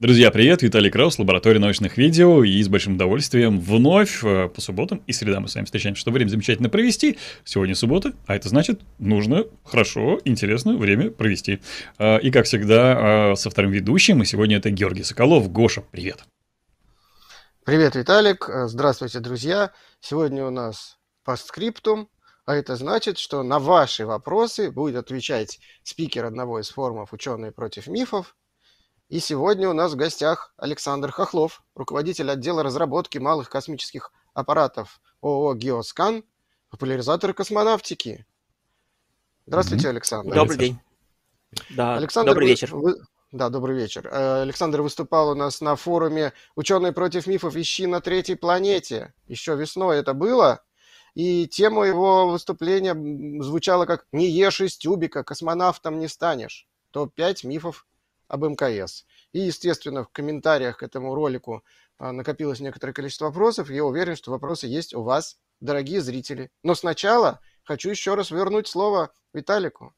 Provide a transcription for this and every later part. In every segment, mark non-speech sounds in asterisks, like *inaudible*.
Друзья, привет! Виталий Краус, лаборатория научных видео, и с большим удовольствием вновь э, по субботам и средам мы с вами встречаемся, чтобы время замечательно провести. Сегодня суббота, а это значит, нужно хорошо, интересно время провести. Э, и, как всегда, э, со вторым ведущим, и сегодня это Георгий Соколов. Гоша, привет! Привет, Виталик! Здравствуйте, друзья! Сегодня у нас постскриптум, а это значит, что на ваши вопросы будет отвечать спикер одного из форумов «Ученые против мифов», и сегодня у нас в гостях Александр Хохлов, руководитель отдела разработки малых космических аппаратов ООО «Геоскан», популяризатор космонавтики. Здравствуйте, Александр. Добрый день. Да, Александр, добрый вечер. Вы... Да, добрый вечер. Э, Александр выступал у нас на форуме «Ученые против мифов. Ищи на третьей планете». Еще весной это было. И тема его выступления звучала как «Не ешь из тюбика, космонавтом не станешь». Топ-5 мифов об МКС. И, естественно, в комментариях к этому ролику а, накопилось некоторое количество вопросов. Я уверен, что вопросы есть у вас, дорогие зрители. Но сначала хочу еще раз вернуть слово Виталику.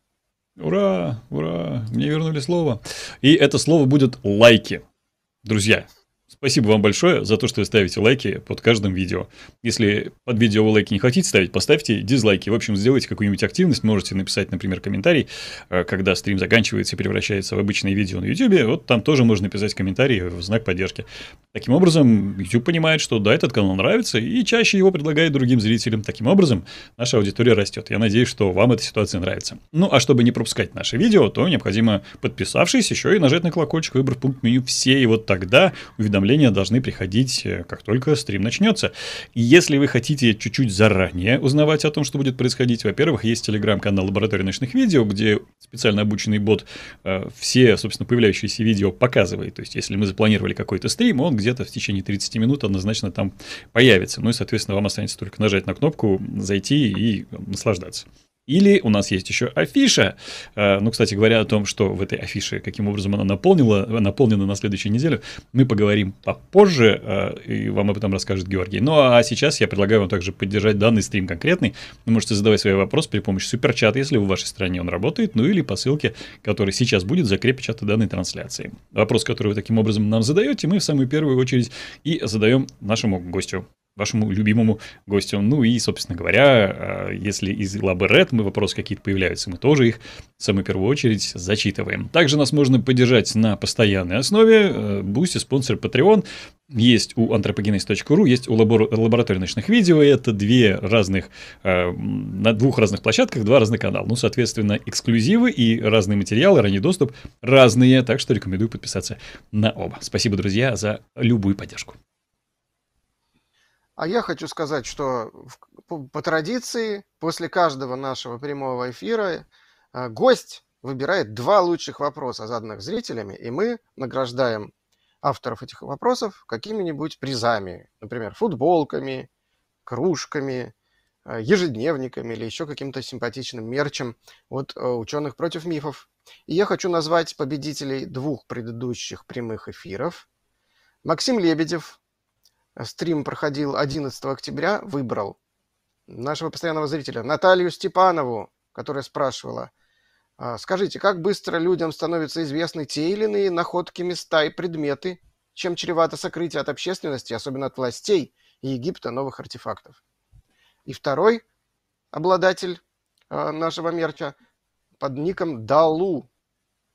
Ура, ура, мне вернули слово. И это слово будет лайки. Друзья, Спасибо вам большое за то, что вы ставите лайки под каждым видео. Если под видео вы лайки не хотите ставить, поставьте дизлайки. В общем, сделайте какую-нибудь активность. Можете написать, например, комментарий, э, когда стрим заканчивается и превращается в обычное видео на YouTube. Вот там тоже можно написать комментарий в знак поддержки. Таким образом, YouTube понимает, что да, этот канал нравится, и чаще его предлагает другим зрителям. Таким образом, наша аудитория растет. Я надеюсь, что вам эта ситуация нравится. Ну, а чтобы не пропускать наши видео, то необходимо, подписавшись, еще и нажать на колокольчик, выбрав пункт меню «Все», и вот тогда уведомления уведомления должны приходить, э, как только стрим начнется. И если вы хотите чуть-чуть заранее узнавать о том, что будет происходить, во-первых, есть телеграм-канал Лаборатория ночных видео, где специально обученный бот э, все, собственно, появляющиеся видео показывает. То есть, если мы запланировали какой-то стрим, он где-то в течение 30 минут однозначно там появится. Ну и, соответственно, вам останется только нажать на кнопку, зайти и наслаждаться. Или у нас есть еще афиша. Э, ну, кстати говоря, о том, что в этой афише, каким образом она наполнила, наполнена на следующей неделе, мы поговорим попозже, э, и вам об этом расскажет Георгий. Ну, а сейчас я предлагаю вам также поддержать данный стрим конкретный. Вы можете задавать свои вопросы при помощи суперчата, если в вашей стране он работает, ну или по ссылке, который сейчас будет в закрепе чата данной трансляции. Вопрос, который вы таким образом нам задаете, мы в самую первую очередь и задаем нашему гостю вашему любимому гостю. Ну и, собственно говоря, э, если из Red мы вопросы какие-то появляются, мы тоже их в самую первую очередь зачитываем. Также нас можно поддержать на постоянной основе. Boosty, спонсор Patreon. Есть у antropogenez.ru, есть у лаборатории научных видео. Это две разных, э, на двух разных площадках, два разных канала. Ну, соответственно, эксклюзивы и разные материалы, ранний доступ разные. Так что рекомендую подписаться на оба. Спасибо, друзья, за любую поддержку. А я хочу сказать, что по, традиции после каждого нашего прямого эфира э, гость выбирает два лучших вопроса, заданных зрителями, и мы награждаем авторов этих вопросов какими-нибудь призами, например, футболками, кружками, э, ежедневниками или еще каким-то симпатичным мерчем от э, ученых против мифов. И я хочу назвать победителей двух предыдущих прямых эфиров. Максим Лебедев, стрим проходил 11 октября, выбрал нашего постоянного зрителя Наталью Степанову, которая спрашивала, «А, скажите, как быстро людям становятся известны те или иные находки, места и предметы, чем чревато сокрытие от общественности, особенно от властей Египта новых артефактов? И второй обладатель а, нашего мерча под ником Далу.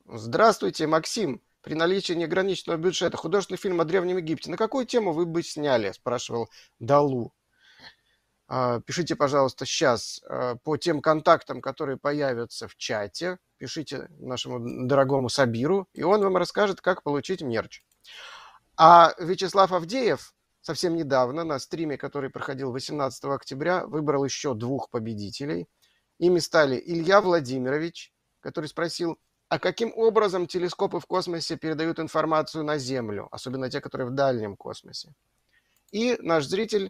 Здравствуйте, Максим. При наличии неограниченного бюджета художественный фильм о Древнем Египте на какую тему вы бы сняли? Спрашивал Далу. А, пишите, пожалуйста, сейчас а, по тем контактам, которые появятся в чате. Пишите нашему дорогому Сабиру, и он вам расскажет, как получить мерч. А Вячеслав Авдеев совсем недавно на стриме, который проходил 18 октября, выбрал еще двух победителей. Ими стали Илья Владимирович, который спросил, а каким образом телескопы в космосе передают информацию на Землю, особенно те, которые в дальнем космосе. И наш зритель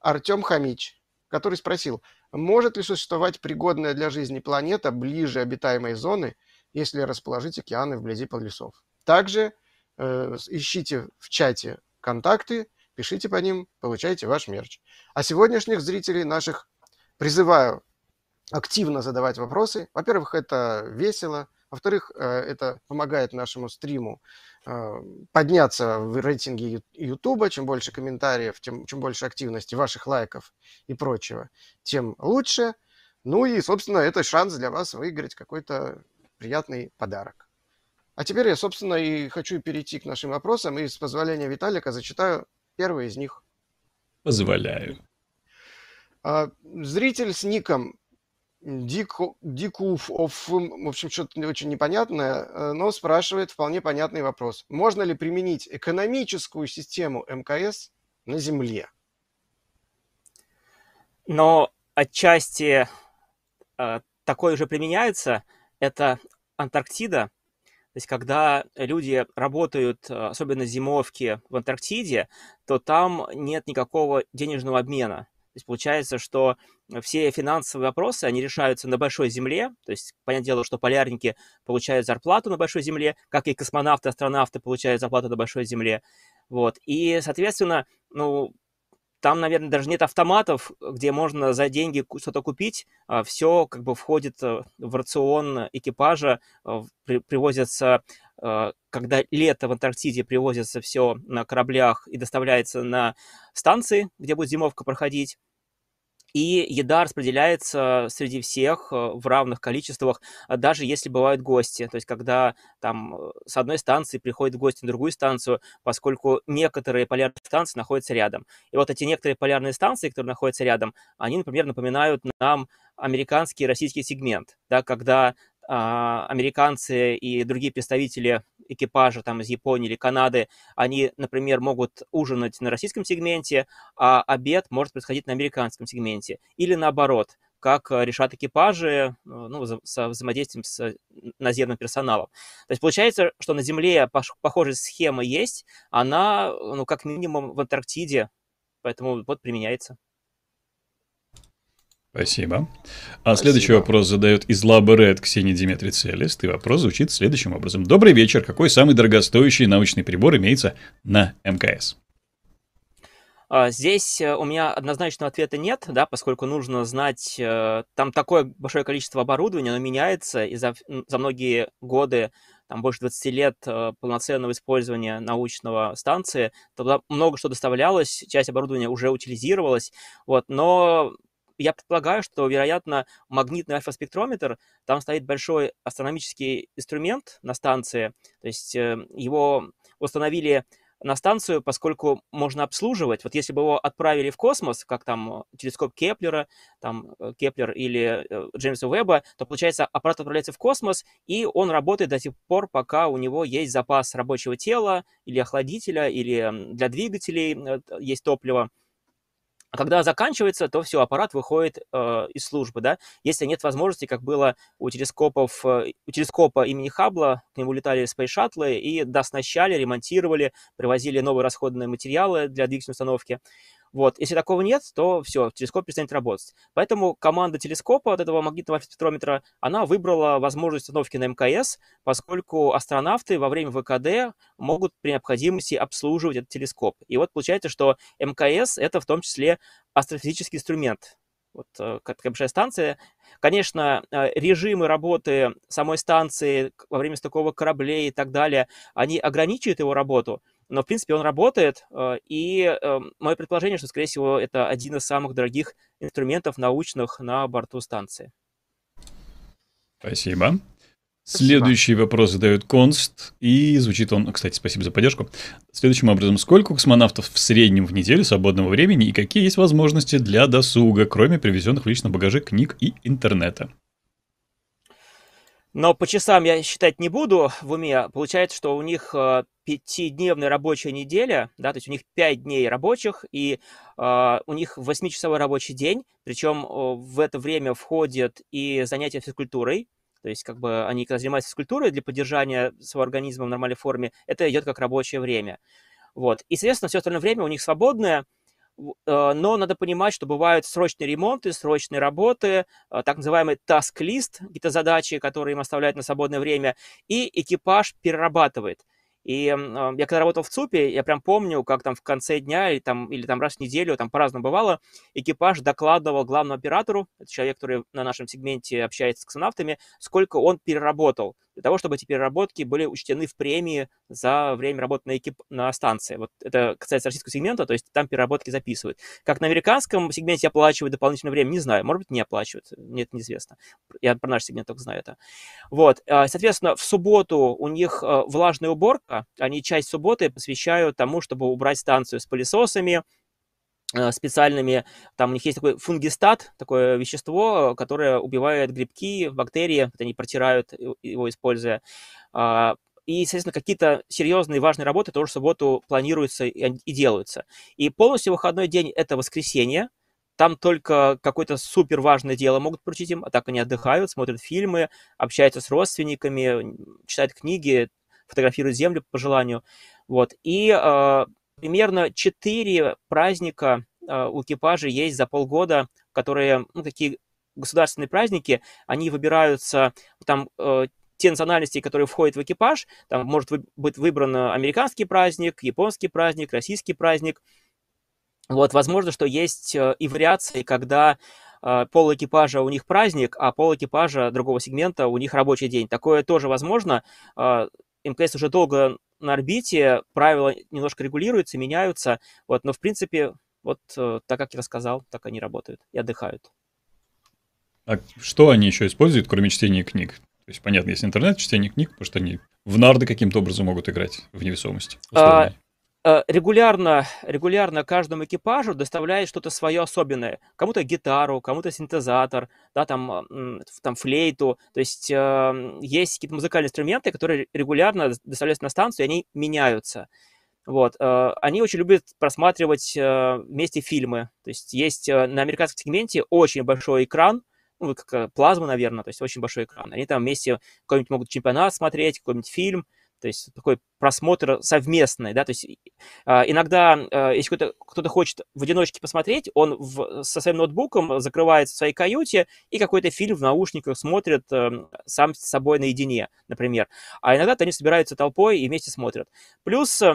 Артем Хамич, который спросил, может ли существовать пригодная для жизни планета ближе обитаемой зоны, если расположить океаны вблизи полюсов. Также э, ищите в чате контакты, пишите по ним, получайте ваш мерч. А сегодняшних зрителей наших призываю активно задавать вопросы. Во-первых, это весело – Во-вторых, э, это помогает нашему стриму э, подняться в рейтинге YouTube. Чем больше комментариев, тем, чем больше активности, ваших лайков и прочего, тем лучше. Ну и, собственно, это шанс для вас выиграть какой-то приятный подарок. А теперь я, собственно, и хочу перейти к нашим вопросам, и с позволения Виталика зачитаю первый из них. Позволяю. А, зритель с ником Дикуф, в общем, что-то очень непонятное, э, но спрашивает вполне понятный вопрос. Можно ли применить экономическую систему МКС на Земле? Но отчасти э, такое уже применяется. Это Антарктида. То есть, когда люди работают, э, особенно зимовки в Антарктиде, то там нет никакого денежного обмена есть получается, что все финансовые вопросы, они решаются на большой земле, то есть, понятное дело, что полярники получают зарплату на большой земле, как и космонавты, астронавты получают зарплату на большой земле, вот, и, соответственно, ну, там, наверное, даже нет автоматов, где можно за деньги что-то купить. А все как бы входит э, в рацион экипажа, э, привозятся э, когда лето в Антарктиде привозится все на кораблях и доставляется на станции, где будет зимовка проходить и еда распределяется среди всех э, в равных количествах, а даже если бывают гости. То есть, когда там э, с одной станции приходят гости на другую станцию, поскольку некоторые полярные станции находятся рядом. И вот эти некоторые полярные станции, которые находятся рядом, они, например, напоминают нам американский и российский сегмент, да, когда а, американцы и другие представители экипажа там из Японии или Канады, они, например, могут ужинать на российском сегменте, а обед может происходить на американском сегменте. Или наоборот, как решат экипажи э, ну, со взаимодействием с наземным персоналом. То есть получается, что на Земле похожая схема есть, она, ну, как минимум в Антарктиде, поэтому вот применяется. Спасибо. А Спасибо. следующий вопрос задает из Лаборет Ксения Диметрий Целест. И вопрос звучит следующим образом. Добрый вечер. Какой самый дорогостоящий научный прибор имеется на МКС? А, здесь э, у меня однозначного ответа нет, да, поскольку нужно знать, э, там такое большое количество оборудования, оно меняется, и за, за многие годы, там больше 20 лет э, полноценного использования научного станции, тогда много что доставлялось, часть оборудования уже утилизировалась, вот, но я предполагаю, что, вероятно, магнитный альфа-спектрометр, там стоит большой астрономический инструмент на станции, то есть э, его установили на станцию, поскольку можно обслуживать. Вот если бы его отправили в космос, как там телескоп Кеплера, там э, Кеплер или э, Джеймса Уэбба, то, получается, аппарат отправляется в космос, и он работает до тех пор, пока у него есть запас рабочего тела или охладителя, или для двигателей есть топливо. А когда заканчивается, то все, аппарат выходит э, из службы, да. Если нет возможности, как было у телескопов, э, у телескопа имени Хаббла, к нему летали спейс-шаттлы и дооснащали, ремонтировали, привозили новые расходные материалы для двигательной установки. Вот. Если такого нет, то все, телескоп перестанет работать. Поэтому команда телескопа, вот этого магнитного спектрометра, она выбрала возможность установки на МКС, поскольку астронавты во время ВКД могут при необходимости обслуживать этот телескоп. И вот получается, что МКС — это в том числе астрофизический инструмент, вот э, такая большая станция. Конечно, э, режимы работы самой станции во время стыковок кораблей и так далее, они ограничивают его работу, но, в принципе, он работает, э, и эм, мое предположение, что, скорее всего, это один из самых дорогих инструментов научных на борту станции. Спасибо. Следующий вопрос задает Конст, и звучит он, кстати, спасибо за поддержку, следующим образом. Сколько космонавтов в среднем в неделю свободного времени и какие есть возможности для досуга, кроме привезенных в личном багаже книг и интернета? Но по часам я считать не буду в уме. Получается, что у них э, пятидневная рабочая неделя, да, то есть у них пять дней рабочих, и э, у них восьмичасовой рабочий день, причем э, в это время входят и занятия физкультурой, то есть как бы они, когда занимаются физкультурой для поддержания своего организма в нормальной форме, это идет как рабочее время. Вот. И, соответственно, все остальное время у них свободное, но надо понимать, что бывают срочные ремонты, срочные работы, э, так называемый task-лист, какие-то задачи, которые им оставляют на свободное время, и экипаж перерабатывает. И э, я когда работал в ЦУПе, я прям помню, как там в конце дня или там, или там раз в неделю, там по-разному бывало, экипаж докладывал главному оператору, это человек, который на нашем сегменте общается с космонавтами, сколько он переработал. Для того, чтобы эти переработки были учтены в премии за время работы на, экип... на станции. Вот это касается российского сегмента, то есть там переработки записывают. Как на американском сегменте оплачивают дополнительное время, не знаю, может быть, не оплачивают, мне это неизвестно. Я про наш сегмент только знаю это. Вот, а, соответственно, в субботу у них а, влажная уборка, они часть субботы посвящают тому, чтобы убрать станцию с пылесосами, Э, специальными, там у них есть такой фунгистат, такое вещество, которое убивает грибки, бактерии, они протирают его, используя. А, и, соответственно, какие-то серьезные важные работы тоже в субботу планируются и делаются. И полностью выходной день – это воскресенье, там только какое-то супер важное дело могут поручить им, а так они отдыхают, смотрят фильмы, общаются с родственниками, читают книги, фотографируют землю по желанию. Вот. И э, примерно 4 праздника э, у экипажа есть за полгода, которые, ну, такие государственные праздники, они выбираются, там э, те национальности, которые входят в экипаж, там может быть выбран американский праздник, японский праздник, российский праздник. Вот, возможно, что есть э, и вариации, когда пол экипажа у них праздник, а пол экипажа другого сегмента у них рабочий день. Такое тоже возможно. МКС уже долго на орбите, правила немножко регулируются, меняются, вот, но в принципе, вот э, так как я рассказал, так они работают и отдыхают. А что они еще используют, кроме чтения книг? То есть, понятно, есть интернет, чтение книг, потому что они в нарды каким-то образом могут играть в невесомость. А, регулярно, регулярно каждому экипажу доставляет что-то свое особенное. Кому-то гитару, кому-то синтезатор, да, там, там флейту. То есть э, есть какие-то музыкальные инструменты, которые регулярно доставляются на станцию, и они меняются. Вот. Э, они очень любят просматривать э, вместе фильмы. То есть есть э, на американском сегменте очень большой экран, ну, как плазма, наверное, то есть очень большой экран. Они там вместе какой-нибудь могут чемпионат смотреть, какой-нибудь фильм – то есть такой просмотр совместный, да, то есть э, иногда, э, если кто-то, кто-то хочет в одиночке посмотреть, он в, со своим ноутбуком закрывается в своей каюте и какой-то фильм в наушниках смотрит э, сам с собой наедине, например. А иногда они собираются толпой и вместе смотрят. Плюс Э,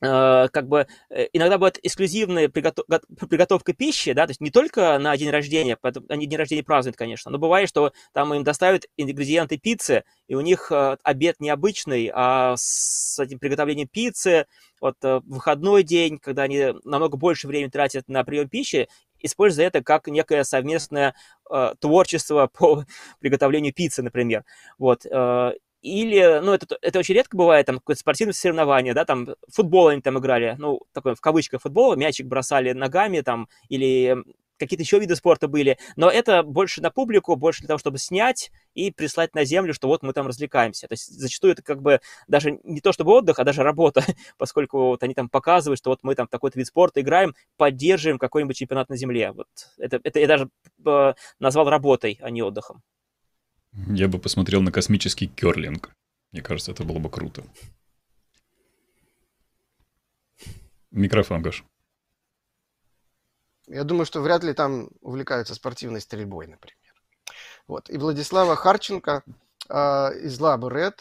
как бы э, иногда бывает эксклюзивная приготов... *laughs* приготовка пищи, да, то есть не только на день рождения, они день рождения празднуют, конечно, но бывает, что там им доставят ингредиенты пиццы, и у них э, обед необычный, а с этим приготовлением пиццы, вот выходной день, когда они намного больше времени тратят на прием пищи, используя это как некое совместное э, творчество *laughs* по приготовлению пиццы, например. Вот. Э, или, ну, это, это очень редко бывает, там, какое-то спортивное соревнование, да, там, футбол они там играли, ну, такой, в кавычках, футбол, мячик бросали ногами, там, или какие-то еще виды спорта были, но это больше на публику, больше для того, чтобы снять и прислать на землю, что вот мы там развлекаемся. То есть зачастую это как бы даже не то чтобы отдых, а даже работа, *laughs* поскольку вот они там показывают, что вот мы там такой вид спорта играем, поддерживаем какой-нибудь чемпионат на земле. Вот это, это я даже э, назвал работой, а не отдыхом. Я бы посмотрел на космический керлинг. Мне кажется, это было бы круто. Микрофон, Гош. Я думаю, что вряд ли там увлекаются спортивной стрельбой, например. Вот. И Владислава Харченко э, из Лабы Red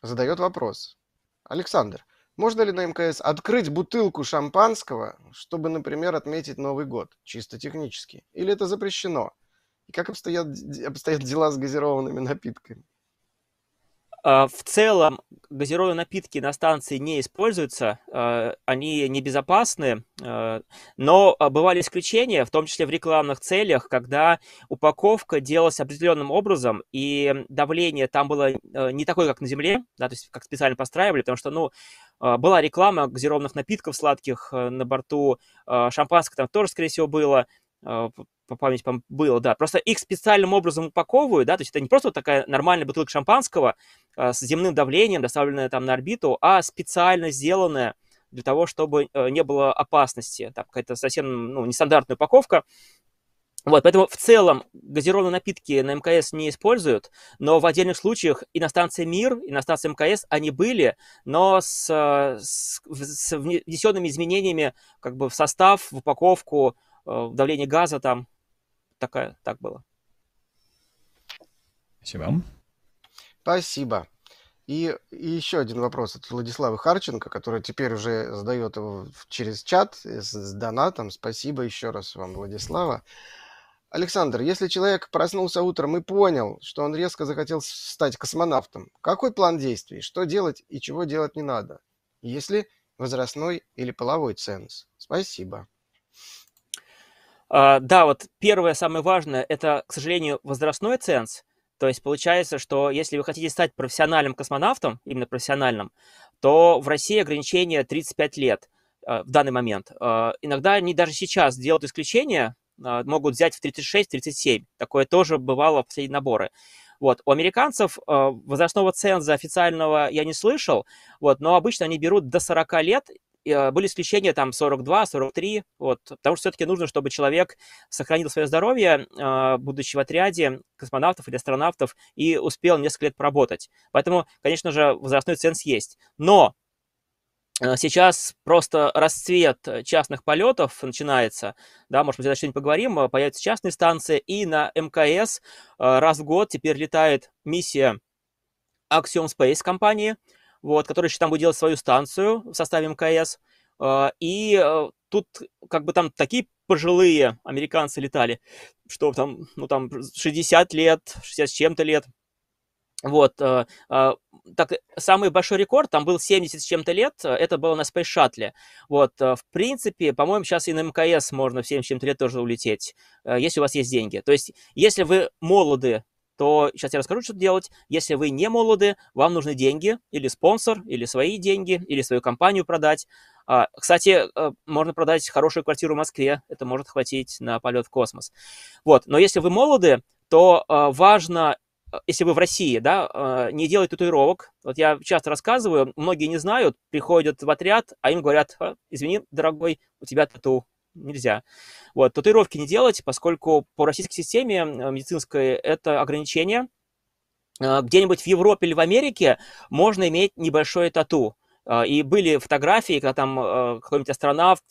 задает вопрос. Александр, можно ли на МКС открыть бутылку шампанского, чтобы, например, отметить Новый год, чисто технически? Или это запрещено? И как обстоят, обстоят дела с газированными напитками? А, в целом газированные напитки на станции не используются, а, они небезопасны, а, но бывали исключения, в том числе в рекламных целях, когда упаковка делалась определенным образом, и давление там было не такое, как на Земле, да, то есть как специально постраивали, потому что, ну, была реклама газированных напитков сладких на борту, шампанское там тоже, скорее всего, было, по памяти, по было, да. Просто их специальным образом упаковывают, да, то есть это не просто вот такая нормальная бутылка шампанского э, с земным давлением, доставленная там на орбиту, а специально сделанная для того, чтобы э, не было опасности. Там какая-то совсем, ну, нестандартная упаковка. Вот, поэтому в целом газированные напитки на МКС не используют, но в отдельных случаях и на станции МИР, и на станции МКС они были, но с, с, с внесенными изменениями как бы в состав, в упаковку, э, в давление газа там такая, так было. Спасибо. Спасибо. И, и еще один вопрос от Владислава Харченко, который теперь уже задает его через чат с, с донатом. Спасибо еще раз вам, Владислава. Александр, если человек проснулся утром и понял, что он резко захотел стать космонавтом, какой план действий? Что делать и чего делать не надо? Если возрастной или половой ценз? Спасибо. А, да, вот первое, самое важное, это, к сожалению, возрастной ценз. То есть получается, что если вы хотите стать профессиональным космонавтом, именно профессиональным, то в России ограничение 35 лет э, в данный момент. Э, иногда они даже сейчас делают исключения, могут взять в 36-37. Такое тоже бывало в последние наборы. Вот. У американцев возрастного ценза официального я не слышал, вот, но обычно они берут до 40 лет а, были исключения там 42, 43, вот, потому что все-таки нужно, чтобы человек сохранил свое здоровье, а, будучи в отряде космонавтов или астронавтов, и успел несколько лет поработать. Поэтому, конечно же, возрастной ценз есть. Но а, Сейчас просто расцвет частных полетов начинается, да, может быть, о что-нибудь поговорим, появятся частные станции, и на МКС раз в год теперь летает миссия Axiom Space компании, вот, который еще там будет делать свою станцию в составе МКС. А, и э, тут как бы там такие пожилые американцы летали, что там, ну там 60 лет, 60 с чем-то лет. Вот, э, так, самый большой рекорд, там был 70 с чем-то лет, это было на Space Shuttle. Вот, в принципе, по-моему, сейчас и на МКС можно в 70 с чем-то лет тоже улететь, если у вас есть деньги. То есть, если вы молоды, то сейчас я расскажу, что делать. Если вы не молоды, вам нужны деньги, или спонсор, или свои деньги, или свою компанию продать. А, кстати, э, можно продать хорошую квартиру в Москве, это может хватить на полет в космос. Вот, но если вы молоды, то э, важно э, если вы в России, да, не делать татуировок. Вот я часто рассказываю, многие не знают, приходят в отряд, а им говорят, извини, дорогой, у тебя тату нельзя. Вот, татуировки не делать, поскольку по российской системе э, медицинской это ограничение. Э, где-нибудь в Европе или в Америке можно иметь небольшое тату. Э, и были фотографии, когда там какой-нибудь астронавт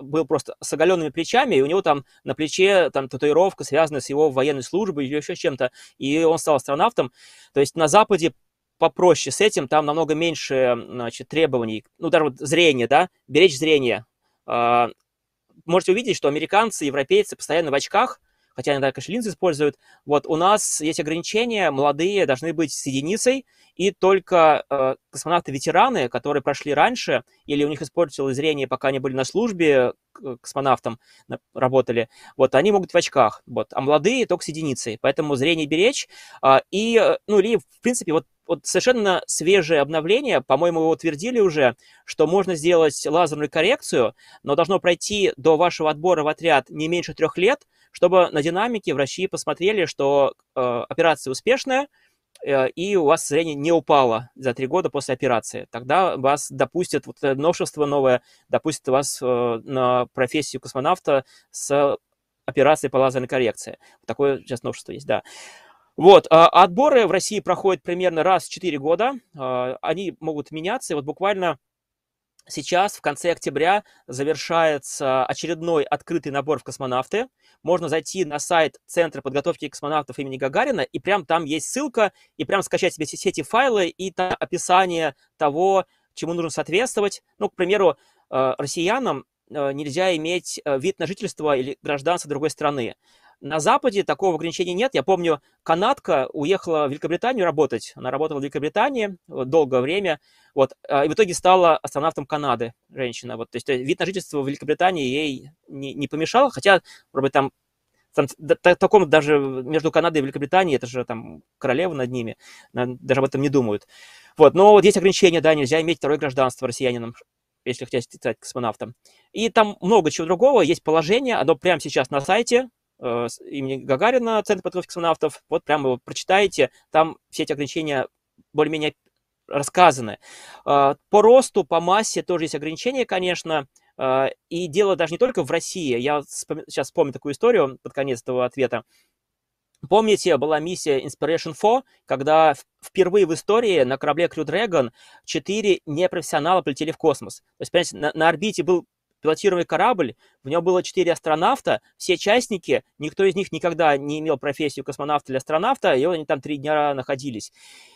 был просто с оголенными плечами, и у него там на плече там татуировка, связанная с его военной службой или еще чем-то, и он стал астронавтом. То есть на Западе попроще с этим, там намного меньше значит, требований, ну, даже вот зрение, да, беречь зрение можете увидеть, что американцы, европейцы постоянно в очках, хотя иногда, конечно, линзы используют. Вот у нас есть ограничения, молодые должны быть с единицей, и только э, космонавты-ветераны, которые прошли раньше, или у них испортилось зрение, пока они были на службе, космонавтом работали, вот, они могут в очках, вот, а молодые только с единицей, поэтому зрение беречь, э, и, э, ну, или, в принципе, вот вот совершенно свежее обновление, по-моему, вы утвердили уже, что можно сделать лазерную коррекцию, но должно пройти до вашего отбора в отряд не меньше трех лет, чтобы на динамике врачи посмотрели, что э, операция успешная, э, и у вас зрение не упало за три года после операции. Тогда вас допустят, вот это новшество новое, допустит вас э, на профессию космонавта с операцией по лазерной коррекции. Такое сейчас новшество есть, да. Вот, а отборы в России проходят примерно раз в 4 года. А, они могут меняться. И вот буквально сейчас, в конце октября, завершается очередной открытый набор в космонавты. Можно зайти на сайт Центра подготовки космонавтов имени Гагарина, и прям там есть ссылка, и прям скачать себе все эти файлы и там описание того, чему нужно соответствовать. Ну, к примеру, а, россиянам нельзя иметь вид на жительство или гражданство другой страны. На Западе такого ограничения нет. Я помню, канадка уехала в Великобританию работать. Она работала в Великобритании долгое время. Вот, а, и в итоге стала астронавтом Канады, женщина. Вот, то есть вид на жительство в Великобритании ей не, не помешал, хотя, может быть, там там, таком даже между Канадой и Великобританией, это же там королева над ними, даже об этом не думают. Вот, но вот есть ограничения, да, нельзя иметь второе гражданство россиянином, если хотите стать космонавтом. И там много чего другого, есть положение, оно прямо сейчас на сайте, э, имени Гагарина, Центр подготовки космонавтов, вот прямо его прочитаете, там все эти ограничения более-менее рассказаны. Э, по росту, по массе тоже есть ограничения, конечно, э, и дело даже не только в России. Я сейчас вспомню такую историю под конец этого ответа. Помните, была миссия Inspiration 4, когда впервые в истории на корабле Crew Dragon четыре непрофессионала полетели в космос. То есть, понимаете, на, на орбите был пилотируемый корабль, в нем было четыре астронавта, все частники, никто из них никогда не имел профессию космонавта или астронавта, и они там три дня находились.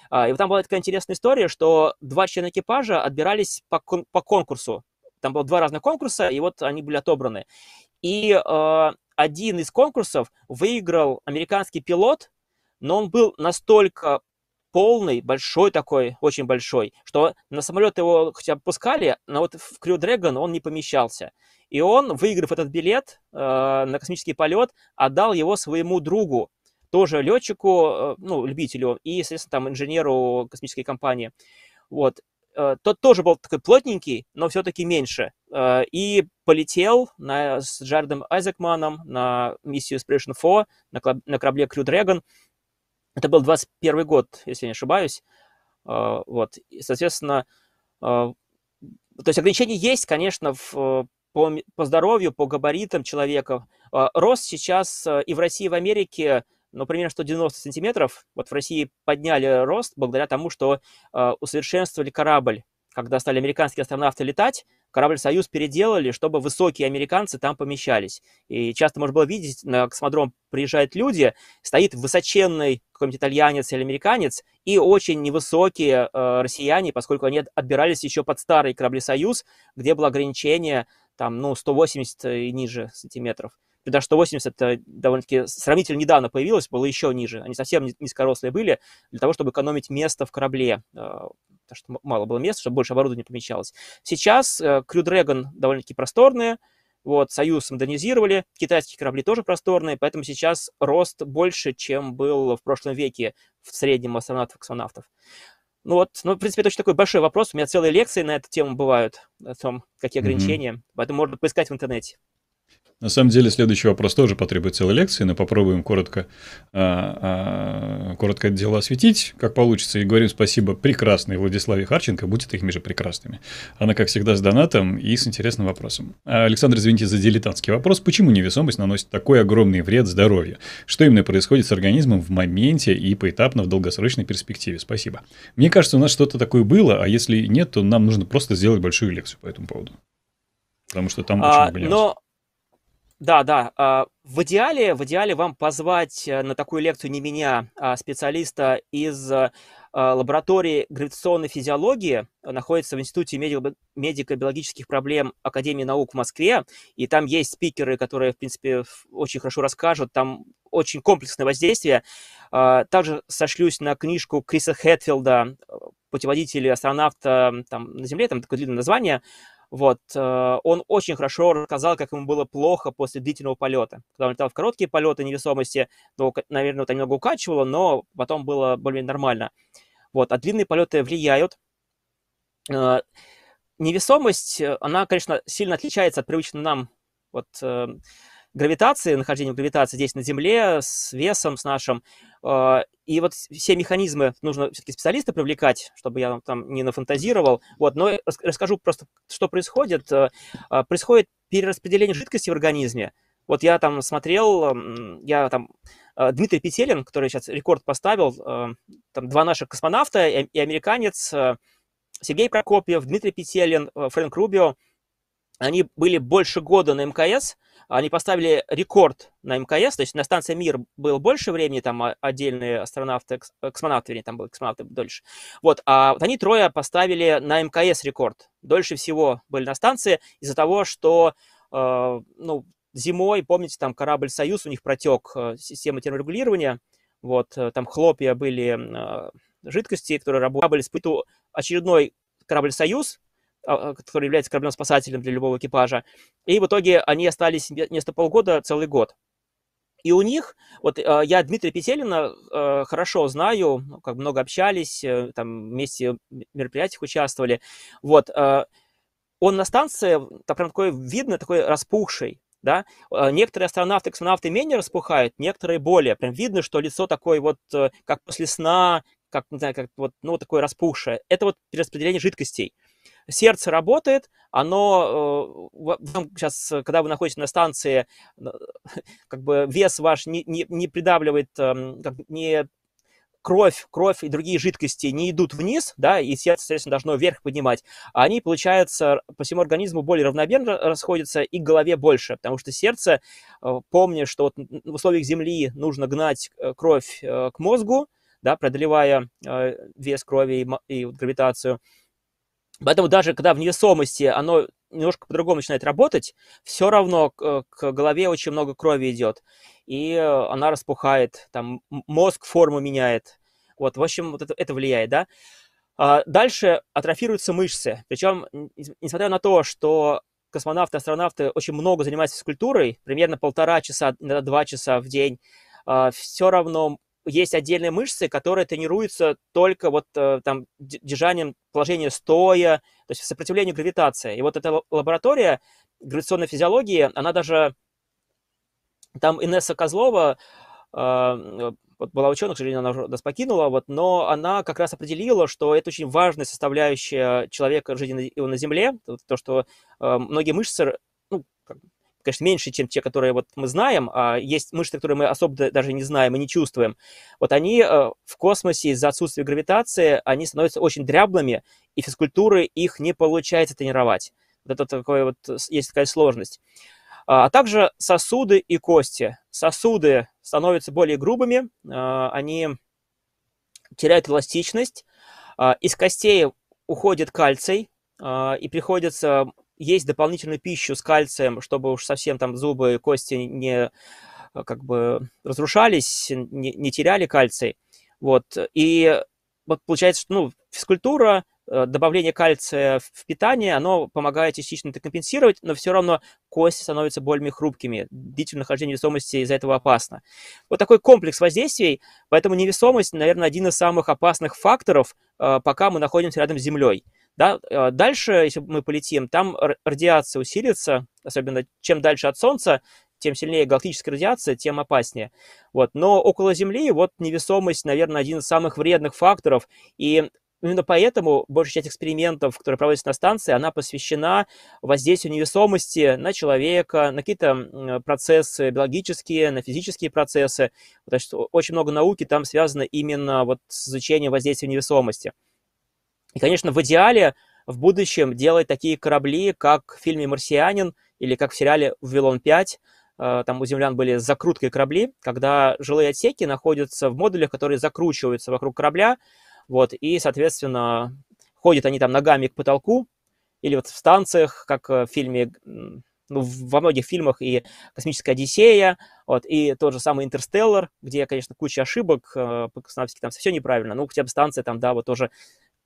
А, и вот там была такая интересная история, что два члена экипажа отбирались по, кон- по конкурсу. Там было два разных конкурса, и вот они были отобраны. И э, один из конкурсов выиграл американский пилот, но он был настолько полный, большой такой, очень большой, что на самолет его хотя бы пускали, но вот в Crew Dragon он не помещался. И он, выиграв этот билет э, на космический полет, отдал его своему другу, тоже летчику, э, ну, любителю и, естественно, там инженеру космической компании. Вот. Э, тот тоже был такой плотненький, но все-таки меньше. Э, и полетел на, с Джаредом Айзекманом на миссию Expedition 4 на, на корабле Crew Dragon. Это был 21 год, если не ошибаюсь. А, вот, и, соответственно, а, то есть ограничения есть, конечно, в, по, по здоровью, по габаритам человека. А, рост сейчас и в России, и в Америке, ну, примерно 190 сантиметров. Вот в России подняли рост благодаря тому, что усовершенствовали корабль. Когда стали американские астронавты летать, корабль «Союз» переделали, чтобы высокие американцы там помещались. И часто можно было видеть, на космодром приезжают люди, стоит высоченный какой-нибудь итальянец или американец и очень невысокие э, россияне, поскольку они отбирались еще под старый корабли «Союз», где было ограничение там, ну, 180 и ниже сантиметров. И даже 180 это довольно-таки сравнительно недавно появилось, было еще ниже. Они совсем низкорослые были для того, чтобы экономить место в корабле. Э, потому что мало было места, чтобы больше оборудования помещалось. Сейчас э, Crew Dragon довольно-таки просторные, вот, Союз модернизировали, китайские корабли тоже просторные, поэтому сейчас рост больше, чем был в прошлом веке в среднем астронавтов-космонавтов. Ну вот, ну, в принципе, это очень такой большой вопрос. У меня целые лекции на эту тему бывают, о том, какие ограничения. Mm-hmm. Поэтому можно поискать в интернете. На самом деле, следующий вопрос тоже потребует целой лекции, но попробуем коротко, а, а, коротко это дело осветить, как получится. И говорим спасибо прекрасной Владиславе Харченко, будьте такими же прекрасными. Она, как всегда, с донатом и с интересным вопросом. Александр, извините за дилетантский вопрос. Почему невесомость наносит такой огромный вред здоровью? Что именно происходит с организмом в моменте и поэтапно в долгосрочной перспективе? Спасибо. Мне кажется, у нас что-то такое было, а если нет, то нам нужно просто сделать большую лекцию по этому поводу. Потому что там а, очень много но да, да. А, в идеале, в идеале вам позвать э, на такую лекцию не меня, а специалиста из а, лаборатории гравитационной физиологии, находится в Институте медико-биологических проблем Академии наук в Москве, и там есть спикеры, которые, в принципе, очень хорошо расскажут, там очень комплексное воздействие. Также сошлюсь на книжку Криса Хэтфилда «Путеводитель астронавта там, на Земле», там такое длинное название, вот, э, он очень хорошо рассказал, как ему было плохо после длительного полета. Когда он летал в короткие полеты невесомости, то, наверное, это немного укачивало, но потом было более нормально. Вот, а длинные полеты влияют. Э, невесомость, э, она, конечно, сильно отличается от привычной нам вот, гравитации, нахождения гравитации здесь на Земле, с весом, с нашим. А, и вот все механизмы нужно все-таки специалиста привлекать, чтобы я там не нафантазировал. Вот, но расскажу просто, что происходит. А, а, происходит перераспределение жидкости в организме. Вот я там смотрел, я там Дмитрий Петелин, который сейчас рекорд поставил, там два наших космонавта и американец Сергей Прокопьев, Дмитрий Петелин, Фрэнк Рубио, они были больше года на МКС, они поставили рекорд на МКС, то есть на станции Мир было больше времени, там отдельные астронавты, космонавты, вернее, там были космонавты дольше. Вот, а вот они трое поставили на МКС рекорд. Дольше всего были на станции из-за того, что, э, ну, зимой, помните, там корабль «Союз», у них протек э, система терморегулирования, вот, э, там хлопья были э, жидкости, которые работали, испытывал очередной корабль «Союз», а, а, который является кораблем-спасателем для любого экипажа. И в итоге они остались вместо полгода целый год. И у них, вот а, я Дмитрия Петелина хорошо знаю, ну, как много общались, э, там вместе в мероприятиях участвовали. Вот, он на станции, так прям такой видно, такой распухший, да. Некоторые астронавты, космонавты менее распухают, некоторые более. Прям видно, что лицо такое вот, э, как после сна, как, не знаю, как вот, ну, такое распухшее. Это вот перераспределение жидкостей сердце работает, оно э, сейчас, когда вы находитесь на станции, *laughs* как бы вес ваш не, не, не придавливает, эм, как, не кровь, кровь и другие жидкости не идут вниз, да, и сердце, соответственно, должно вверх поднимать, а они, получается, по всему организму более равномерно расходятся и к голове больше, потому что сердце, э, помня, что вот в условиях Земли нужно гнать э, кровь к мозгу, да, преодолевая вес крови и гравитацию, Поэтому даже когда в невесомости оно немножко по-другому начинает работать, все равно к, к голове очень много крови идет, и она распухает, там мозг форму меняет. Вот, в общем, вот это, это влияет, да. А дальше атрофируются мышцы. Причем, несмотря на то, что космонавты, астронавты очень много занимаются физкультурой, примерно полтора часа, иногда два часа в день, а, все равно есть отдельные мышцы, которые тренируются только вот э, там держанием положения стоя, то есть сопротивлению гравитации. И вот эта лаборатория гравитационной физиологии, она даже... Там Инесса Козлова а, вот была ученым, к сожалению, она нас покинула, вот, но она как раз определила, что это очень важная составляющая человека жизни на, на Земле, то, что э, многие мышцы, конечно, меньше, чем те, которые вот мы знаем, а есть мышцы, которые мы особо даже не знаем и не чувствуем, вот они э, в космосе из-за отсутствия гравитации, они становятся очень дряблыми, и физкультуры их не получается тренировать. Вот это такое вот, есть такая сложность. А, а также сосуды и кости. Сосуды становятся более грубыми, а, они теряют эластичность, а, из костей уходит кальций, и приходится есть дополнительную пищу с кальцием, чтобы уж совсем там зубы и кости не как бы разрушались, не, не теряли кальций. Вот. И вот получается, что ну, физкультура, Э, добавление кальция в питание, оно помогает частично это компенсировать, но все равно кости становятся более хрупкими. Длительное нахождение невесомости из-за этого опасно. Вот такой комплекс воздействий, поэтому невесомость, наверное, один из самых опасных факторов, э, пока мы находимся рядом с Землей. Да? Э, дальше, если мы полетим, там радиация усилится, особенно чем дальше от Солнца, тем сильнее галактическая радиация, тем опаснее. Вот. Но около Земли вот невесомость, наверное, один из самых вредных факторов. И Именно поэтому большая часть экспериментов, которые проводятся на станции, она посвящена воздействию невесомости на человека, на какие-то процессы биологические, на физические процессы. Есть очень много науки там связано именно вот с изучением воздействия невесомости. И, конечно, в идеале в будущем делать такие корабли, как в фильме «Марсианин» или как в сериале «Вавилон-5», э, там у землян были закруткой корабли, когда жилые отсеки находятся в модулях, которые закручиваются вокруг корабля, вот, и, соответственно, ходят они там ногами к потолку, или вот в станциях, как в фильме, ну, во многих фильмах и «Космическая Одиссея», вот, и тот же самый «Интерстеллар», где, конечно, куча ошибок, э, по там все неправильно, ну, хотя бы станция там, да, вот тоже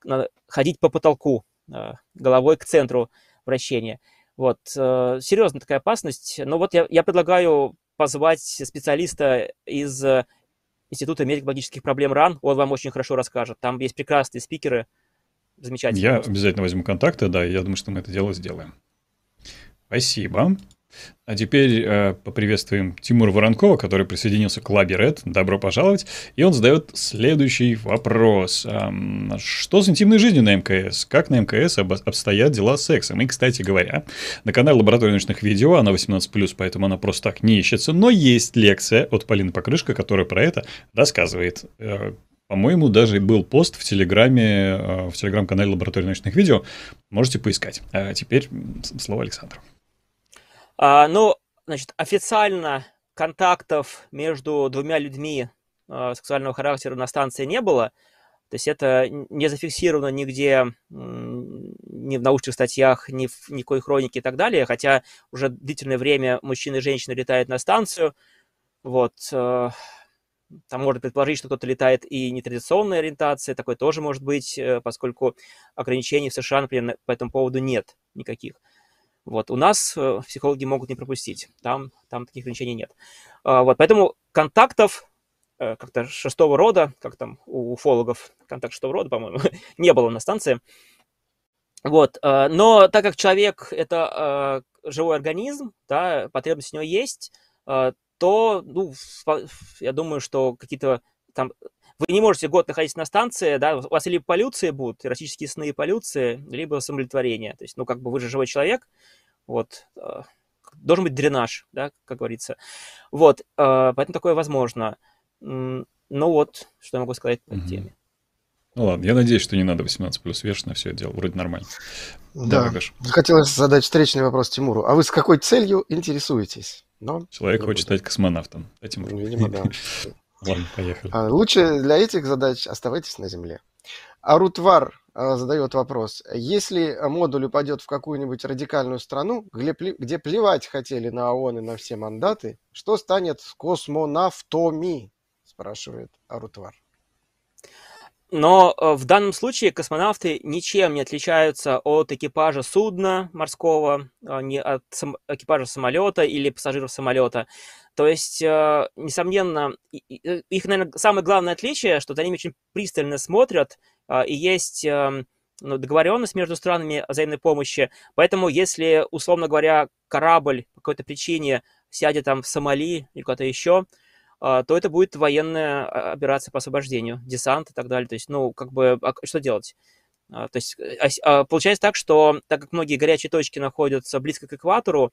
надо ходить по потолку, э, головой к центру вращения. Вот, э, серьезная такая опасность. Но вот я, я предлагаю позвать специалиста из Института медико-биологических проблем РАН. Он вам очень хорошо расскажет. Там есть прекрасные спикеры, замечательные. Я обязательно возьму контакты, да, я думаю, что мы это дело сделаем. Спасибо. А теперь э, поприветствуем Тимура Воронкова, который присоединился к Лаби Ред. Добро пожаловать. И он задает следующий вопрос. Эм, что с интимной жизнью на МКС? Как на МКС об, обстоят дела с сексом? И, кстати говоря, на канале Лаборатории научных видео, она 18+, поэтому она просто так не ищется, но есть лекция от Полины Покрышка, которая про это рассказывает. Э, по-моему, даже был пост в Телеграме, э, в Телеграм-канале Лаборатории научных видео. Можете поискать. А теперь слово Александру. А, ну, значит, официально контактов между двумя людьми а, сексуального характера на станции не было. То есть это не зафиксировано нигде, ни в научных статьях, ни в никакой хронике и так далее. Хотя уже длительное время мужчины и женщины летают на станцию. Вот. Э, там можно предположить, что кто-то летает и нетрадиционной ориентации. Такое тоже может быть, э, поскольку ограничений в США, например, по этому поводу нет никаких. Вот, у нас э, психологи могут не пропустить, там, там таких ограничений нет. А, вот, поэтому контактов э, как-то шестого рода, как там у уфологов контакт шестого рода, по-моему, *laughs* не было на станции. Вот, э, но так как человек – это живой организм, да, потребность у него есть, то, ну, я думаю, что какие-то там вы не можете год находиться на станции, да, у вас либо полюции будут, эротические сны и полюции, либо самолетворение. То есть, ну, как бы вы же живой человек, вот, э, должен быть дренаж, да, как говорится. Вот, э, поэтому такое возможно. Ну вот, что я могу сказать по этой теме. Ну ладно, я надеюсь, что не надо 18 плюс вешать все это дело. Вроде нормально. Да. да Хотелось задать встречный вопрос Тимуру. А вы с какой целью интересуетесь? Но Человек хочет стать космонавтом. Тимур? Видимо, да. *laughs* Ладно, поехали. А, лучше для этих задач оставайтесь на Земле. Арутвар а, задает вопрос. Если модуль упадет в какую-нибудь радикальную страну, где, плевать хотели на ООН и на все мандаты, что станет с космонавтами? Спрашивает Арутвар. Но э, в данном случае космонавты ничем не отличаются от экипажа судна морского, а не от экипажа самолета или пассажиров самолета. То есть, э, несомненно, э, их, наверное, самое главное отличие, что они очень пристально смотрят, а, и есть эм, ну, договоренность между странами о взаимной помощи. Поэтому, если, условно говоря, корабль по какой-то причине сядет там в Сомали или куда-то еще, то это будет военная а, операция по освобождению, десант и так далее. То есть, ну, как бы, а что делать? То есть, получается так, что так как многие горячие точки находятся близко к экватору,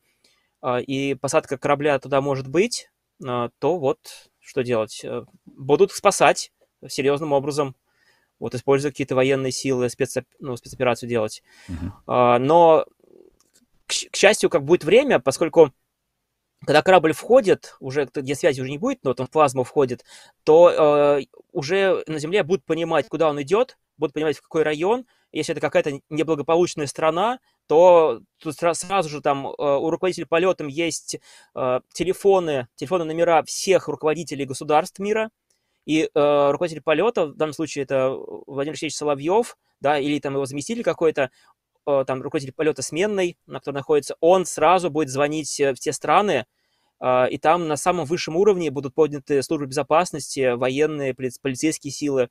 и посадка корабля туда может быть, то вот что делать? Э, будут спасать серьезным образом, вот используя какие-то военные силы, спец, ну, спецоперацию делать. Uh-huh. Но, к, к счастью, как будет время, поскольку когда корабль входит, уже где связи уже не будет, но в плазму входит, то э, уже на Земле будут понимать, куда он идет, будут понимать, в какой район. Если это какая-то неблагополучная страна, то тут сразу же там э, у руководителей полетом есть э, телефоны, телефоны номера всех руководителей государств мира, и э, руководитель полета, в данном случае это Владимир Алексеевич Соловьев, да, или там его заместитель какой-то, Э, там руководитель полета сменной, на котором находится, он сразу будет звонить э, в те страны, э, и там на самом высшем уровне будут подняты службы безопасности, военные, полицейские силы,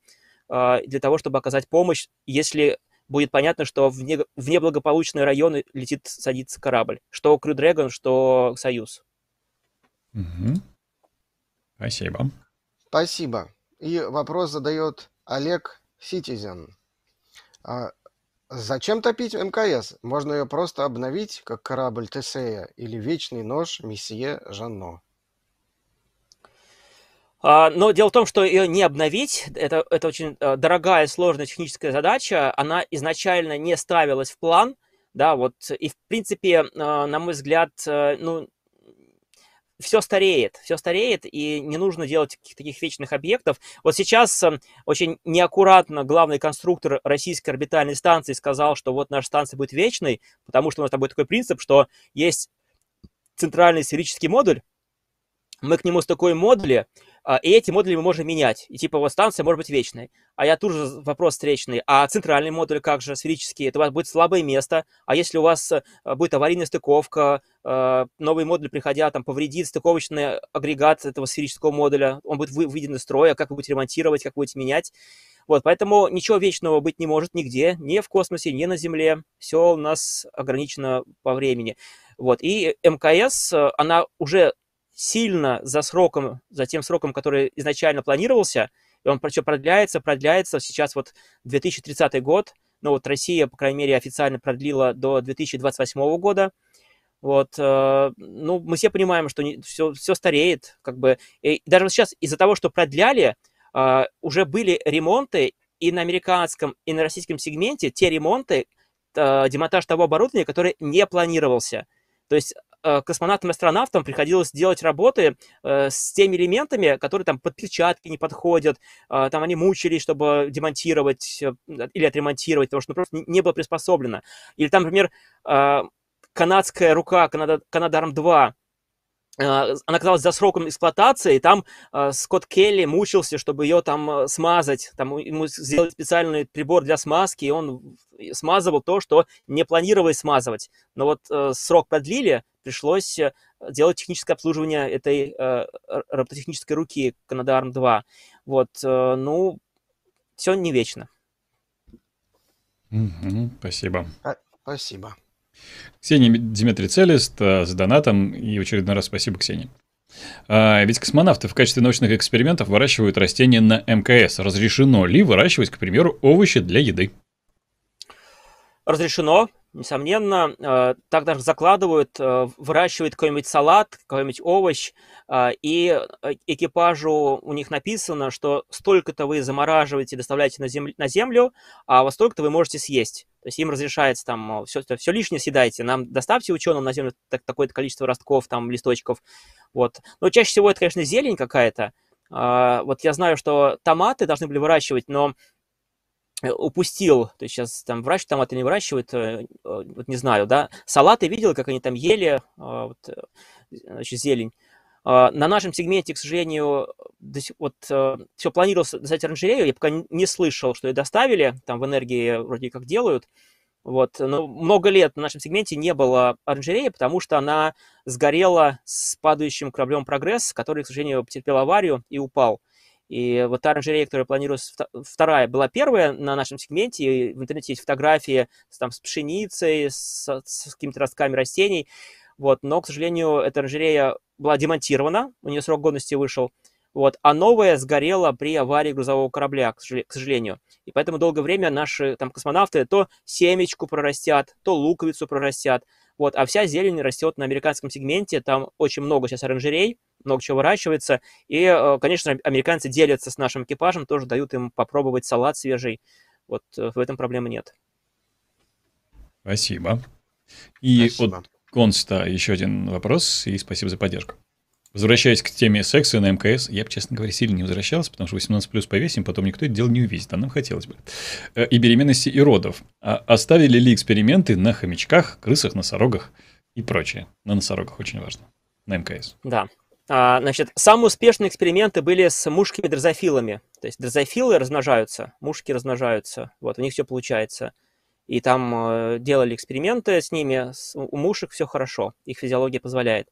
для того, чтобы оказать помощь, если будет понятно, что в, не, в неблагополучные районы летит, садится корабль. Что Crew Dragon, что Союз. Угу. Спасибо. Спасибо. И вопрос задает Олег Ситизен. А, Зачем топить МКС? Можно ее просто обновить, как корабль Тесея или вечный нож месье Жанно. А, но дело в том, что ее не обновить, это, это очень э, дорогая, сложная техническая задача, она изначально не ставилась в план, да, вот, и в принципе, э, на мой взгляд, э, ну, все стареет, все стареет, и не нужно делать таких вечных объектов. Вот сейчас очень неаккуратно главный конструктор российской орбитальной станции сказал, что вот наша станция будет вечной, потому что у нас там будет такой принцип, что есть центральный сферический модуль, мы к нему стыкуем модули, и эти модули мы можем менять. И типа вот станция может быть вечной. А я тут же вопрос встречный. А центральный модуль как же, сферический? Это у вас будет слабое место. А если у вас э, будет аварийная стыковка, э, новый модуль, приходя, там, повредит стыковочный агрегат этого сферического модуля, он будет выведен из строя, как вы будете ремонтировать, как вы будете менять. Вот, поэтому ничего вечного быть не может нигде, ни в космосе, ни на Земле. Все у нас ограничено по времени. Вот, и МКС, э, она уже сильно за сроком, за тем сроком, который изначально планировался, и он еще продляется, продляется. Сейчас вот 2030 год, ну вот Россия, по крайней мере, официально продлила до 2028 года. Вот, э, ну, мы все понимаем, что не, все, все стареет, как бы. И даже сейчас из-за того, что продляли, э, уже были ремонты и на американском, и на российском сегменте, те ремонты, э, демонтаж того оборудования, который не планировался. То есть Э, космонавтам и астронавтам приходилось делать работы э, с теми элементами, которые там под перчатки не подходят, э, там они мучились, чтобы демонтировать или отремонтировать, потому что ну, просто не было приспособлено. Или там, например, канадская рука, Канада, Канадарм-2, она оказалась за сроком эксплуатации, и там э, Скотт Келли мучился, чтобы ее там э, смазать. Там ему сделали специальный прибор для смазки, и он смазывал то, что не планировалось смазывать. Но вот э, срок продлили, пришлось э, делать техническое обслуживание этой э, робототехнической руки Canada 2. Вот, э, ну, все не вечно. Угу, спасибо. А, спасибо. Ксения Дмитрий Целест э, с донатом. И очередной раз спасибо, Ксения. А, ведь космонавты в качестве научных экспериментов выращивают растения на МКС. Разрешено ли выращивать, к примеру, овощи для еды? Разрешено несомненно, э, так даже закладывают, э, выращивают какой-нибудь салат, какой-нибудь овощ, и экипажу у них написано, что столько-то вы замораживаете, доставляете на, землю, на землю, а вот столько-то вы можете съесть. То есть им разрешается там все, все лишнее съедайте, нам доставьте ученым на землю так, такое-то количество ростков, там, листочков. Вот. Но чаще всего это, конечно, зелень какая-то. Вот я знаю, что томаты должны были выращивать, но упустил, то есть сейчас там выращивают томаты не выращивают, вот не знаю, да, салаты видел, как они там ели, вот, значит, зелень. На нашем сегменте, к сожалению, вот все планировалось достать оранжерею, я пока не слышал, что ее доставили, там в энергии вроде как делают, вот. Но много лет на нашем сегменте не было оранжереи, потому что она сгорела с падающим кораблем «Прогресс», который, к сожалению, потерпел аварию и упал. И вот та оранжерея, которая планировалась, вторая, была первая на нашем сегменте. И в интернете есть фотографии там, с пшеницей, с, с какими-то ростками растений. Вот. Но, к сожалению, эта оранжерея была демонтирована, у нее срок годности вышел. Вот, а новая сгорела при аварии грузового корабля, к сожалению. И поэтому долгое время наши там космонавты то семечку прорастят, то луковицу прорастят. Вот, а вся зелень растет на американском сегменте, там очень много сейчас оранжерей, много чего выращивается. И, э, конечно, американцы делятся с нашим экипажем, тоже дают им попробовать салат свежий. Вот э, в этом проблемы нет. Спасибо. И спасибо. от Конста еще один вопрос, и спасибо за поддержку. Возвращаясь к теме секса на МКС, я бы, честно говоря, сильно не возвращался, потому что 18 плюс повесим, потом никто это дело не увидит, а нам хотелось бы. Э, и беременности, и родов. А оставили ли эксперименты на хомячках, крысах, носорогах и прочее? На носорогах очень важно. На МКС. Да. А, значит, самые успешные эксперименты были с мушками дрозофилами. То есть дрозофилы размножаются, мушки размножаются. Вот, у них все получается. И там э, делали эксперименты с ними, у мушек все хорошо, их физиология позволяет.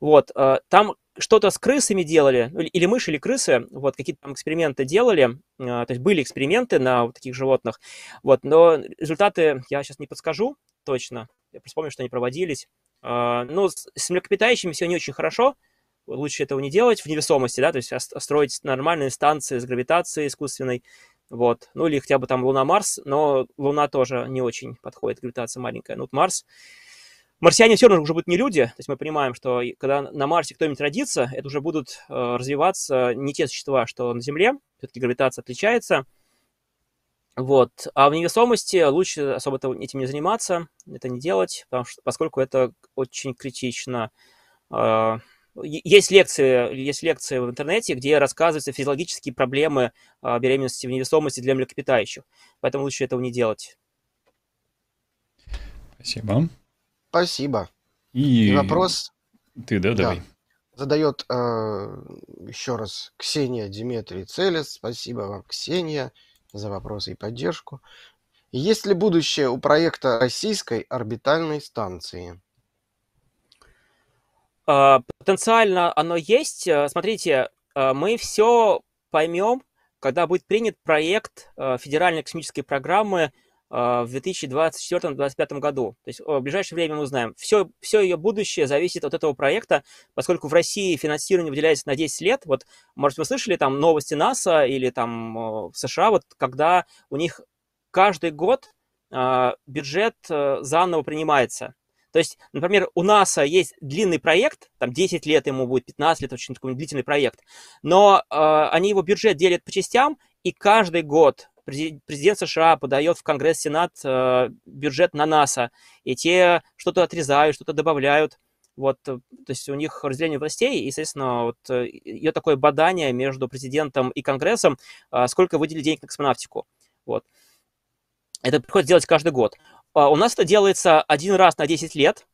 Вот, э, там что-то с крысами делали, ну, или мыши, или крысы, вот, какие-то там эксперименты делали, э, то есть были эксперименты на вот таких животных, вот, но результаты я сейчас не подскажу точно, я просто помню, что они проводились. Ну, с млекопитающими все не очень хорошо, лучше этого не делать в невесомости, да, то есть строить нормальные станции с гравитацией искусственной, вот, ну или хотя бы там Луна-Марс, но Луна тоже не очень подходит, гравитация маленькая, ну вот Марс, марсиане все равно уже будут не люди, то есть мы понимаем, что когда на Марсе кто-нибудь родится, это уже будут э, развиваться не те существа, что на Земле, все-таки гравитация отличается, вот. А в невесомости лучше особо этим не заниматься, это не делать, потому что, поскольку это очень критично. Есть лекции, есть лекции в интернете, где рассказываются физиологические проблемы э, беременности в невесомости для млекопитающих, поэтому лучше этого не делать. Спасибо. Спасибо. И, И вопрос ты, да, давай. задает э, еще раз Ксения Диметрий Целес. Спасибо вам, Ксения, за вопросы и поддержку. Есть ли будущее у проекта российской орбитальной станции? А, потенциально оно есть. Э, смотрите, э, мы все поймем, когда будет принят проект э, федеральной космической программы в 2024-2025 году. То есть в ближайшее время мы узнаем. Все, все ее будущее зависит от этого проекта, поскольку в России финансирование выделяется на 10 лет. Вот, может, вы слышали там новости НАСА или там в США, вот когда у них каждый год бюджет заново принимается. То есть, например, у НАСА есть длинный проект, там 10 лет ему будет, 15 лет, очень такой длительный проект, но э, они его бюджет делят по частям, и каждый год президент США подает в Конгресс, Сенат э, бюджет на НАСА, и те что-то отрезают, что-то добавляют. Вот, э, то есть у них разделение властей, и, соответственно, вот э, идет такое бадание между президентом и Конгрессом, сколько выделили денег на космонавтику. Вот. Это приходится делать каждый год. А у нас это делается один раз на 10 лет,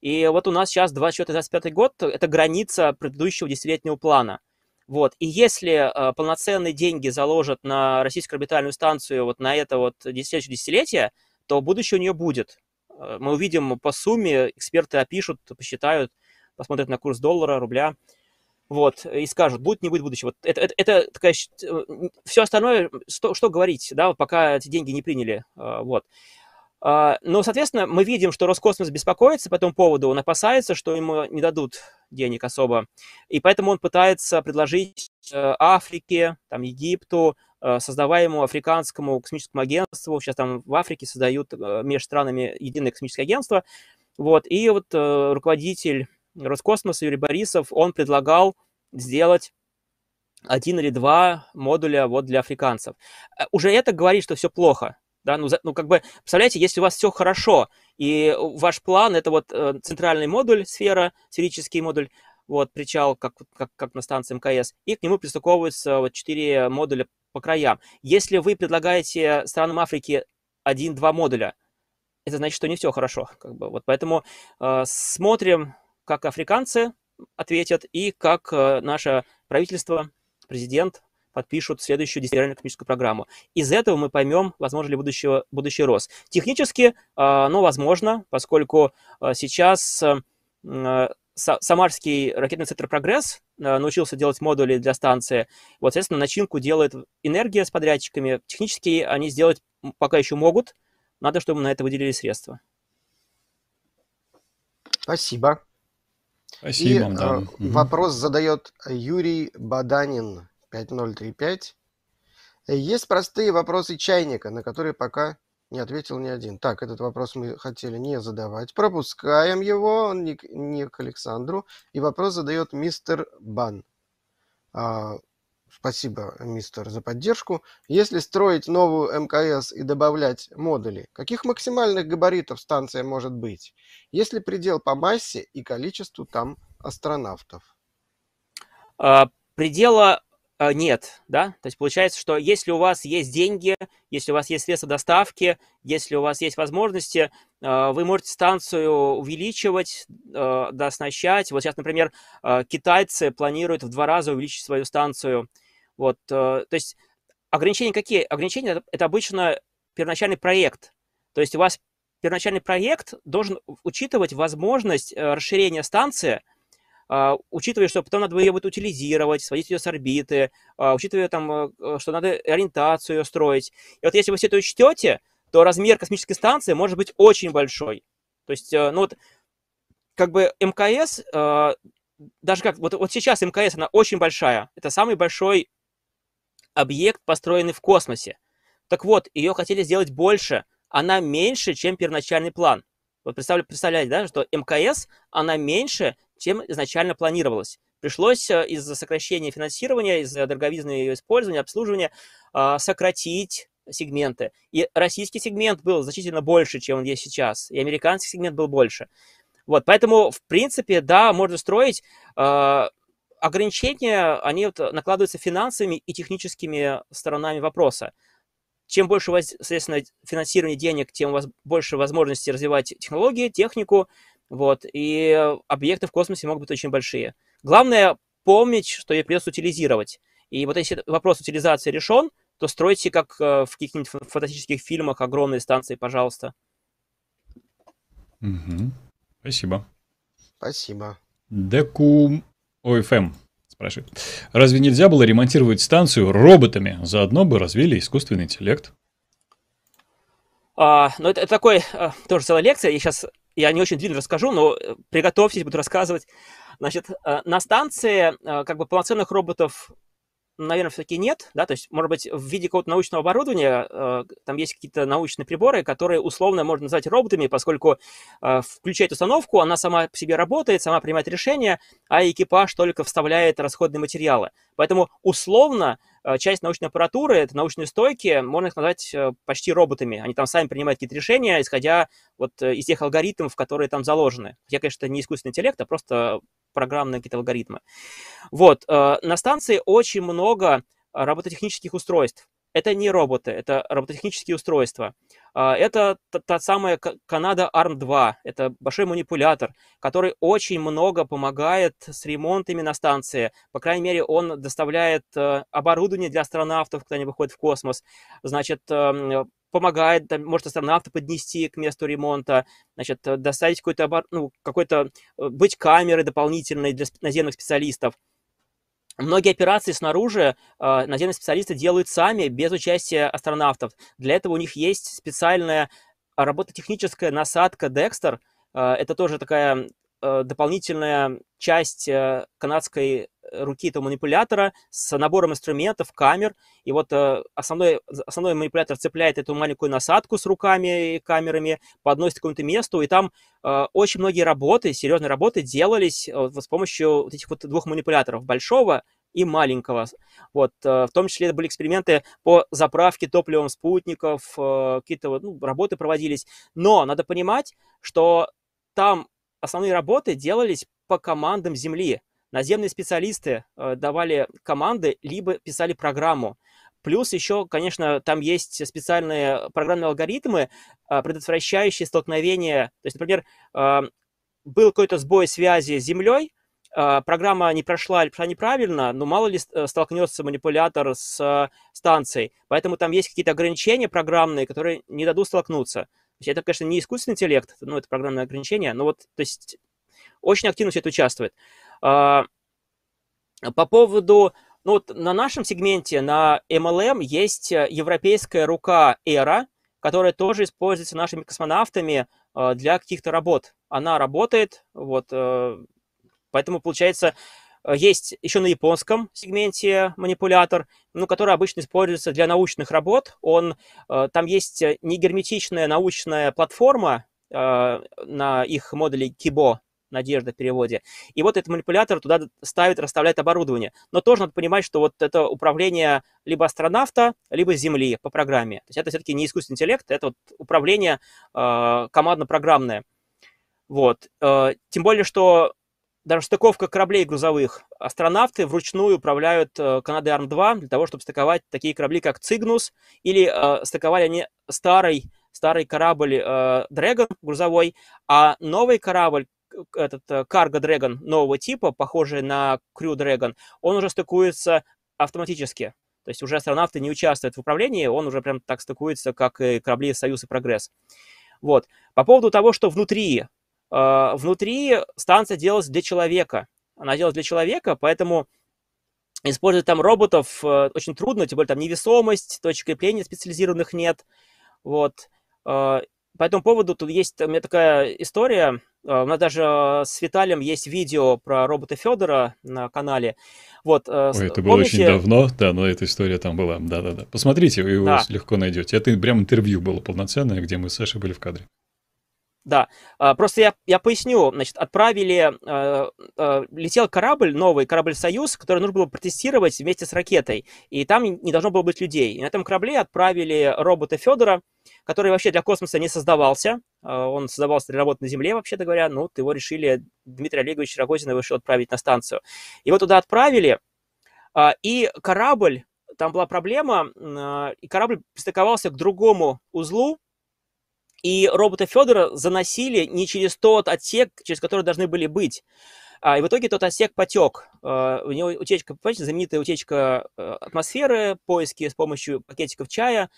и вот у нас сейчас 24-25 год, это граница предыдущего десятилетнего плана – вот. И если э, полноценные деньги заложат на российскую орбитальную станцию вот на это вот десятилетие, то будущее у нее будет. Э, мы увидим по сумме, эксперты опишут, посчитают, посмотрят на курс доллара, рубля, вот, и скажут, будет, не будет будущего. Вот это, это, это такая, э, все остальное, что, что говорить, да, пока эти деньги не приняли, вот. А, но, соответственно, мы видим, что Роскосмос беспокоится по этому поводу, он опасается, что ему не дадут денег особо, и поэтому он пытается предложить э, Африке, там, Египту, э, создаваемому африканскому космическому агентству, сейчас там в Африке создают э, между странами единое космическое агентство, вот, и вот руководитель Роскосмоса Юрий Борисов, он предлагал сделать один или два модуля вот для африканцев. Уже это говорит, что все плохо, да, ну, за, ну, как бы, представляете, если у вас все хорошо, и ваш план это вот э, центральный модуль, сфера, сферический модуль, вот, причал, как, как, как на станции МКС, и к нему пристыковываются вот четыре модуля по краям. Если вы предлагаете странам Африки один-два модуля, это значит, что не все хорошо. Как бы. вот поэтому э, смотрим, как африканцы ответят и как э, наше правительство, президент подпишут следующую десятилетнюю космическую программу. Из этого мы поймем, возможно ли будущего, будущий рост. Технически, э, ну, возможно, поскольку э, сейчас э, Самарский ракетный центр «Прогресс» э, научился делать модули для станции. Вот, соответственно, начинку делает энергия с подрядчиками. Технически они сделать пока еще могут. Надо, чтобы на это выделили средства. Спасибо. Спасибо, И да. э, вопрос задает Юрий Баданин, 5035. Есть простые вопросы чайника, на которые пока не ответил ни один. Так, этот вопрос мы хотели не задавать. Пропускаем его, он не, не к Александру. И вопрос задает мистер Бан. А, спасибо, мистер, за поддержку. Если строить новую МКС и добавлять модули, каких максимальных габаритов станция может быть? Есть ли предел по массе и количеству там астронавтов? А, предела нет, да, то есть получается, что если у вас есть деньги, если у вас есть средства доставки, если у вас есть возможности, а, вы можете станцию увеличивать, а, дооснащать. Вот сейчас, например, китайцы планируют в два раза увеличить свою станцию. Вот, то есть ограничения какие? Ограничения это, обычно первоначальный проект. То есть у вас первоначальный проект должен учитывать возможность э, расширения станции, учитывая, что потом надо ее будет утилизировать, сводить ее с орбиты, а, учитывая, там, э, что надо ориентацию ее строить. И вот если вы все это учтете, то размер космической станции может быть очень большой. То есть, э, ну вот, как бы МКС, э, даже как, вот, вот сейчас МКС, она очень большая. Это самый большой объект, построенный в космосе. Так вот, ее хотели сделать больше. Она меньше, чем первоначальный план. Вот представляете, да, что МКС, она меньше, чем изначально планировалось. Пришлось э, из-за сокращения финансирования, из-за дороговизны ее использования, обслуживания а, сократить сегменты. И российский сегмент был значительно больше, чем он есть сейчас, и американский сегмент был больше. Вот, поэтому, в принципе, да, можно строить. а, Ограничения, они вот накладываются финансовыми и техническими сторонами вопроса. Чем больше у соответственно, финансирование денег, тем у вас больше возможностей развивать технологии, технику, вот, и объекты в космосе могут быть очень большие. Главное помнить, что ее придется утилизировать. И вот если вопрос утилизации решен, то стройте, как э, в каких-нибудь фа- фантастических фильмах, огромные станции, пожалуйста. Мгм. Спасибо. Спасибо. Деку ОФМ спрашивает. Разве нельзя было ремонтировать станцию роботами? Заодно бы развили искусственный интеллект. А, ну, это, это такой, а, тоже целая лекция. Я сейчас, я не очень длинно расскажу, но э, приготовьтесь, буду рассказывать. Значит, а, на станции а, как бы полноценных роботов, наверное, все-таки нет, да, то есть, может быть, в виде какого-то научного оборудования, а, там есть какие-то научные приборы, которые условно можно назвать роботами, поскольку а, включает установку, она сама по себе работает, сама принимает решения, а экипаж только вставляет расходные материалы. Поэтому условно э, часть научной аппаратуры, это научные стойки, можно их назвать э, почти роботами. Они там сами принимают какие-то решения, исходя вот э, из тех алгоритмов, которые там заложены. Хотя, конечно, не искусственный интеллект, а просто программные какие-то алгоритмы. Вот, э, на станции очень много робототехнических устройств. Это не роботы, это робототехнические устройства. А, Это та, та самая Канада ARM-2, это большой манипулятор, который очень много помогает с ремонтами на станции. По крайней мере, он доставляет э, оборудование для астронавтов, когда они выходят в космос. Значит, эм, помогает, может астронавта поднести к месту ремонта, значит, э, доставить какой-то, ну, какой-то, э, быть камерой дополнительной для наземных специалистов. Многие операции снаружи э, наземные специалисты делают сами, без участия астронавтов. Для этого у них есть специальная робототехническая насадка Dexter. Э, это тоже такая дополнительная часть э, канадской руки этого манипулятора с набором инструментов, камер. И вот э, основной, основной манипулятор цепляет эту маленькую насадку с руками и камерами, подносит к какому-то месту, и там э, очень многие работы, серьезные работы делались э, вот с помощью вот этих вот двух манипуляторов, большого и маленького. Вот, э, в том числе это были эксперименты по заправке топливом спутников, э, какие-то ну, работы проводились. Но надо понимать, что там основные работы делались по командам Земли. Наземные специалисты э, давали команды, либо писали программу. Плюс еще, конечно, там есть специальные программные алгоритмы, а, предотвращающие столкновение. То есть, например, а, был какой-то сбой связи с Землей, программа не прошла или прошла неправильно, но мало ли э, столкнется манипулятор с станцией. Поэтому там есть какие-то ограничения программные, которые не дадут столкнуться. Есть это, конечно, не искусственный интеллект, но это программное ограничение, но вот, то есть, очень активно все это участвует. По поводу ну вот на нашем сегменте, на MLM, есть э, европейская рука ERA, которая тоже используется нашими космонавтами э, для каких-то работ. Она работает, вот, э, поэтому, получается, есть еще на японском сегменте манипулятор, ну, который обычно используется для научных работ. Он, там есть негерметичная научная платформа на их модуле Kibo, Надежда в переводе. И вот этот манипулятор туда ставит, расставляет оборудование. Но тоже надо понимать, что вот это управление либо астронавта, либо Земли по программе. То есть это все-таки не искусственный интеллект, это вот управление э, командно-программное. Вот. Э, тем более, что даже стыковка кораблей грузовых. Астронавты вручную управляют э, Канадой Арм-2 для того, чтобы стыковать такие корабли, как Цигнус, или э, стыковали они старый, старый корабль э, Dragon грузовой, а новый корабль, этот э, Cargo Dragon нового типа, похожий на Crew Dragon, он уже стыкуется автоматически. То есть уже астронавты не участвуют в управлении, он уже прям так стыкуется, как и корабли Союз и Прогресс. Вот. По поводу того, что внутри. Э, внутри станция делалась для человека. Она делалась для человека, поэтому использовать там роботов э, очень трудно, тем более там невесомость, точек крепления специализированных нет. Вот. Э, по этому поводу тут есть у меня такая история. А, у нас даже а, с Виталием есть видео про робота Федора на канале. Вот, э, Ой, это было помните... очень давно, да, но эта история там была. Да-да-да. Посмотрите, вы его да. легко найдете. Это прям интервью было полноценное, где мы с Сашей были в кадре. Да, а, просто я, я поясню. Значит, отправили, э, э, летел корабль, новый корабль «Союз», который нужно было протестировать вместе с ракетой. И там не должно было быть людей. И на этом корабле отправили робота Федора, который вообще для космоса не создавался. А, он создавался для работы на Земле, вообще-то говоря. Ну, вот его решили, Дмитрий Олегович Рогозин решил отправить на станцию. Его туда отправили, а, и корабль, там была проблема, и корабль пристыковался к другому узлу, и робота Федора заносили не через тот отсек, через который должны были быть. А, и в итоге тот отсек потек. А, у него утечка, понимаете, знаменитая утечка э, атмосферы, поиски с помощью пакетиков чая.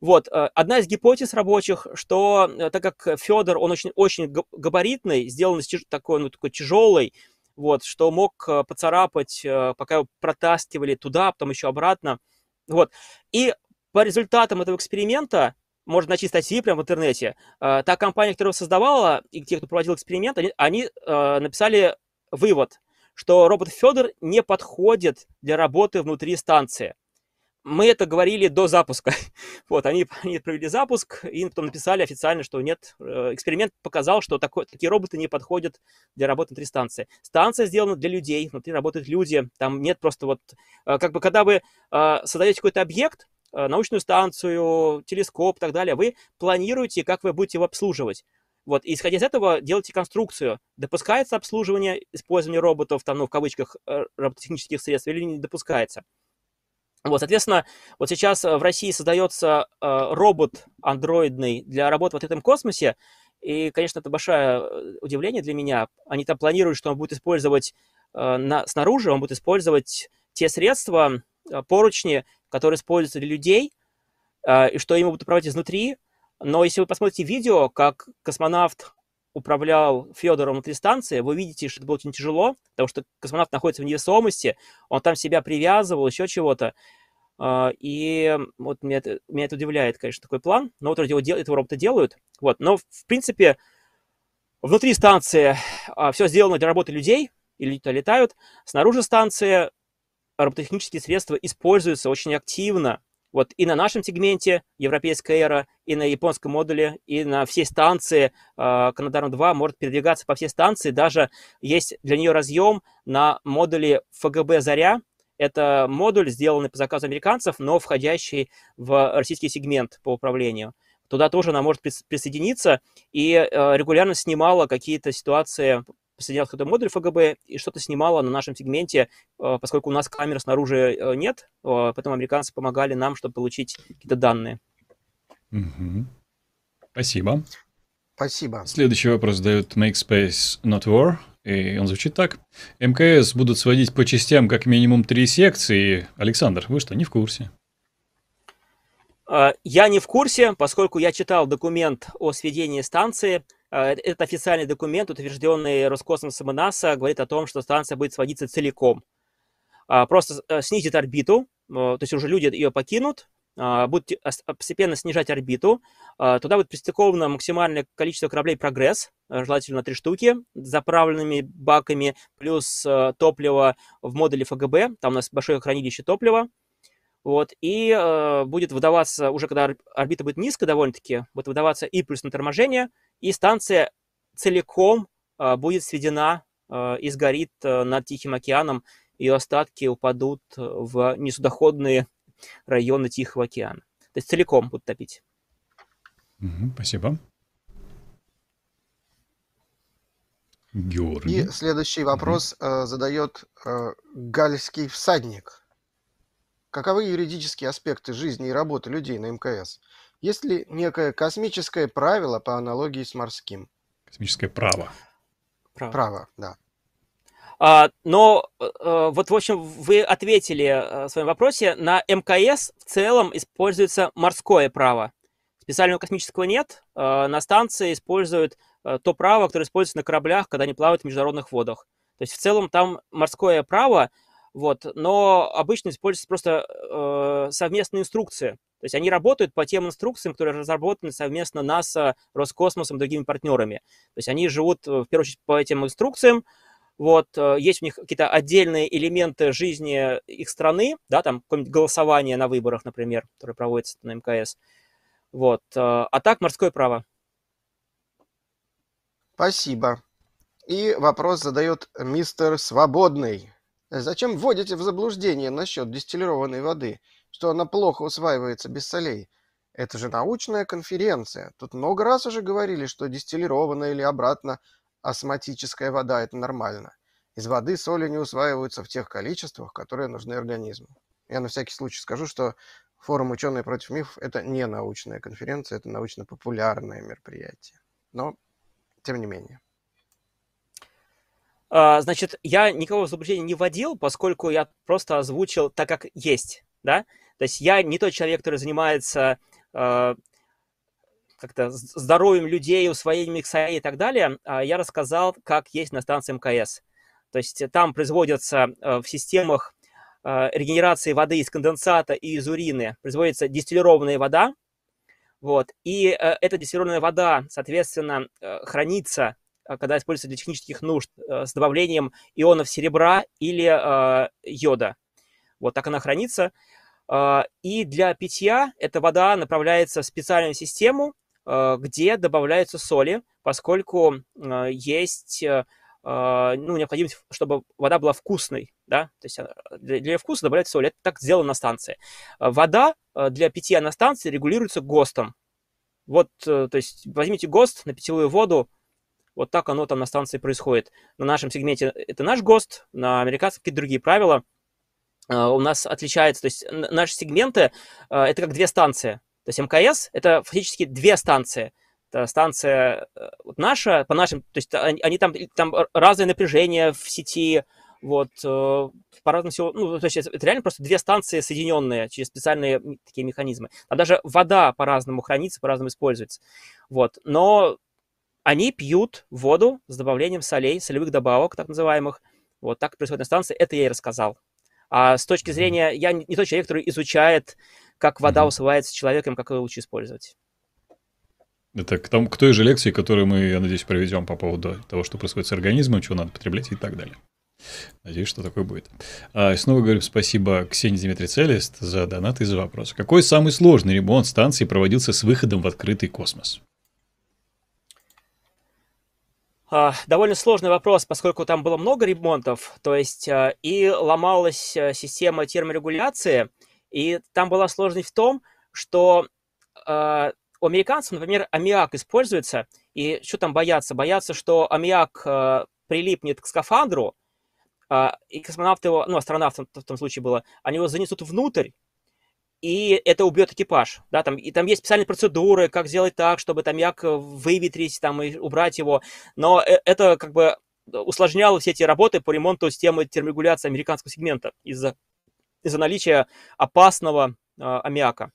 Вот, э, одна из гипотез рабочих, что э, так как Федор, он очень, очень габаритный, сделан такой, ну, такой тяжелый, вот, что мог поцарапать, пока его протаскивали туда, потом еще обратно. Вот. И по результатам этого эксперимента можно найти статьи прямо в интернете. А, та компания, которая создавала, и те, кто проводил эксперимент, они, они э, написали вывод, что робот Федор не подходит для работы внутри станции. Мы это говорили до запуска. *laughs* вот, они, они провели запуск, и потом написали официально, что нет, э, эксперимент показал, что такой, такие роботы не подходят для работы внутри станции. Станция сделана для людей, внутри работают люди, там нет просто вот, э, как бы, когда вы э, создаете какой-то объект, Э, научную станцию, телескоп и так далее, вы планируете, как вы будете его обслуживать. Вот, и исходя из этого, делайте конструкцию. Допускается обслуживание, использование роботов, там, ну, в кавычках, э, робототехнических средств или не допускается. Вот, соответственно, вот сейчас э, в России создается э, робот андроидный для работы в открытом космосе, и, конечно, это большое удивление для меня. Они там планируют, что он будет использовать э, на, снаружи, он будет использовать те средства, э, поручни, которые используются для людей, а, и что им будут управлять изнутри. Но если вы посмотрите видео, как космонавт управлял Федором внутри станции, вы видите, что это было очень тяжело, потому что космонавт находится в невесомости, он там себя привязывал, еще чего-то. А, и вот меня это, меня это удивляет, конечно, такой план. Но вот вроде его, этого робота делают. Вот. Но, в принципе, внутри станции все сделано для работы людей, и люди летают. Снаружи станции робототехнические средства используются очень активно. Вот и на нашем сегменте европейская эра, и на японском модуле, и на всей станции э, Канадарм-2 может передвигаться по всей станции. Даже есть для нее разъем на модуле ФГБ «Заря». Это модуль, сделанный по заказу американцев, но входящий в российский сегмент по управлению. Туда тоже она может присоединиться и э, регулярно снимала какие-то ситуации подсоединялось к этому модулю ФГБ и что-то снимало на нашем сегменте, э, поскольку у нас камер снаружи э, нет, э, поэтому американцы помогали нам, чтобы получить какие-то данные. Угу. Спасибо. Спасибо. Следующий вопрос задает Make Space Not War. И он звучит так. МКС будут сводить по частям как минимум три секции. Александр, вы что, не в курсе? Я не в курсе, поскольку я читал документ о сведении станции. А, это официальный документ, утвержденный Роскосмосом и НАСА, говорит о том, что станция будет сводиться целиком. А, просто э, снизит орбиту, то есть уже люди ее покинут, будут постепенно снижать орбиту. Туда будет пристыковано максимальное количество кораблей «Прогресс», э, желательно три штуки, заправленными баками, плюс э, топливо в модуле ФГБ, там у нас большое хранилище топлива. Вот, и э, будет выдаваться, уже когда орбита будет низко довольно-таки, будет выдаваться и плюс на торможение, и станция целиком э, будет сведена э, и сгорит э, над Тихим океаном, ее остатки упадут в несудоходные *laughs* районы Тихого океана. То есть целиком будут топить. Угу, спасибо. Георгий. И следующий вопрос угу. э, задает э, гальский всадник. Каковы юридические аспекты жизни и работы людей на МКС? Есть ли некое космическое правило по аналогии с морским? Космическое право. Право, право да. А, но а, вот, в общем, вы ответили а, в своем вопросе. На МКС в целом используется морское право. Специального космического нет. А, на станции используют а, то право, которое используется на кораблях, когда они плавают в международных водах. То есть в целом там морское право, вот, но обычно используется просто э, совместные инструкции. То есть они работают по тем инструкциям, которые разработаны совместно НАСА, Роскосмосом другими партнерами. То есть они живут, в первую очередь, по этим инструкциям. Вот, э, есть у них какие-то отдельные элементы жизни их страны, да, там какое-нибудь голосование на выборах, например, которое проводится на МКС. Вот. Э, а так морское право. Спасибо. И вопрос задает мистер Свободный. Зачем вводите в заблуждение насчет дистиллированной воды, что она плохо усваивается без солей? Это же научная конференция. Тут много раз уже говорили, что дистиллированная или обратно осматическая вода – это нормально. Из воды соли не усваиваются в тех количествах, которые нужны организму. Я на всякий случай скажу, что форум «Ученые против мифов» – это не научная конференция, это научно-популярное мероприятие. Но, тем не менее. А, значит, я никого в заблуждение не вводил, поскольку я просто озвучил так, как есть, да? То есть я не тот человек, который занимается э, как-то здоровьем людей, усвоением их и так далее. А я рассказал, как есть на станции МКС. То есть там производятся в системах регенерации воды из конденсата и из урины, производится дистиллированная вода, вот, и э, эта дистиллированная вода, соответственно, э, хранится а, когда используется для технических нужд э, с добавлением ионов серебра или э, йода. Вот так она хранится. Э, и для питья эта вода направляется в специальную систему, где добавляются соли, поскольку есть ну, необходимость, чтобы вода была вкусной, да, то есть для, вкуса добавляется соль, это так сделано на станции. Вода для питья на станции регулируется ГОСТом. Вот, то есть возьмите ГОСТ на питьевую воду, вот так оно там на станции происходит. На нашем сегменте это наш ГОСТ, на американских какие-то другие правила. Uh, у нас отличается, то есть наши сегменты uh, это как две станции. То есть МКС это фактически две станции. Станция uh, вот наша, по нашим, то есть они, они там, там разное напряжение в сети, вот, по разному всего, ну, то есть это реально просто две станции соединенные через специальные такие механизмы. А даже вода по-разному хранится, по-разному используется. Вот, но они пьют воду с добавлением солей, солевых добавок, так называемых. Вот так происходит на станции. Это я и рассказал. А с точки зрения, я не тот человек, который изучает, как вода усваивается человеком, как ее лучше использовать. Это к, тому, к той же лекции, которую мы, я надеюсь, проведем по поводу того, что происходит с организмом, чего надо потреблять и так далее. Надеюсь, что такое будет. А, снова говорю спасибо Ксении Дмитрий Целест за донат и за вопрос. Какой самый сложный ремонт станции проводился с выходом в открытый космос? А, довольно сложный вопрос, поскольку там было много ремонтов, то есть а, и ломалась а, система терморегуляции, и там была сложность в том, что у американцев, например, аммиак используется, и что там боятся? Боятся, что аммиак прилипнет к скафандру, а, и космонавты его, ну, астронавты в том случае было, они его занесут внутрь, и это убьет экипаж, да, там, и там есть специальные процедуры, как сделать так, чтобы там як выветрить, там, и убрать его, но э, это как бы усложняло все эти работы по ремонту системы терморегуляции американского сегмента из-за из наличия опасного э, аммиака.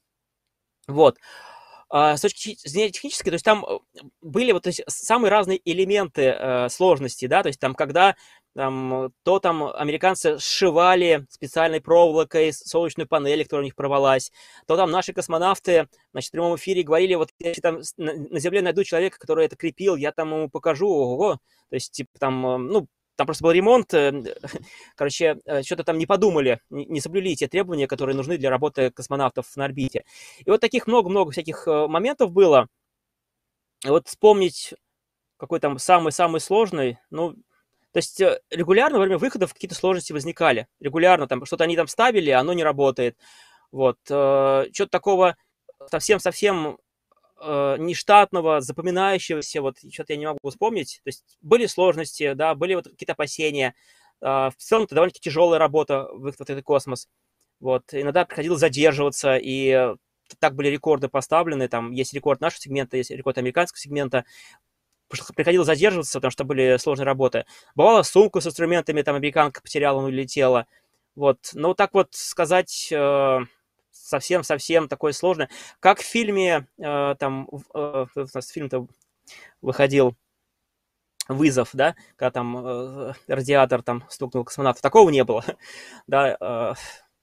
Вот. А, с точки зрения технической, то есть там э, были вот то есть, самые разные элементы э, сложности, да, то есть там когда там, то там американцы сшивали специальной проволокой солнечную панель, которая у них порвалась, то там наши космонавты, значит, в прямом эфире говорили, вот если там на Земле найду человека, который это крепил, я там ему покажу, ого, то есть, типа, там, э, ну, там просто был ремонт, э, *laughs* короче, э, что-то там не подумали, не соблюли те требования, которые нужны для работы космонавтов на орбите. И вот таких много-много всяких моментов было. Вот вспомнить какой там самый-самый сложный, ну, то есть э, регулярно во время выходов какие-то сложности возникали. Регулярно там что-то они там ставили, а оно не работает. Вот. Э, что-то такого совсем-совсем э, нештатного, запоминающегося, вот что-то я не могу вспомнить. То есть были сложности, да, были вот какие-то опасения. В целом это довольно-таки тяжелая работа, выход в этот космос. Вот. Иногда приходилось задерживаться, и так были рекорды поставлены. Там есть рекорд нашего сегмента, есть рекорд американского сегмента приходилось задерживаться, потому что были сложные работы. Бывало, сумку с инструментами там американка потеряла, ну, улетела. Вот. Но так вот сказать э, совсем-совсем такое сложное. Как в фильме, э, там, э, у нас фильм-то выходил вызов, да, когда там э, радиатор там стукнул космонавта. Такого не было, *laughs* да, э,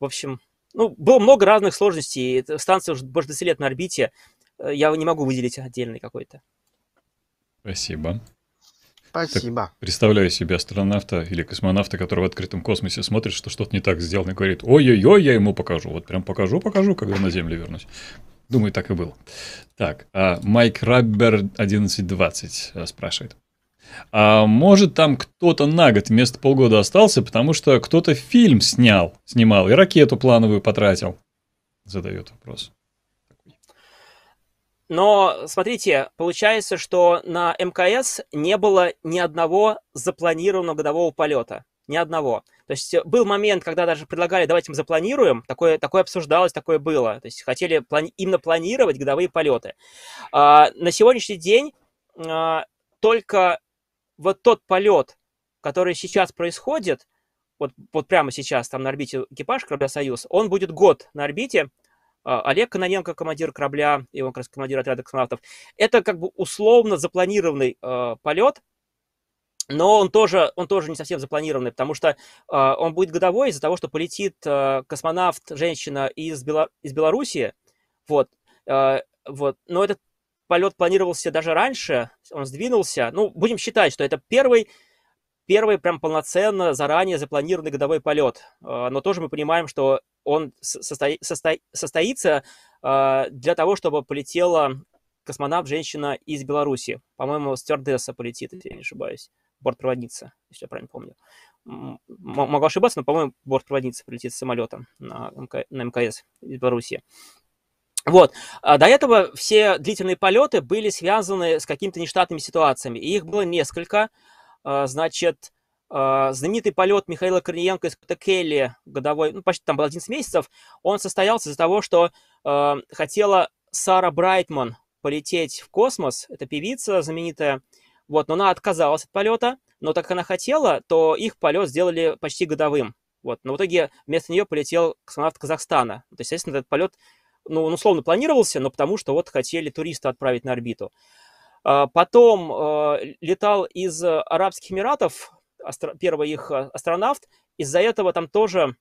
в общем, ну, было много разных сложностей. Станция уже больше 10 лет на орбите. Я не могу выделить отдельный какой-то. Спасибо. Спасибо. Так, представляю себе астронавта или космонавта, который в открытом космосе смотрит, что что-то не так сделано, и говорит, ой-ой-ой, я ему покажу. Вот прям покажу, покажу, когда на Землю вернусь. Думаю, так и было. Так, а Майк Раббер 1120 э, спрашивает. А может там кто-то на год вместо полгода остался, потому что кто-то фильм снял, снимал и ракету плановую потратил? Задает вопрос. Но смотрите, получается, что на МКС не было ни одного запланированного годового полета. Ни одного. То есть был момент, когда даже предлагали, давайте мы запланируем, такое, такое обсуждалось, такое было. То есть хотели плани- именно планировать годовые полеты. А, на сегодняшний день а, только вот тот полет, который сейчас происходит, вот, вот прямо сейчас там на орбите экипаж корабля «Союз», он будет год на орбите, Олег Кононенко, командир корабля, и он как раз командир отряда космонавтов. Это как бы условно запланированный э, полет, но он тоже, он тоже не совсем запланированный, потому что э, он будет годовой из-за того, что полетит э, космонавт, женщина из, Бело, из Белоруссии. Вот, э, вот. Но этот полет планировался даже раньше, он сдвинулся. Ну, будем считать, что это первый первый прям полноценно заранее запланированный годовой полет. Но тоже мы понимаем, что он состо... Состо... состоится э, для того, чтобы полетела космонавт, женщина из Беларуси. По-моему, стюардесса полетит, если я не ошибаюсь. Бортпроводница, если я правильно помню. могу ошибаться, но, по-моему, бортпроводница полетит с самолетом на, МК... на МКС из Беларуси. Вот. А до этого все длительные полеты были связаны с какими-то нештатными ситуациями. И их было несколько. А, значит, знаменитый полет Михаила Корниенко из Котакелли, годовой, ну, почти там был 11 месяцев, он состоялся из-за того, что э, хотела Сара Брайтман полететь в космос, это певица знаменитая, вот, но она отказалась от полета, но так как она хотела, то их полет сделали почти годовым. Вот, но в итоге вместо нее полетел космонавт Казахстана. То есть, естественно, этот полет, ну, он условно планировался, но потому что вот хотели туриста отправить на орбиту. Потом э, летал из Арабских Эмиратов астро... первый их э, астронавт. Из-за этого там тоже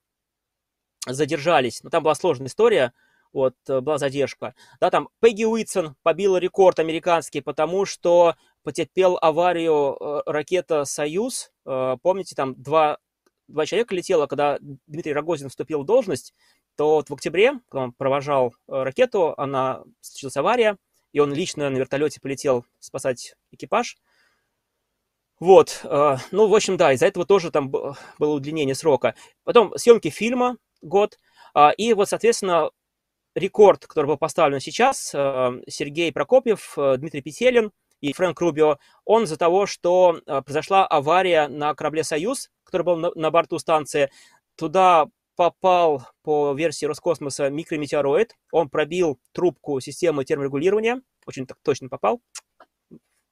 задержались. Но ну, там была сложная история, вот, э, была задержка. Да, там Пегги Уитсон побила рекорд американский, потому что потерпел аварию э, ракета «Союз». Помните, там два, два человека летело, когда Дмитрий Рогозин вступил в должность, то вот в октябре, когда он провожал ракету, она случилась авария, и он лично на вертолете полетел спасать экипаж – вот, э, ну, в общем, да, из-за этого тоже там было удлинение срока. Потом съемки фильма год, а, и вот, соответственно, рекорд, который был поставлен сейчас, э, Сергей Прокопьев, э, Дмитрий Петелин и Фрэнк Рубио, он из-за того, что произошла авария на корабле «Союз», который был на борту станции, туда попал по версии Роскосмоса микрометеороид, он пробил трубку системы терморегулирования, очень так точно попал,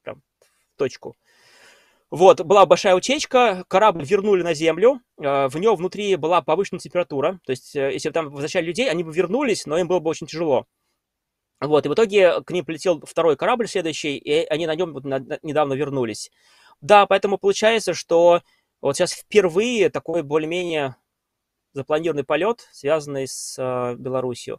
прям в точку. Вот, была большая утечка, корабль вернули на Землю, э, в нем внутри была повышенная температура, то есть э, если бы там возвращали людей, они бы вернулись, но им было бы очень тяжело. Вот, и в итоге к ним полетел второй корабль следующий, и они на нем недавно вернулись. Да, поэтому получается, что вот сейчас впервые такой более-менее запланированный полет, связанный с э, Белоруссией.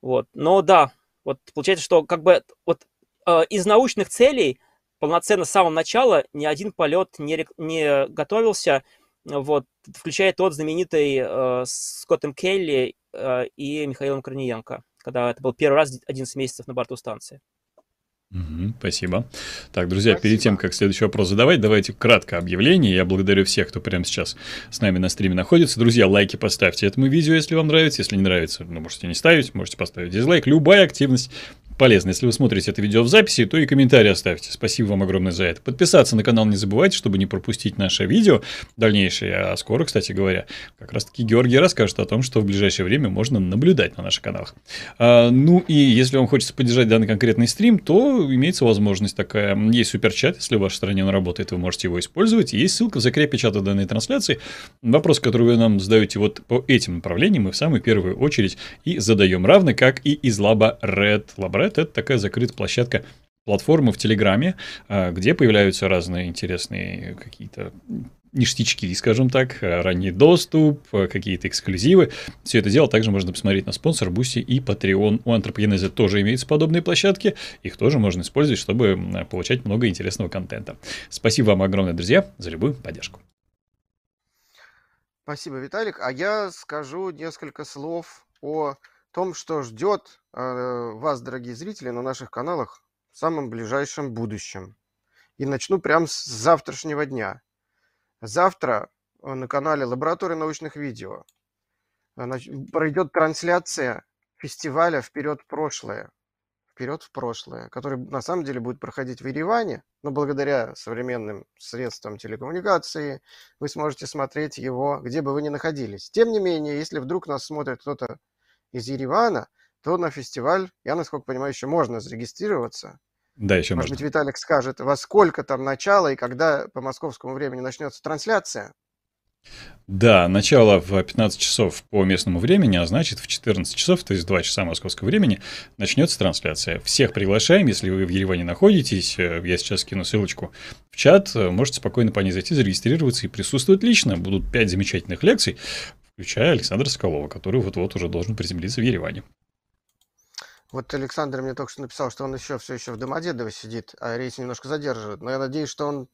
Вот. Но да, вот получается, что как бы вот э, из научных целей полноценно с самого начала ни один полет не, не готовился, вот, включая тот знаменитый э, с Скоттом Келли э, и Михаилом Корниенко когда это был первый раз 11 месяцев на борту станции. Угу, спасибо. Так, друзья, спасибо. перед тем, как следующий вопрос задавать, давайте кратко объявление. Я благодарю всех, кто прямо сейчас с нами на стриме находится. Друзья, лайки поставьте этому видео, если вам нравится. Если не нравится, ну, можете не ставить, можете поставить дизлайк. Любая активность полезно. Если вы смотрите это видео в записи, то и комментарий оставьте. Спасибо вам огромное за это. Подписаться на канал не забывайте, чтобы не пропустить наше видео дальнейшее. А скоро, кстати говоря, как раз таки Георгий расскажет о том, что в ближайшее время можно наблюдать на наших каналах. А, ну и если вам хочется поддержать данный конкретный стрим, то имеется возможность такая. Есть суперчат, если в вашей стране он работает, вы можете его использовать. Есть ссылка в закрепе чата данной трансляции. Вопрос, который вы нам задаете вот по этим направлениям, мы в самую первую очередь и задаем. Равно как и из лаба Red. Lab Red это такая закрытая площадка платформы в Телеграме, а, где появляются разные интересные какие-то ништячки, скажем так, ранний доступ, какие-то эксклюзивы. Все это дело также можно посмотреть на спонсор, Буси и Patreon. У Антропогенеза тоже имеются подобные площадки. Их тоже можно использовать, чтобы получать много интересного контента. Спасибо вам огромное, друзья, за любую поддержку. Спасибо, Виталик. А я скажу несколько слов о том, что ждет вас, дорогие зрители, на наших каналах в самом ближайшем будущем. И начну прямо с завтрашнего дня. Завтра э, на канале Лаборатория научных видео э, пройдет трансляция фестиваля «Вперед в прошлое». «Вперед в прошлое», который на самом деле будет проходить в Ереване, но благодаря современным средствам телекоммуникации вы сможете смотреть его, где бы вы ни находились. Тем не менее, если вдруг нас смотрит кто-то из Еревана, то на фестиваль, я, насколько понимаю, еще можно зарегистрироваться. Да, еще Может можно. быть, Виталик скажет, во сколько там начало и когда по московскому времени начнется трансляция? Да, начало в 15 часов по местному времени, а значит в 14 часов, то есть 2 часа московского времени, начнется трансляция. Всех приглашаем, если вы в Ереване находитесь, э, я сейчас кину ссылочку в чат, э, можете спокойно по ней зайти, зарегистрироваться и присутствовать лично. Будут 5 замечательных лекций, включая Александра Соколова, который вот-вот уже должен приземлиться в Ереване. Вот Александр мне только что написал, что он еще все еще в Домодедово сидит, а рейс немножко задерживает. Но я надеюсь, что он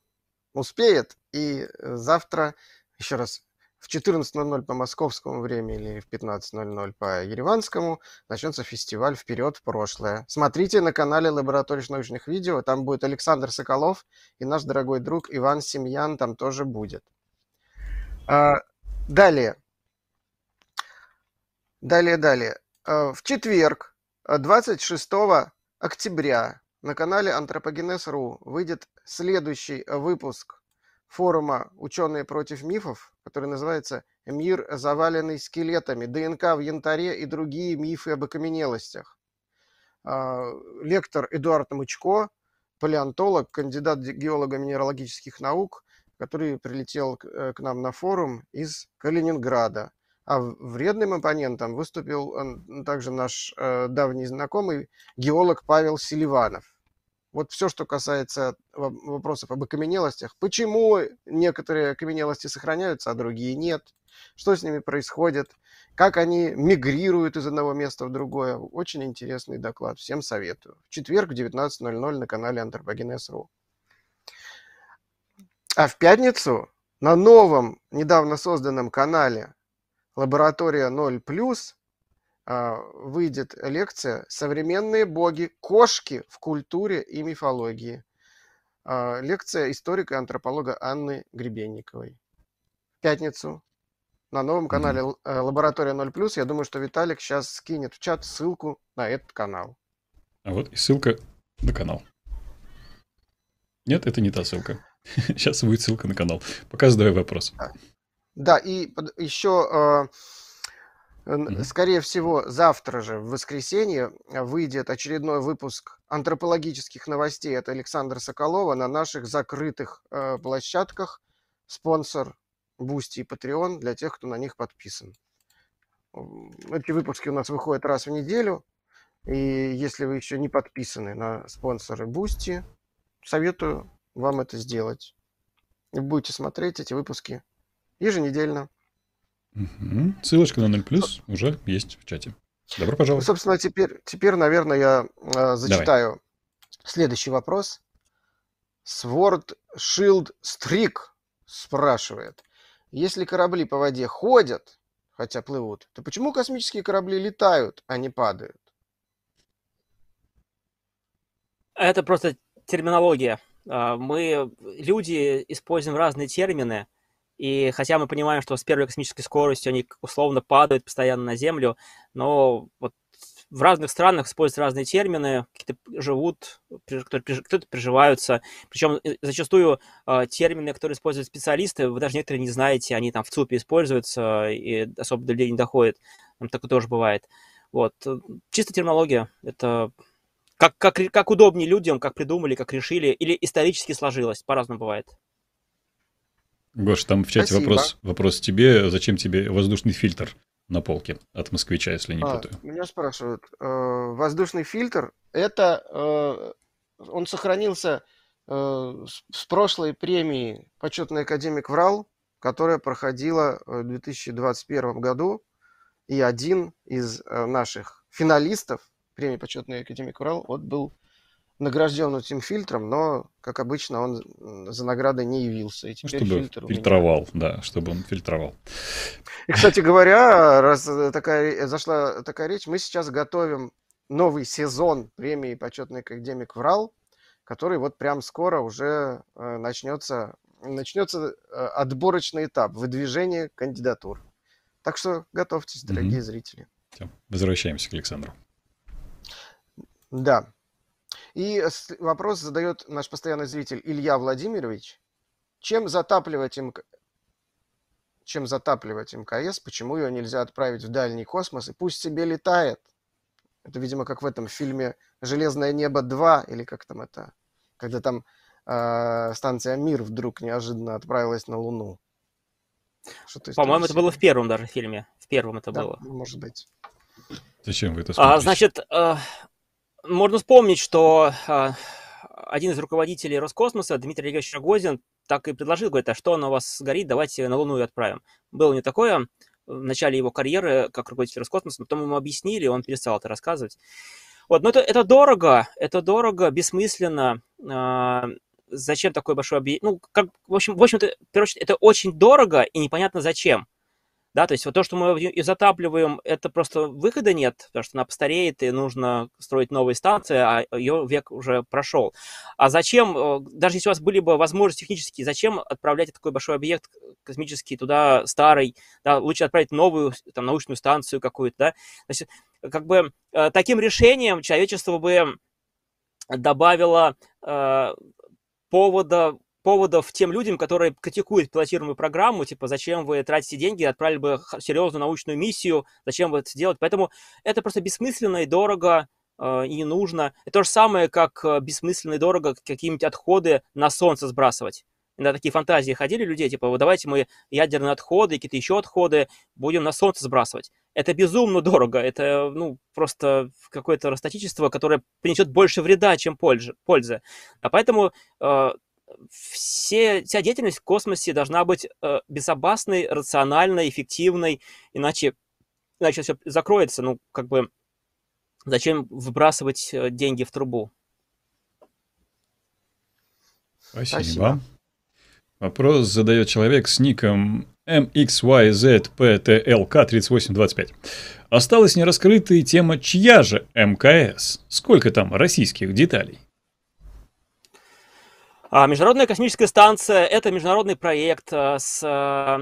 успеет. И э, завтра, еще раз, в 14.00 по московскому времени или в 15.00 по ереванскому начнется фестиваль «Вперед в прошлое». Смотрите на канале Лаборатории научных видео, там будет Александр Соколов и наш дорогой друг Иван Семьян там тоже будет. А, далее. Далее, далее. Э, в четверг, 26 э, октября, на канале Антропогенез.ру выйдет следующий выпуск форума «Ученые против мифов», который называется «Мир, заваленный скелетами. ДНК в янтаре и другие мифы об окаменелостях». Э, лектор Эдуард Мычко, палеонтолог, кандидат геолого-минералогических наук, который прилетел к нам на форум из Калининграда. А вредным оппонентом выступил также наш э, давний знакомый геолог Павел Селиванов. Вот все, что касается вопросов об окаменелостях. Почему некоторые окаменелости сохраняются, а другие нет? Что с ними происходит? Как они мигрируют из одного места в другое? Очень интересный доклад. Всем советую. В четверг в 19.00 на канале Антропогенез.ру. А в пятницу на новом, недавно созданном канале лаборатория 0 плюс а, выйдет лекция «Современные боги. Кошки в культуре и мифологии». А, лекция историка и антрополога Анны Гребенниковой. В пятницу на новом канале mm-hmm. «Лаборатория 0 плюс». Я думаю, что Виталик сейчас скинет в чат ссылку на этот канал. А вот и ссылка на канал. Нет, это не та ссылка. *laughs* Сейчас будет ссылка на канал. Пока задавай вопрос. Да, и еще, э, скорее всего, завтра же, в воскресенье, выйдет очередной выпуск антропологических новостей от Александра Соколова на наших закрытых э, площадках. Спонсор Boosty и Patreon для тех, кто на них подписан. Эти выпуски у нас выходят раз в неделю. И если вы еще не подписаны на Sponsr и Boosty, советую вам это сделать. И будете смотреть эти выпуски еженедельно. Угу. Ссылочка на 0 плюс уже есть в чате. Добро пожаловать. Собственно, теперь, теперь наверное, я э, зачитаю Давай. следующий вопрос. Sword Shield Streak спрашивает. Если корабли по воде ходят, хотя плывут, то почему космические корабли летают, а не падают? Это просто терминология. А, мы, люди, используем разные термины, и хотя мы понимаем, что с первой космической скоростью они условно падают постоянно на Землю, но вот в разных странах используют разные термины, какие-то живут, кто-то приживаются. Причем э, зачастую э, термины, которые используют специалисты, вы даже некоторые не знаете, они там в ЦУПе используются и особо до людей не доходят. Там такое тоже бывает. Вот. Чисто терминология. Это как, как, как удобнее людям, как придумали, как решили, или исторически сложилось. По-разному бывает. Гош, там в чате вопрос, вопрос тебе. Зачем тебе воздушный фильтр на полке от москвича, если не а, путаю? Меня спрашивают. Э, воздушный фильтр, это... Э, он сохранился э, с прошлой премии «Почетный академик ВРАЛ», которая проходила в 2021 году. И один из наших финалистов премии «Почетный академик Урал», вот был награжден этим фильтром, но, как обычно, он за наградой не явился. И теперь чтобы фильтр фильтровал, меня... да, чтобы он фильтровал. И, кстати говоря, раз *laughs* такая, зашла такая речь, мы сейчас готовим новый сезон премии «Почетный академик ВРАЛ», который вот прям скоро уже э, начнется, начнется э, отборочный этап выдвижения кандидатур. Так что готовьтесь, дорогие mm-hmm. зрители. Все, возвращаемся к Александру. Да. И вопрос задает наш постоянный зритель Илья Владимирович. Чем затапливать, МК... Чем затапливать МКС? Почему ее нельзя отправить в дальний космос? И пусть себе летает. Это, видимо, как в этом фильме «Железное небо 2» или как там это, когда там э, станция «Мир» вдруг неожиданно отправилась на Луну. По-моему, это было в первом даже фильме. В первом это да, было. может быть. Зачем вы это смотрите? А, значит, э, можно вспомнить, что э, один из руководителей Роскосмоса, Дмитрий Олегович Рогозин, так и предложил, говорит, а что она у вас горит, давайте на Луну и отправим. Было не такое в начале его карьеры как руководитель Роскосмоса, потом ему объяснили, он перестал это рассказывать. Вот, но это, это дорого, это дорого, бессмысленно. Э, зачем такой большой объект? Ну, как, в общем, в общем-то, это очень дорого и непонятно зачем. Да, то есть вот то, что мы ее затапливаем, это просто выхода нет, потому что она постареет, и нужно строить новые станции, а ее век уже прошел. А зачем, э, даже если у вас были бы возможности технические, зачем отправлять такой большой объект космический туда, старый, да, лучше отправить новую там, научную станцию какую-то, да. Значит, как бы э, таким решением человечество бы добавило э, повода поводов тем людям, которые критикуют пилотируемую программу, типа, зачем вы тратите деньги, отправили бы серьезную научную миссию, зачем вы это делать. Поэтому это просто бессмысленно и дорого, э, и не нужно. Это то же самое, как э, бессмысленно и дорого какие-нибудь отходы на солнце сбрасывать. На такие фантазии ходили людей, типа, вот давайте мы ядерные отходы, какие-то еще отходы будем на солнце сбрасывать. Это безумно дорого, это, ну, просто какое-то расточительство, которое принесет больше вреда, чем пользы. А поэтому э, все, вся деятельность в космосе должна быть э, безопасной, рациональной, эффективной, иначе, иначе все закроется. Ну, как бы, зачем выбрасывать э, деньги в трубу? Спасибо. Спасибо. Вопрос задает человек с ником MXYZPTLK3825. Осталась нераскрытой тема «Чья же МКС?» Сколько там российских деталей? А, Международная космическая станция – это международный проект. А, с а,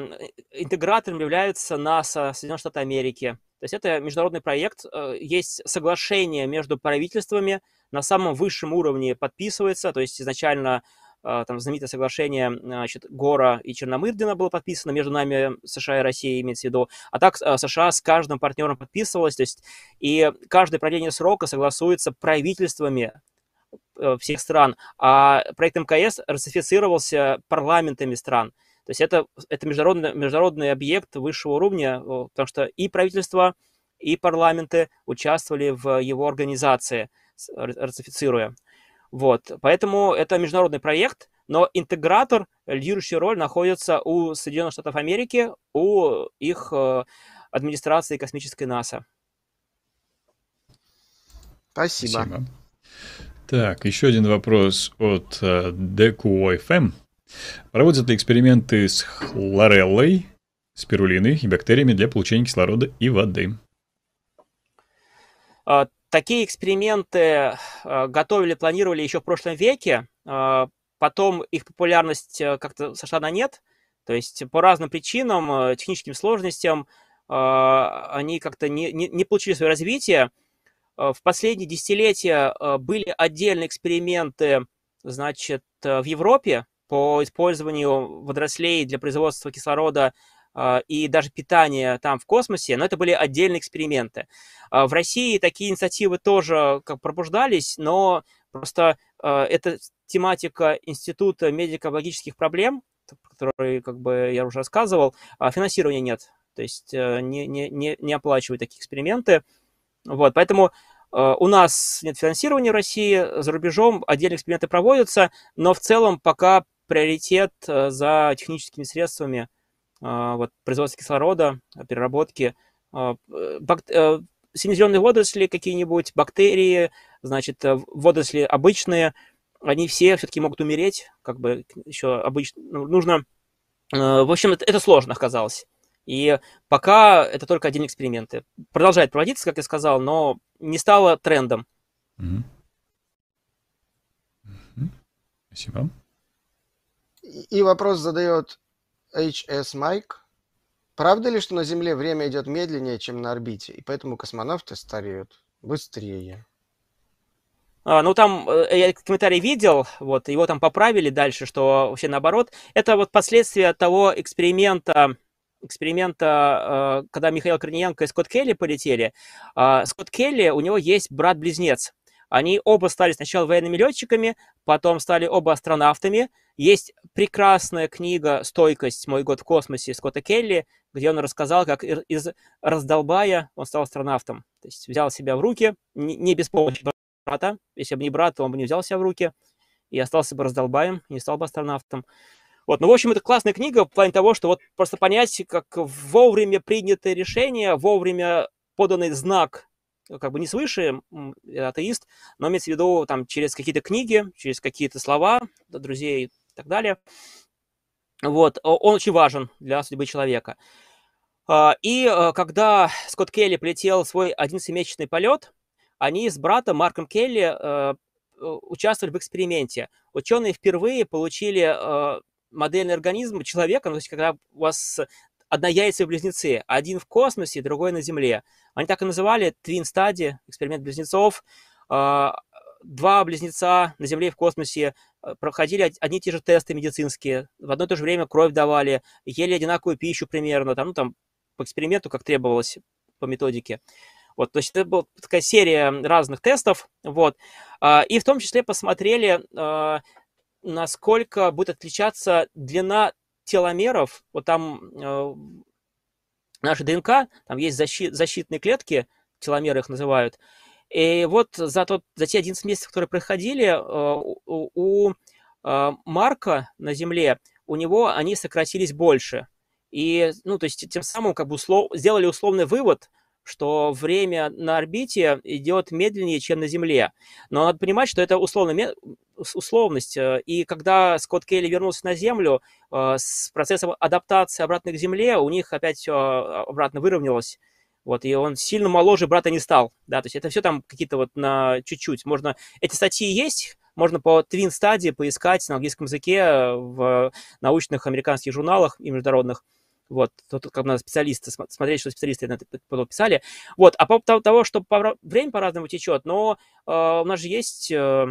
интегратором является НАСА, Соединенные Штаты Америки. То есть это международный проект. Есть соглашение между правительствами, на самом высшем уровне подписывается. То есть изначально там знаменитое соглашение значит, Гора и Черномырдина было подписано между нами, США и Россией, имеется в виду. А так США с каждым партнером подписывалось, то есть и каждое продление срока согласуется правительствами всех стран, а проект МКС ратифицировался парламентами стран. То есть это, это международный, международный объект высшего уровня, потому что и правительства, и парламенты участвовали в его организации, ратифицируя. Вот. Поэтому это международный проект, но интегратор, лидирующая роль находится у Соединенных Штатов Америки, у их э, администрации космической НАСА. Спасибо. Спасибо. Так, еще один вопрос от uh, DQFM. Проводят ли эксперименты с хлореллой, спирулиной и бактериями для получения кислорода и воды? А, такие эксперименты а, готовили, планировали еще в прошлом веке. А, потом их популярность как-то сошла на нет. То есть по разным причинам, техническим сложностям, они как-то не, не, не получили свое развитие. В последние десятилетия были отдельные эксперименты, значит, в Европе, по использованию водорослей для производства кислорода и даже питания там в космосе, но это были отдельные эксперименты. В России такие инициативы тоже как пробуждались, но просто а, это тематика Института медико-биологических проблем, который, как бы я уже рассказывал, финансирования нет. То есть э, не, не, не, не оплачивают такие эксперименты. Вот, поэтому у нас нет финансирования в России, за рубежом отдельные эксперименты проводятся, но в целом пока приоритет э, за техническими средствами а, вот, производства кислорода, переработки. Э, бак... Э, сине-зеленые водоросли какие-нибудь, бактерии, значит, водоросли обычные, они все все-таки могут умереть, как бы еще обычно, ну, нужно... В общем, это, это сложно оказалось. И пока это только отдельные эксперименты. Продолжает проводиться, как я сказал, но не стало трендом. Mm-hmm. Mm-hmm. Спасибо. И вопрос задает HS Майк. Правда ли, что на Земле время идет медленнее, чем на орбите, и поэтому космонавты стареют быстрее? А, ну, там э, я комментарий видел, вот, его там поправили дальше, что вообще наоборот. Это вот последствия того эксперимента, эксперимента, э, когда Михаил Корниенко и Скотт Келли полетели. А, Скотт Келли, у него есть брат-близнец. Они оба стали сначала военными летчиками, потом стали оба астронавтами. Есть прекрасная книга «Стойкость. Мой год в космосе» Скотта Келли, где он рассказал, как из раздолбая он стал астронавтом. То есть взял себя в руки, не без помощи брата. Если бы не брат, то он бы не взял себя в руки и остался бы раздолбаем, не стал бы астронавтом. Вот, ну, в общем, это классная книга в плане того, что вот просто понять, как вовремя принятое решение, вовремя поданный знак как бы не свыше, я атеист, но имеется в виду там через какие-то книги, через какие-то слова друзей и так далее. Вот, он очень важен для судьбы человека. А, и э, когда Скотт Келли полетел свой 11-месячный полет, они с братом Марком Келли э, участвовали в эксперименте. Ученые впервые получили э, модельный организм человека, ну, то есть когда у вас однояйцевые близнецы, один в космосе, другой на Земле. Они так и называли Twin Study, эксперимент близнецов. А, два близнеца на Земле и в космосе а, проходили одни и те же тесты медицинские, в одно и то же время кровь давали, ели одинаковую пищу примерно, там, ну, там по эксперименту, как требовалось по методике. Вот, то есть это была такая серия разных тестов, вот, а, и в том числе посмотрели, насколько будет отличаться длина теломеров, вот там э, наша ДНК, там есть защит, защитные клетки, теломеры их называют, и вот за, тот, за те 11 месяцев, которые проходили, э, у, э, Марка на Земле, у него они сократились больше. И, ну, то есть, тем самым как бы услов, сделали условный вывод, что время на орбите идет медленнее, чем на Земле. Но надо понимать, что это условно, условность. Э, и когда Скотт Келли вернулся на Землю, э, с процессом адаптации обратно к Земле у них опять все а, обратно выровнялось. Вот, и он сильно моложе брата не стал. Да, то есть это все там какие-то вот на чуть-чуть. Можно... Эти статьи есть, можно по Twin Study поискать на английском языке в научных американских журналах и международных. Вот, тут как надо специалисты, смотреть, что специалисты на это писали. Вот, а по поводу того, что время по-разному течет, но э, у нас же есть э,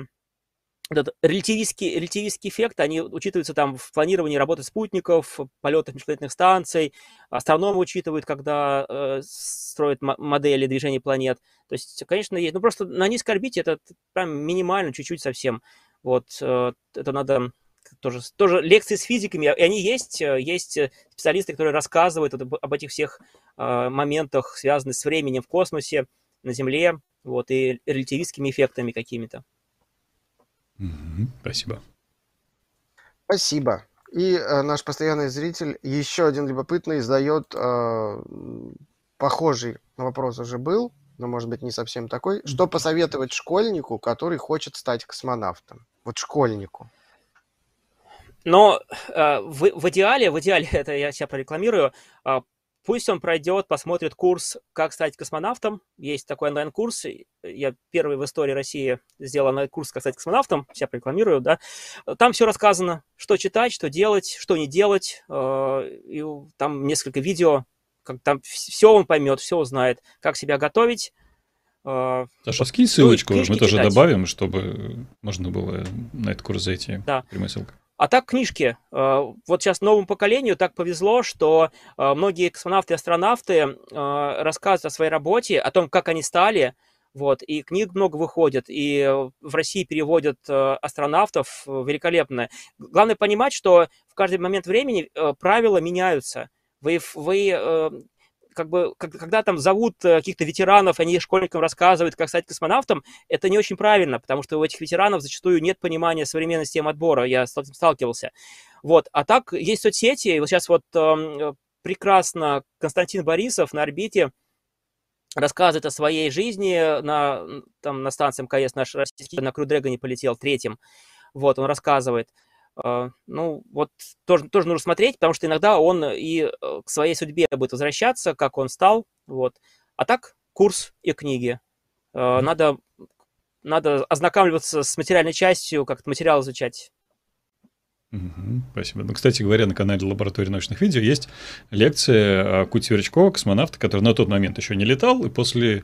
этот релятивистский, релятивистский эффект, они учитываются там в планировании работы спутников, полетах межпланетных станций, астрономы учитывают, когда э, строят модели движения планет. То есть, конечно, есть, ну просто на низкой орбите это прям минимально, чуть-чуть совсем. Вот, э, это надо тоже, тоже лекции с физиками, и они есть, э, есть специалисты, которые рассказывают об, об этих всех э, моментах, связанных с временем в космосе, на Земле, вот, и релятивистскими эффектами какими-то. Спасибо. Спасибо. И э, наш постоянный зритель, еще один любопытный, задает э, похожий вопрос уже был, но может быть не совсем такой. Что посоветовать школьнику, который хочет стать космонавтом? Вот школьнику. Но э, в, в идеале, в идеале, *laughs* это я себя прорекламирую, э, Пусть он пройдет, посмотрит курс «Как стать космонавтом». Есть такой онлайн-курс. Я первый в истории России сделал онлайн-курс «Как стать космонавтом». Себя рекламирую, да. Там все рассказано, что читать, что делать, что не делать. Э, и там несколько видео. Как там все он поймет, все узнает, как себя готовить. Э, Саша, скинь ну ссылочку, мы тоже читать. добавим, чтобы можно было на этот курс зайти. Да. Прямая ссылка. А так книжки. Э, вот сейчас новому поколению так повезло, что э, многие космонавты и астронавты э, рассказывают о своей работе, о том, как они стали. Вот, и книг много выходит, и в России переводят астронавтов великолепно. Главное понимать, что в каждый момент времени правила меняются. Вы, вы как бы, когда там зовут э, каких-то ветеранов, они школьникам рассказывают, как стать космонавтом, это не очень правильно, потому что у этих ветеранов зачастую нет понимания современной системы отбора, я с этим сталкивался. Вот, а так есть соцсети, вот сейчас вот э, прекрасно Константин Борисов на орбите рассказывает о своей жизни на, там, на станции МКС наш российский, на Кру Дрэгоне полетел третьим, вот, он рассказывает. А, ну, вот тоже, тоже нужно смотреть, потому что иногда он и э, к своей судьбе будет возвращаться, как он стал, вот. А так, курс и книги. Надо, надо ознакомливаться с материальной частью, как-то материал изучать. Угу, спасибо. Ну, кстати говоря, на канале Лаборатории научных видео есть лекция Кути Верчкова, космонавта, который на тот момент еще не летал, и после,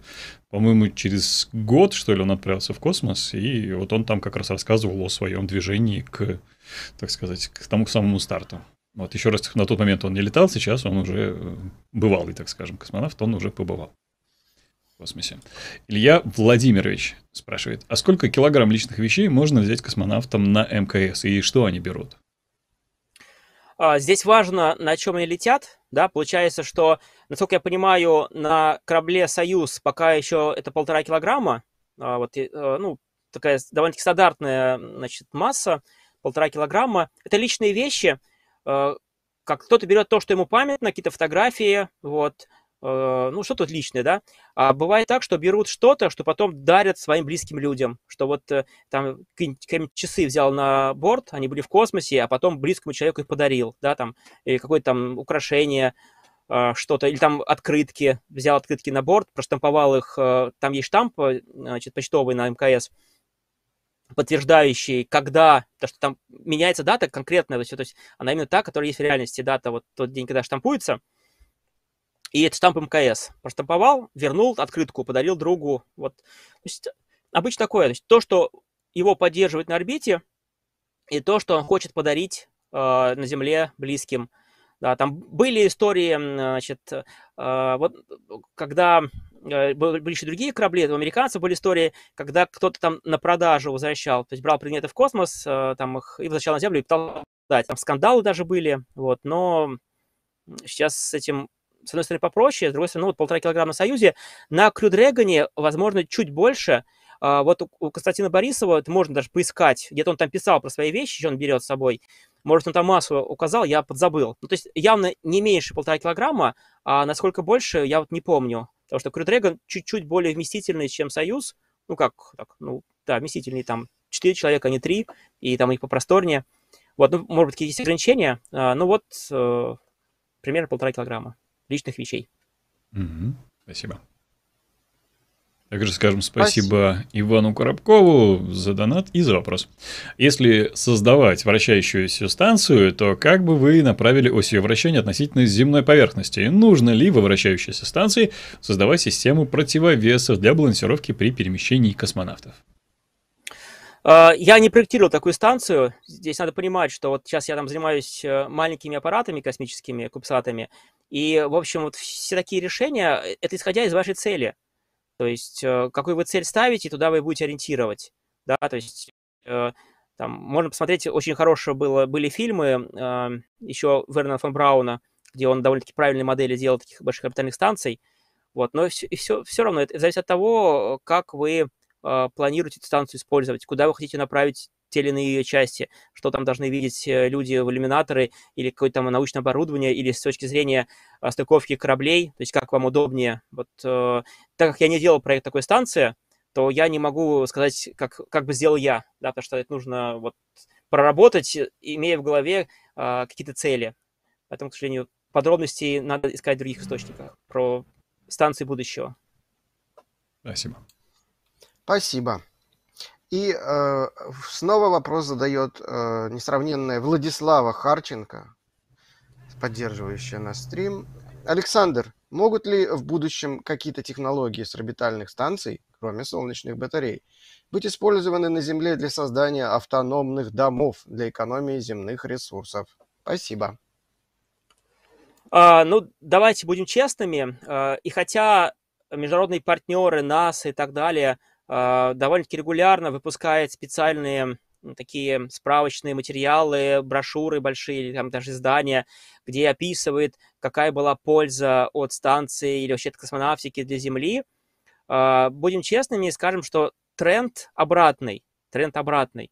по-моему, через год, что ли, он отправился в космос, и вот он там как раз рассказывал о своем движении к, так сказать, к тому самому старту. Вот еще раз, на тот момент он не летал, сейчас он уже э, бывалый, так скажем, космонавт, он уже побывал в космосе. Илья Владимирович спрашивает, а сколько килограмм личных вещей можно взять космонавтам на МКС, и что они берут? А, здесь важно, на чем они летят. Да? Получается, что, насколько я понимаю, на корабле «Союз» пока еще это полтора килограмма. А, вот, э, ну, такая довольно-таки стандартная значит, масса, полтора килограмма. Это личные вещи. А, как кто-то берет то, что ему памятно, какие-то фотографии, вот, Э, ну, что тут личное, да? А бывает так, что берут что-то, что потом дарят своим близким людям, что вот э, там часы взял на борт, они были в космосе, а потом близкому человеку их подарил, да, там, какое-то там украшение, э, что-то, или там открытки, взял открытки на борт, проштамповал их, там есть штамп, значит, почтовый на МКС, подтверждающий, когда, то что там меняется дата конкретная, то есть, то есть она именно та, которая есть в реальности, дата, вот тот день, когда штампуется, и это штамп МКС. Проштамповал, вернул открытку, подарил другу. Вот. То есть, обычно такое. То, есть, то, что его поддерживает на орбите, и то, что он хочет подарить э, на Земле близким. Да, там были истории, значит, э, вот когда были еще другие корабли, у американцев были истории, когда кто-то там на продажу возвращал, то есть брал предметы в космос, э, там их и возвращал на Землю и пытался дать. Там скандалы даже были, вот, но сейчас с этим с одной стороны, попроще, с другой стороны, ну, вот полтора килограмма на Союзе. На Крю Дрэгоне, возможно, чуть больше. А, вот у Константина Борисова это можно даже поискать. Где-то он там писал про свои вещи, что он берет с собой. Может, он там массу указал, я подзабыл. Ну, то есть явно не меньше полтора килограмма, а насколько больше, я вот не помню. Потому что Крю Дрэгон чуть-чуть более вместительный, чем Союз. Ну, как, так, ну, да, вместительный там 4 человека, а не 3, и там их попросторнее. Вот, ну, может быть, какие-то есть ограничения. А, ну, вот, э, примерно полтора килограмма личных вещей. Угу. Спасибо. Также скажем спасибо, спасибо Ивану Коробкову за донат и за вопрос. Если создавать вращающуюся станцию, то как бы вы направили ось ее вращения относительно земной поверхности? Нужно ли во вращающейся станции создавать систему противовесов для балансировки при перемещении космонавтов? А, я не проектировал такую станцию. Здесь надо понимать, что вот сейчас я там занимаюсь э, маленькими аппаратами космическими, кубсатами, и, в общем, вот все такие решения, э, это исходя из вашей цели. То есть, э, какую вы цель ставите, туда вы будете ориентировать. Да, то есть, там, можно посмотреть, очень хорошие было, были фильмы еще Вернона фон Брауна, где он довольно-таки правильные модели делал таких больших орбитальных станций. Вот, но все, все, все равно это зависит от того, как вы э, планируете эту станцию использовать, куда вы хотите направить те или иные ее части, что там должны видеть э, люди в иллюминаторы или какое-то там научное оборудование, или с точки зрения э, стыковки кораблей, то есть как вам удобнее. Вот, э, так как я не делал проект такой станции, то я не могу сказать, как, как бы сделал я, да, потому что это нужно вот проработать, имея в голове э, какие-то цели. Поэтому, к сожалению, подробностей надо искать в других источниках про станции будущего. Спасибо. Спасибо. И э, снова вопрос задает э, несравненная Владислава Харченко, поддерживающая наш стрим. Александр, могут ли в будущем какие-то технологии с орбитальных станций, кроме солнечных батарей, быть использованы на Земле для создания автономных домов для экономии земных ресурсов? Спасибо. А, ну, давайте будем честными. А, и хотя международные партнеры, НАСА и так далее довольно-таки регулярно выпускают специальные такие справочные материалы, брошюры большие, там даже издания, где описывает, какая была польза от станции или вообще от космонавтики для Земли. Будем честными и скажем, что тренд обратный. Тренд обратный.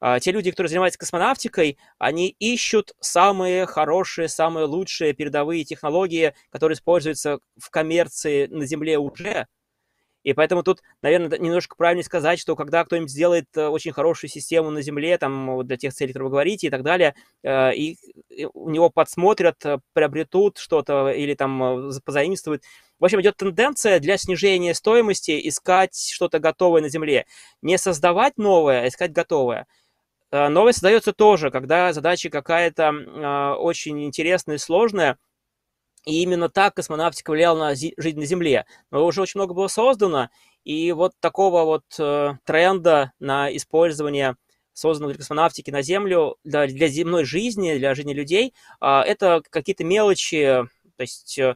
А, те люди, которые занимаются космонавтикой, они ищут самые хорошие, самые лучшие передовые технологии, которые используются в коммерции на Земле уже. И поэтому тут, наверное, немножко правильнее сказать, что когда кто-нибудь сделает э, очень хорошую систему на Земле, там, для тех целей, которые вы говорите и так далее, э, и у него подсмотрят, э, приобретут что-то или там позаимствуют, в общем, идет тенденция для снижения стоимости искать что-то готовое на Земле. Не создавать новое, а искать готовое. Э, новость создается тоже, когда задача какая-то э, очень интересная и сложная, и именно так космонавтика влияла на жизнь на Земле. Но уже очень много было создано, и вот такого вот э, тренда на использование созданного для космонавтики на Землю для, для земной жизни, для жизни людей, э, это какие-то мелочи, то есть э,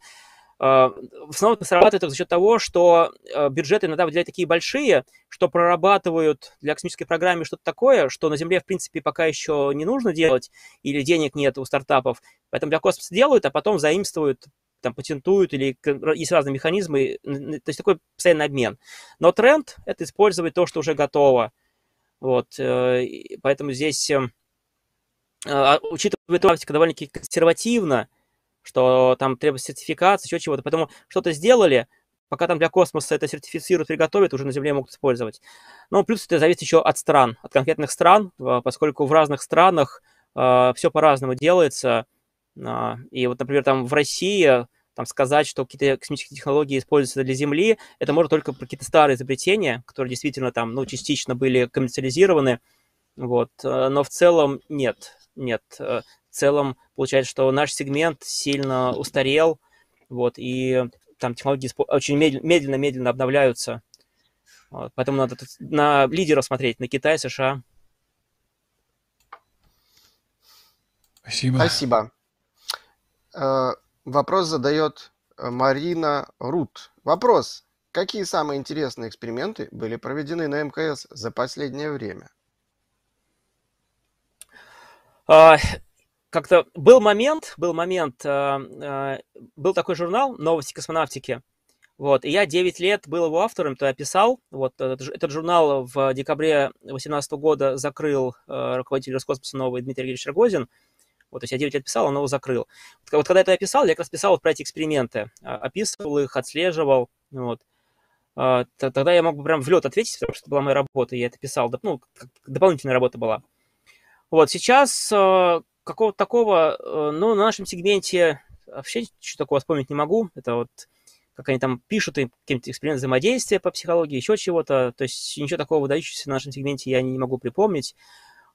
в основном это срабатывает за счет того, что а, бюджеты иногда выделяют такие большие, что прорабатывают для космической программы что-то такое, что на Земле, в принципе, пока еще не нужно делать, или денег нет у стартапов. Поэтому для космоса делают, а потом заимствуют там патентуют, или есть разные механизмы, то есть такой постоянный обмен. Но тренд – это использовать то, что уже готово. Вот, э, поэтому здесь, эм, а, учитывая, что довольно-таки консервативно, что там требуется сертификация, еще чего-то. Поэтому что-то сделали, пока там для космоса это сертифицируют, приготовят, уже на Земле могут использовать. Но плюс это зависит еще от стран, от конкретных стран, поскольку в разных странах э, все по-разному делается. Э, и вот, например, там в России там сказать, что какие-то космические технологии используются для Земли, это может только про какие-то старые изобретения, которые действительно там, ну, частично были коммерциализированы, вот, э, но в целом нет, нет целом получается, что наш сегмент сильно устарел, вот, и там технологии очень медленно-медленно обновляются. Вот, поэтому надо на лидеров смотреть, на Китай, США. Спасибо. Спасибо. Э, вопрос задает э, Марина Рут. Вопрос. Какие самые интересные эксперименты были проведены на МКС за последнее время? Как-то был момент, был момент, э, э, был такой журнал «Новости космонавтики», вот, и я 9 лет был его автором, то я писал, вот, этот, журнал в декабре 2018 года закрыл э, руководитель Роскосмоса новый Дмитрий Ильич Рогозин, вот, то есть я 9 лет писал, он его закрыл. Вот, вот когда это я писал, я как раз писал вот про эти эксперименты, а, описывал их, отслеживал, вот. А, тогда я мог бы прям в лед ответить, потому что это была моя работа, я это писал, ну, дополнительная работа была. Вот, сейчас какого-то такого, э, ну, на нашем сегменте вообще ничего такого вспомнить не могу. Это вот как они там пишут, и какие-то эксперименты взаимодействия по психологии, еще чего-то. То есть ничего такого выдающегося на нашем сегменте я не могу припомнить.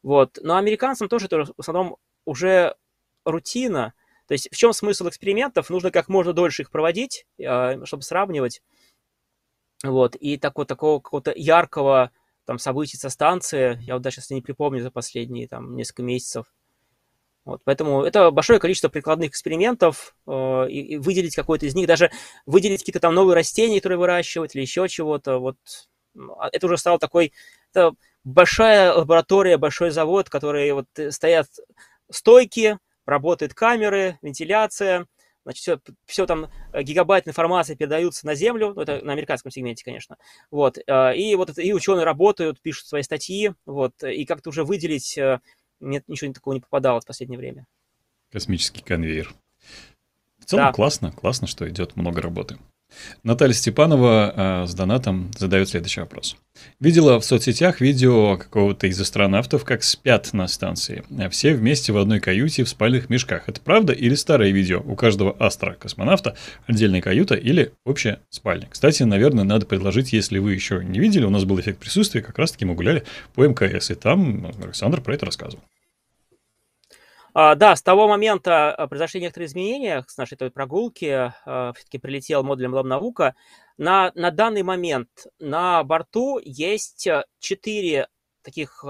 Вот. Но американцам тоже это в основном уже рутина. То есть в чем смысл экспериментов? Нужно как можно дольше их проводить, э, чтобы сравнивать. Вот. И такого, такого какого-то яркого там событий со станции. Я вот даже сейчас не припомню за последние там несколько месяцев. Вот, поэтому это большое количество прикладных экспериментов, э, и, и выделить какой-то из них, даже выделить какие-то там новые растения, которые выращивать, или еще чего-то. Вот а это уже стало такой... Это большая лаборатория, большой завод, который вот э, стоят стойки, работают камеры, вентиляция, значит, все, все там э, гигабайт информации передаются на Землю, ну, это на американском сегменте, конечно, вот, э, и вот и ученые работают, пишут свои статьи, вот, и как-то уже выделить нет, ничего такого не попадало в последнее время. Космический конвейер. В целом да. классно, классно, что идет много работы. Наталья Степанова э, с донатом задает следующий вопрос. Видела в соцсетях видео какого-то из астронавтов, как спят на станции. Все вместе в одной каюте в спальных мешках. Это правда или старое видео? У каждого астро-космонавта отдельная каюта или общая спальня? Кстати, наверное, надо предложить, если вы еще не видели, у нас был эффект присутствия, как раз-таки мы гуляли по МКС, и там Александр про это рассказывал. А, да, с того момента а, произошли некоторые изменения с нашей той прогулки. А, Все-таки прилетел модуль MLM наука. На, на данный момент на борту есть четыре таких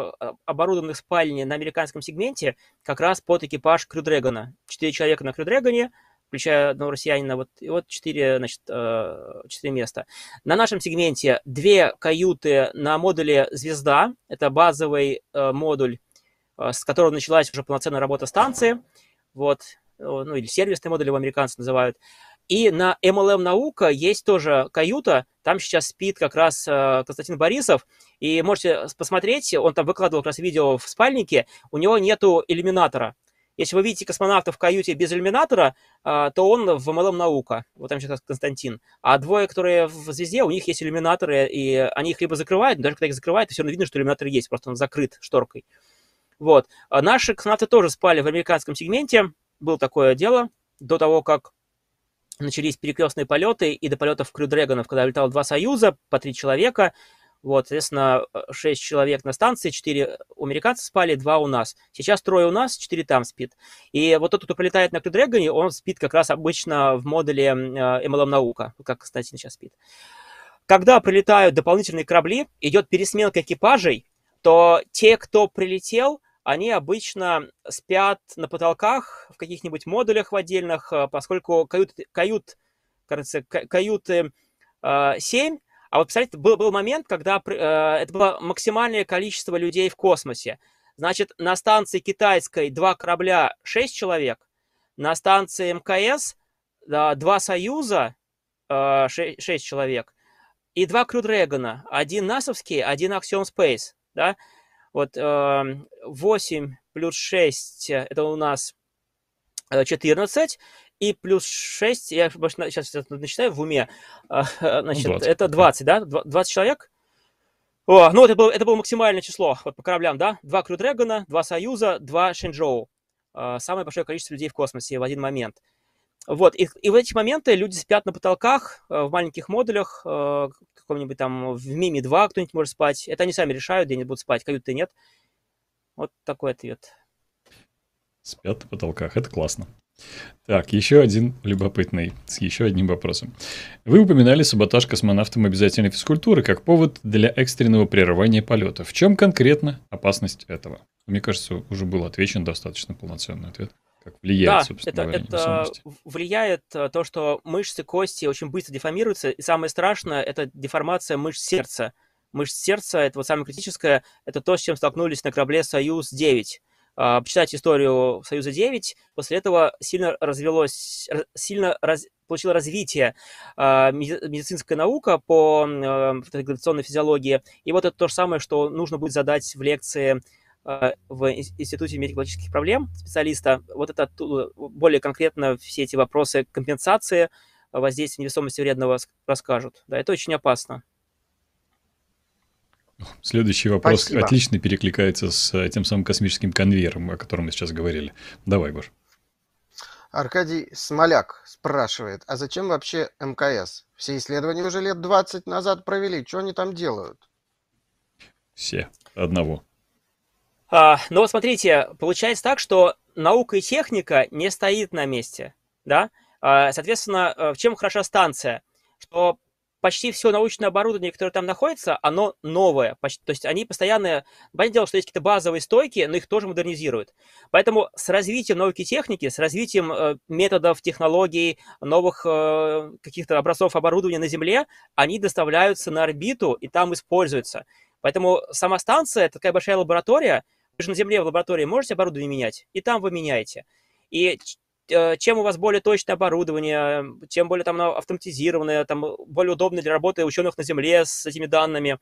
оборудованных спальни на американском сегменте как раз под экипаж Крю Дрэгона. Четыре человека на Крю Дрэгоне, включая одного россиянина, вот, и вот четыре, значит, четыре места. На нашем сегменте две каюты на модуле «Звезда», это базовый модуль, с которого началась уже полноценная работа станции, вот, э, ну или сервисный модуль его американцы называют. И на MLM наука есть тоже каюта, там сейчас спит как раз э, Константин Борисов, и можете посмотреть, он там выкладывал как раз видео в спальнике, у него нету иллюминатора. Если вы видите космонавта в каюте без иллюминатора, то он в MLM наука, вот там сейчас Константин. А двое, которые в звезде, у них есть иллюминаторы, и они их либо закрывают, даже когда их закрывают, все равно видно, что иллюминатор есть, просто он закрыт шторкой. Вот. А наши космонавты тоже спали в американском сегменте. Было такое дело до того, как начались перекрестные полеты и до полетов Крю Дрэгонов, когда летало два Союза, по три человека. Вот, соответственно, шесть человек на станции, четыре у американцев спали, два у нас. Сейчас трое у нас, четыре там спит. И вот тот, кто прилетает на Крю Дрэгоне, он спит как раз обычно в модуле MLM Наука, как Константин сейчас спит. Когда прилетают дополнительные корабли, идет пересменка экипажей, то те, кто прилетел, они обычно спят на потолках в каких-нибудь модулях в отдельных, э, поскольку кают, кают кажется, каюты 7, а вот, представляете, был, был момент, когда э, это было максимальное количество людей в космосе. Значит, на станции китайской два корабля 6 человек, на станции МКС два Союза 6, 6 человек, и два Крю Дрэгона, один НАСовский, один Axiom Space, да, вот 8 эм, плюс 6 э, это у нас 14, э, и плюс 6, я сейчас начитаю в уме, а, *laughs* значит, 20. это 20, да? 20 человек? О, ну, это было, это было максимальное число вот, по кораблям, да? Два Крю Дрэгона, два Союза, два Шэньчжоу. А, самое большое количество людей в космосе в один момент. Вот, и, и в эти моменты люди спят на потолках, э, в маленьких модулях, э, каком-нибудь там в Мими 2 кто-нибудь может спать. Это они сами решают, где они будут спать, каюты нет. Вот такой ответ. Спят на потолках, это классно. Так, еще один любопытный, с еще одним вопросом. Вы упоминали саботаж космонавтам обязательной физкультуры как повод для экстренного прерывания полета. В чем конкретно опасность этого? Мне кажется, уже был отвечен достаточно полноценный ответ. Как влияет, да, собственно это, говоря, это влияет э, то, что мышцы, кости очень быстро деформируются, и самое страшное – это деформация мышц сердца. Мышц сердца – это вот самое критическое, это то, с чем столкнулись на корабле «Союз-9». А, почитать историю Союза-9, после этого сильно развелось, сильно раз, получила развитие э, медицинская наука по э, физиологии. И вот это то же самое, что нужно будет задать в лекции в Институте метеорологических проблем специалиста. Вот это более конкретно все эти вопросы компенсации воздействия невесомости вредного расскажут. Да, это очень опасно. Следующий вопрос Спасибо. отлично перекликается с э, тем самым космическим конвейером, о котором мы сейчас говорили. Давай, Гош. Аркадий Смоляк спрашивает, а зачем вообще МКС? Все исследования уже лет 20 назад провели, что они там делают? Все, одного. А, но смотрите, получается так, что наука и техника не стоит на месте, да? А, соответственно, э, в чем хороша станция? Что почти все научное оборудование, которое там находится, оно новое. То есть они постоянно... Понятное дело, что есть какие-то базовые стойки, но их тоже модернизируют. Поэтому с развитием науки и техники, с развитием э, методов, технологий, новых э, каких-то образцов оборудования на Земле, они доставляются на орбиту и там используются. Поэтому сама станция, такая большая лаборатория, вы же на Земле в лаборатории можете оборудование менять, и там вы меняете. И Э, чем у вас более точное оборудование, чем более там автоматизированное, там более удобно для работы ученых на Земле с этими данными,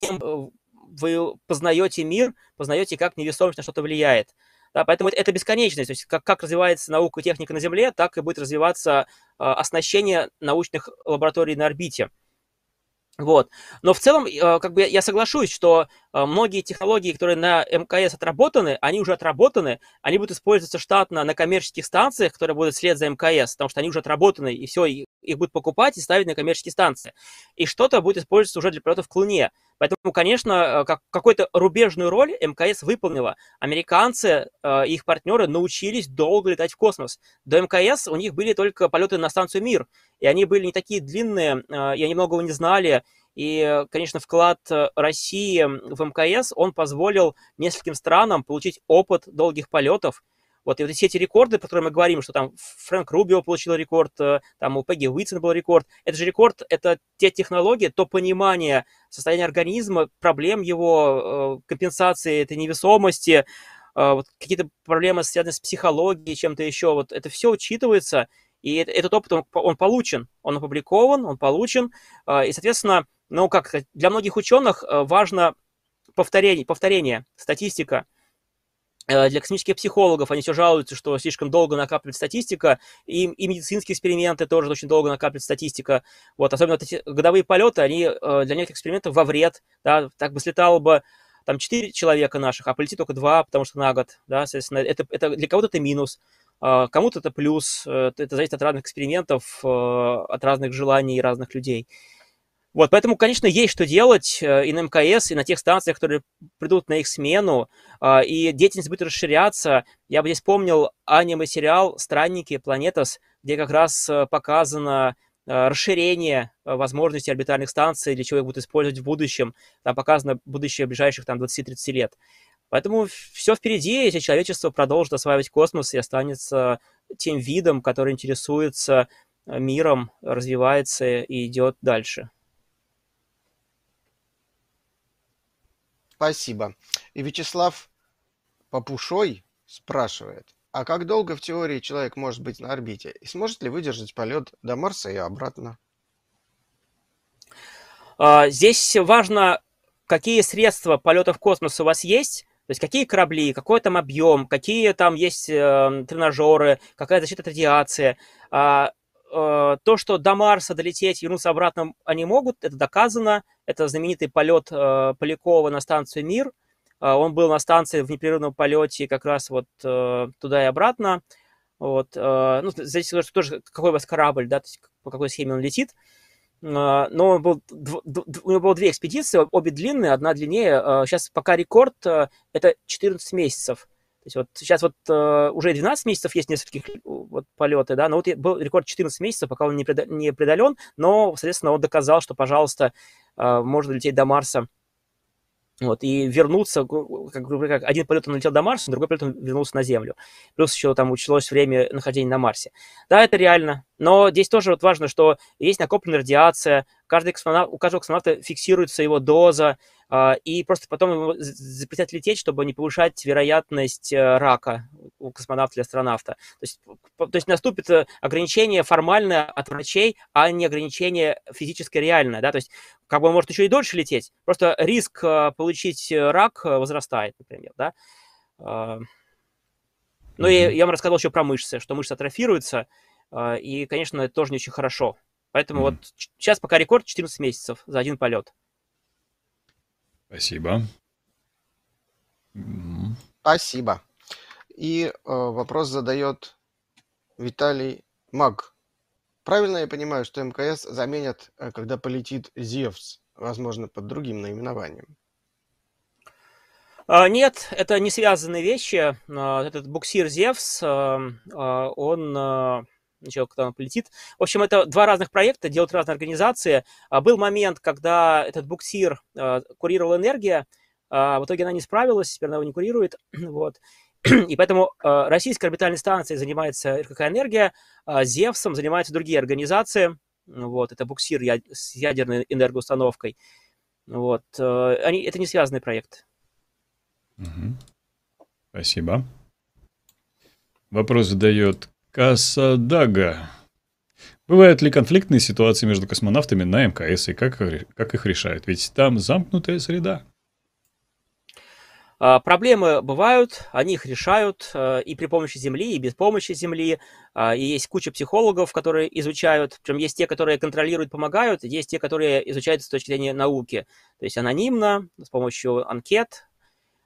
тем э, вы познаете мир, познаете, как невесомость на что-то влияет. Да, поэтому это, это бесконечность. То есть как, как развивается наука и техника на Земле, так и будет развиваться э, оснащение научных лабораторий на орбите. Вот. Но в целом, э, как бы я соглашусь, что э, многие технологии, которые на МКС отработаны, они уже отработаны, они будут использоваться штатно на коммерческих станциях, которые будут вслед за МКС, потому что они уже отработаны, и все, их будут покупать и ставить на коммерческие станции. И что-то будет использоваться уже для полетов к Луне. Поэтому, конечно, э, как, какую-то рубежную роль мкс выполнила. Американцы, их партнеры научились долго летать в космос. До МКС у них были только полеты на станцию Мир, и они были не такие длинные, и они многого не знали, и, конечно, вклад э, России в МКС, он позволил нескольким странам получить опыт долгих полетов. Вот, и вот все эти рекорды, про которые мы говорим, что там Фрэнк Рубио получил рекорд, э, там у Пегги Уитсон был рекорд, это же рекорд, это те технологии, то понимание состояния организма, проблем его, э, компенсации этой невесомости, вот какие-то проблемы, связанные с психологией, чем-то еще, вот это все учитывается, и этот опыт, он, он получен, он опубликован, он получен, и, соответственно, ну, как для многих ученых э, важно повторение, повторение, статистика. Э, для космических психологов они все жалуются, что слишком долго накапливает статистика, и, и медицинские эксперименты тоже очень долго накапливает статистика. Вот, особенно вот эти годовые полеты, они э, для некоторых экспериментов во вред, да, так бы слетало бы там 4 человека наших, а полетит только 2, потому что на год, да, соответственно, это, это для кого-то это минус, кому-то это плюс, это зависит от разных экспериментов, от разных желаний разных людей. Вот, поэтому, конечно, есть что делать э, и на МКС, и на тех станциях, которые придут на их смену, а, и деятельность будет расширяться. Я бы здесь помнил аниме-сериал «Странники. Планетас», где как раз э, показано э, расширение возможностей орбитальных станций, для чего их будут использовать в будущем. Там показано будущее ближайших там, 20-30 лет. Поэтому все впереди, если человечество продолжит осваивать космос и останется тем видом, который интересуется миром, развивается и идет дальше. Спасибо. И Вячеслав Попушой спрашивает, а как долго в теории человек может быть на орбите? И сможет ли выдержать полет до Марса и обратно? А, здесь важно, какие средства полета в космос у вас есть, то есть какие корабли, какой там объем, какие там есть э, тренажеры, какая защита от радиации. А, э, то, что до Марса долететь, вернуться обратно они могут, это доказано. Это знаменитый полет э, Полякова на станцию «Мир». Э, он был на станции в непрерывном полете как раз вот э, туда и обратно. Вот, э, ну, здесь тоже какой у вас корабль, да, то есть по какой схеме он летит. Uh, но он был, у него было две экспедиции, обе длинные, одна длиннее. Uh, сейчас пока рекорд uh, это 14 месяцев. То есть вот сейчас вот э, уже 12 месяцев есть нескольких вот полеты, да, но вот был рекорд 14 месяцев, пока он не, преда- не преодолен, но, соответственно, он доказал, что, пожалуйста, э, можно лететь до Марса вот, и вернуться, как, как один полет он летел до Марса, другой полет он вернулся на Землю. Плюс еще там училось время нахождения на Марсе. Да, это реально. Но здесь тоже вот важно, что есть накопленная радиация, каждый космонавт, у каждого космонавта фиксируется его доза, а, и просто потом ему запретят лететь, чтобы не повышать вероятность э, рака у космонавта или астронавта. То есть, то есть наступит э, ограничение формальное от врачей, а не ограничение физическое реальное. Да? То есть как бы он может еще и дольше лететь, просто риск э, получить рак возрастает, например. Да? А, ну и я вам рассказал еще про мышцы, что мышцы атрофируются, и, конечно, это тоже не очень хорошо. Поэтому mm-hmm. вот сейчас пока рекорд 14 месяцев за один полет. Спасибо. Спасибо. И э, вопрос задает Виталий Маг. Правильно я понимаю, что МКС заменят, э, когда полетит Зевс, возможно, под другим наименованием? А, нет, это не связанные вещи. А, этот буксир Зевс, а, он ничего, когда он полетит. В общем, это два разных проекта, делают разные организации. А, был момент, когда этот буксир а, курировал энергия, а, в итоге она не справилась, теперь она его не курирует. *clears throat* Вот. И поэтому российская орбитальная станция занимается РКК «Энергия», Зевсом занимаются другие организации. Вот, это буксир с ядерной энергоустановкой. Вот, э, они, это не связанный проект. Угу. Спасибо. Вопрос задает Касадага. Бывают ли конфликтные ситуации между космонавтами на МКС и как, как их решают? Ведь там замкнутая среда. А, проблемы бывают, они их решают э, и при помощи Земли, и без помощи Земли. А, и есть куча психологов, которые изучают, причем есть те, которые контролируют, помогают, есть те, которые изучают с точки зрения науки. То есть анонимно, с помощью анкет.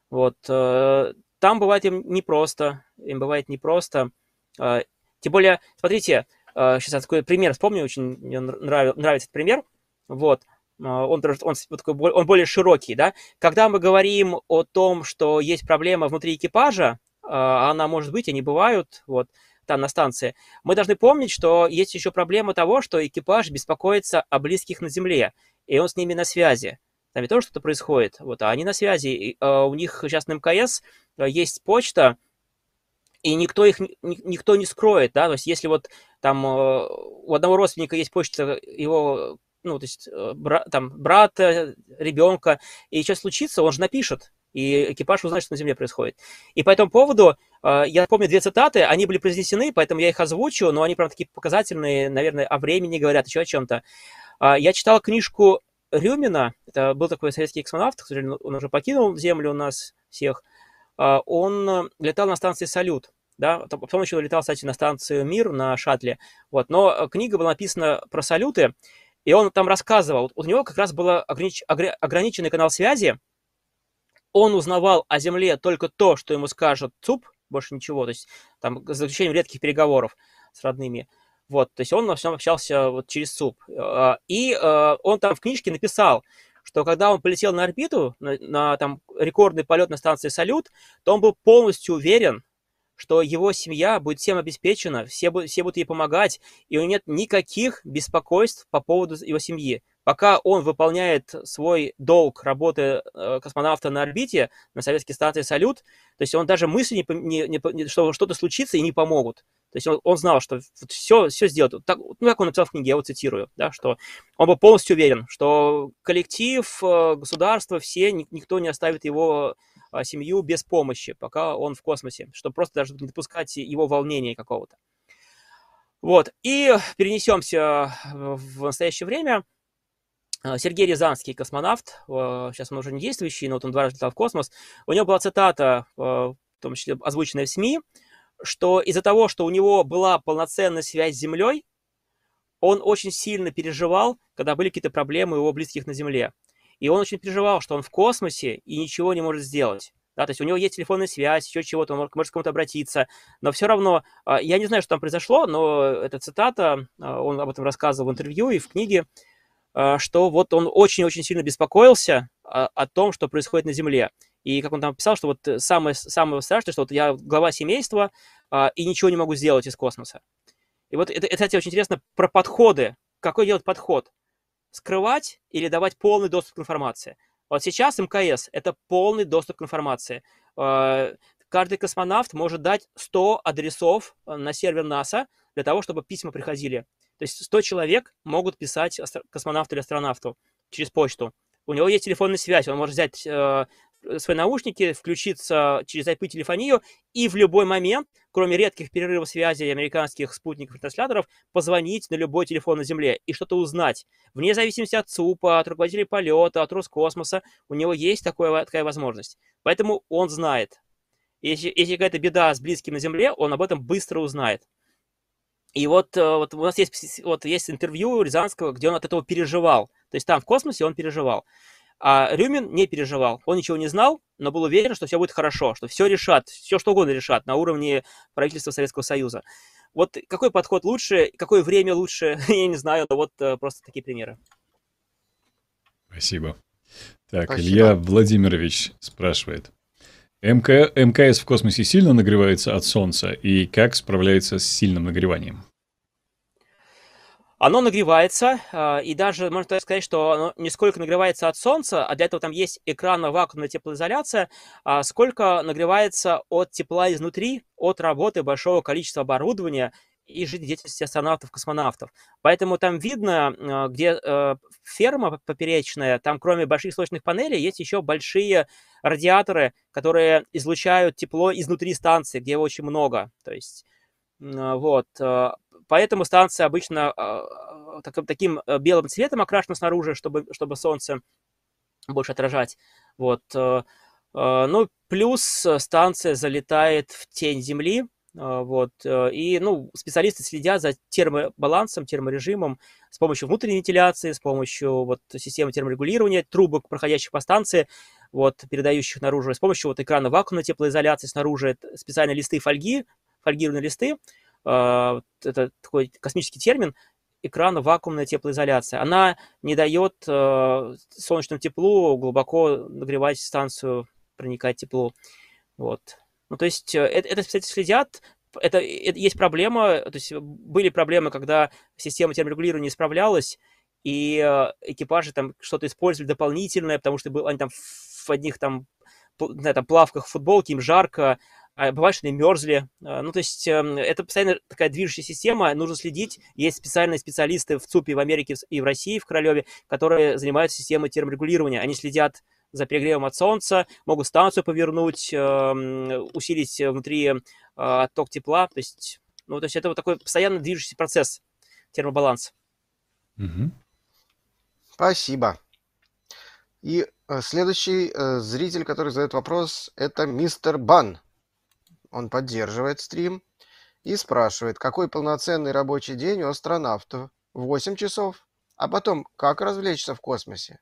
Вот. Э, там бывает им непросто, им бывает непросто. Тем более, смотрите, сейчас я такой пример вспомню, очень мне нравится этот пример. Вот. А, он, он, он, более широкий, да. Когда мы говорим о том, что есть проблема внутри экипажа, а, она может быть, они бывают, вот, там на станции, мы должны помнить, что есть еще проблема того, что экипаж беспокоится о близких на Земле, и он с ними на связи. Там ведь тоже что-то происходит, вот, а они на связи. И, а, у них сейчас на МКС есть почта, и никто их никто не скроет, да, то есть если вот там у одного родственника есть почта его ну, то есть э, бра, там, брата, ребенка, и что случится, он же напишет, и экипаж узнает, что на Земле происходит. И по этому поводу э, я помню две цитаты, они были произнесены, поэтому я их озвучу, но они прям такие показательные, наверное, о времени говорят, еще о чем-то. Э, я читал книжку Рюмина, это был такой советский космонавт, к сожалению, он уже покинул Землю у нас всех. Он летал на станции «Салют», да, потом еще летал, кстати, на станцию «Мир» на шаттле, вот, но книга была написана про салюты, и он там рассказывал, у него как раз был огранич, ограниченный канал связи, он узнавал о Земле только то, что ему скажет ЦУП, больше ничего, то есть там за исключением редких переговоров с родными. Вот, то есть он во всем общался вот через ЦУП. А, и а, он там в книжке написал, что когда он полетел на орбиту, на, на там рекордный полет на станции «Салют», то он был полностью уверен, что его семья будет всем обеспечена, все, все будут ей помогать, и у него нет никаких беспокойств по поводу его семьи. Пока он выполняет свой долг работы э, космонавта на орбите, на советской станции «Салют», то есть он даже мысли, не, не, не, что что-то случится и не помогут. То есть он, он знал, что все, все сделает. Так, ну, как он написал в книге, я его цитирую, да, что он был полностью уверен, что коллектив, э, государство, все, никто не оставит его а, семью без помощи, пока он в космосе, чтобы просто даже не допускать его волнения какого-то. Вот, и перенесемся в настоящее время. А, Сергей Рязанский, космонавт, а, сейчас он уже не действующий, но вот он два раза летал в космос. У него была цитата, в том числе озвученная в СМИ, что из-за того, что у него была полноценная связь с Землей, он очень сильно переживал, когда были какие-то проблемы у его близких на Земле. И он очень переживал, что он в космосе и ничего не может сделать. Да, то есть у него есть телефонная связь, еще чего-то, он может, к кому-то обратиться, но все равно, а, я не знаю, что там произошло, но эта цитата, а, он об этом рассказывал в интервью и в книге, а, что вот он очень-очень сильно беспокоился о том, что происходит на Земле. И как он там писал, что вот самое, самое страшное, что вот я глава семейства и ничего не могу сделать из космоса. И вот это, это, кстати, очень интересно про подходы. Какой делать подход? скрывать или давать полный доступ к информации. Вот сейчас МКС – это полный доступ к информации. Э, каждый космонавт может дать 100 адресов э, на сервер НАСА для того, чтобы письма приходили. То есть 100 человек могут писать космонавту или астронавту через почту. У него есть телефонная связь, он может взять э, свои наушники, включиться через IP-телефонию и в любой момент, кроме редких перерывов связи американских спутников и трансляторов, позвонить на любой телефон на Земле и что-то узнать. Вне зависимости от ЦУПа, от руководителей полета, от Роскосмоса, у него есть такое, такая возможность. Поэтому он знает. Если, если какая-то беда с близким на Земле, он об этом быстро узнает. И вот, э, вот у нас есть, вот есть интервью Рязанского, где он от этого переживал. То есть там в космосе он переживал. А Рюмин не переживал. Он ничего не знал, но был уверен, что все будет хорошо, что все решат, все что угодно решат на уровне правительства Советского Союза. Вот какой подход лучше, какое время лучше, *laughs* я не знаю, но вот э, просто такие примеры. Спасибо. Так, Спасибо. Илья Владимирович спрашивает. МК, МКС в космосе сильно нагревается от Солнца и как справляется с сильным нагреванием? Оно нагревается, а, и даже можно сказать, что оно не сколько нагревается от солнца, а для этого там есть экранно-вакуумная теплоизоляция, а сколько нагревается от тепла изнутри, от работы большого количества оборудования и жизнедеятельности астронавтов-космонавтов. Поэтому там видно, а, где э, ферма поперечная, там кроме больших солнечных панелей есть еще большие радиаторы, которые излучают тепло изнутри станции, где его очень много. То есть вот. Поэтому станция обычно а, так, таким э, белым цветом окрашена снаружи, чтобы, чтобы солнце больше отражать. Вот. Э, э, ну, плюс станция залетает в тень Земли, вот, и, ну, специалисты следят за термобалансом, терморежимом с помощью внутренней вентиляции, с помощью вот системы терморегулирования трубок, проходящих по станции, вот, передающих наружу, с помощью вот экрана вакуумной теплоизоляции снаружи, специальные листы фольги, фольгированные листы, это такой космический термин, экрана вакуумная теплоизоляция. Она не дает э, солнечному теплу глубоко нагревать станцию, проникать тепло. Вот. Ну, то есть э, это, это специалисты следят, это, это есть проблема, то есть были проблемы, когда система терморегулирования не справлялась, и э, экипажи там что-то использовали дополнительное, потому что был, они там в одних там, на, там плавках, футболке, им жарко, а бывает, что они мерзли. А, ну, то есть эм, это постоянно такая движущая система, нужно следить. Есть специальные специалисты в ЦУПе в Америке и в России, в Королеве, которые занимаются системой терморегулирования. Они следят за перегревом от солнца, могут станцию повернуть, эм, усилить внутри э, отток тепла. То есть, ну, то есть это вот такой постоянно движущийся процесс термобаланс. Угу. Спасибо. И э, следующий э, зритель, который задает вопрос, это мистер Бан. Он поддерживает стрим и спрашивает, какой полноценный рабочий день у астронавтов? 8 часов? А потом, как развлечься в космосе?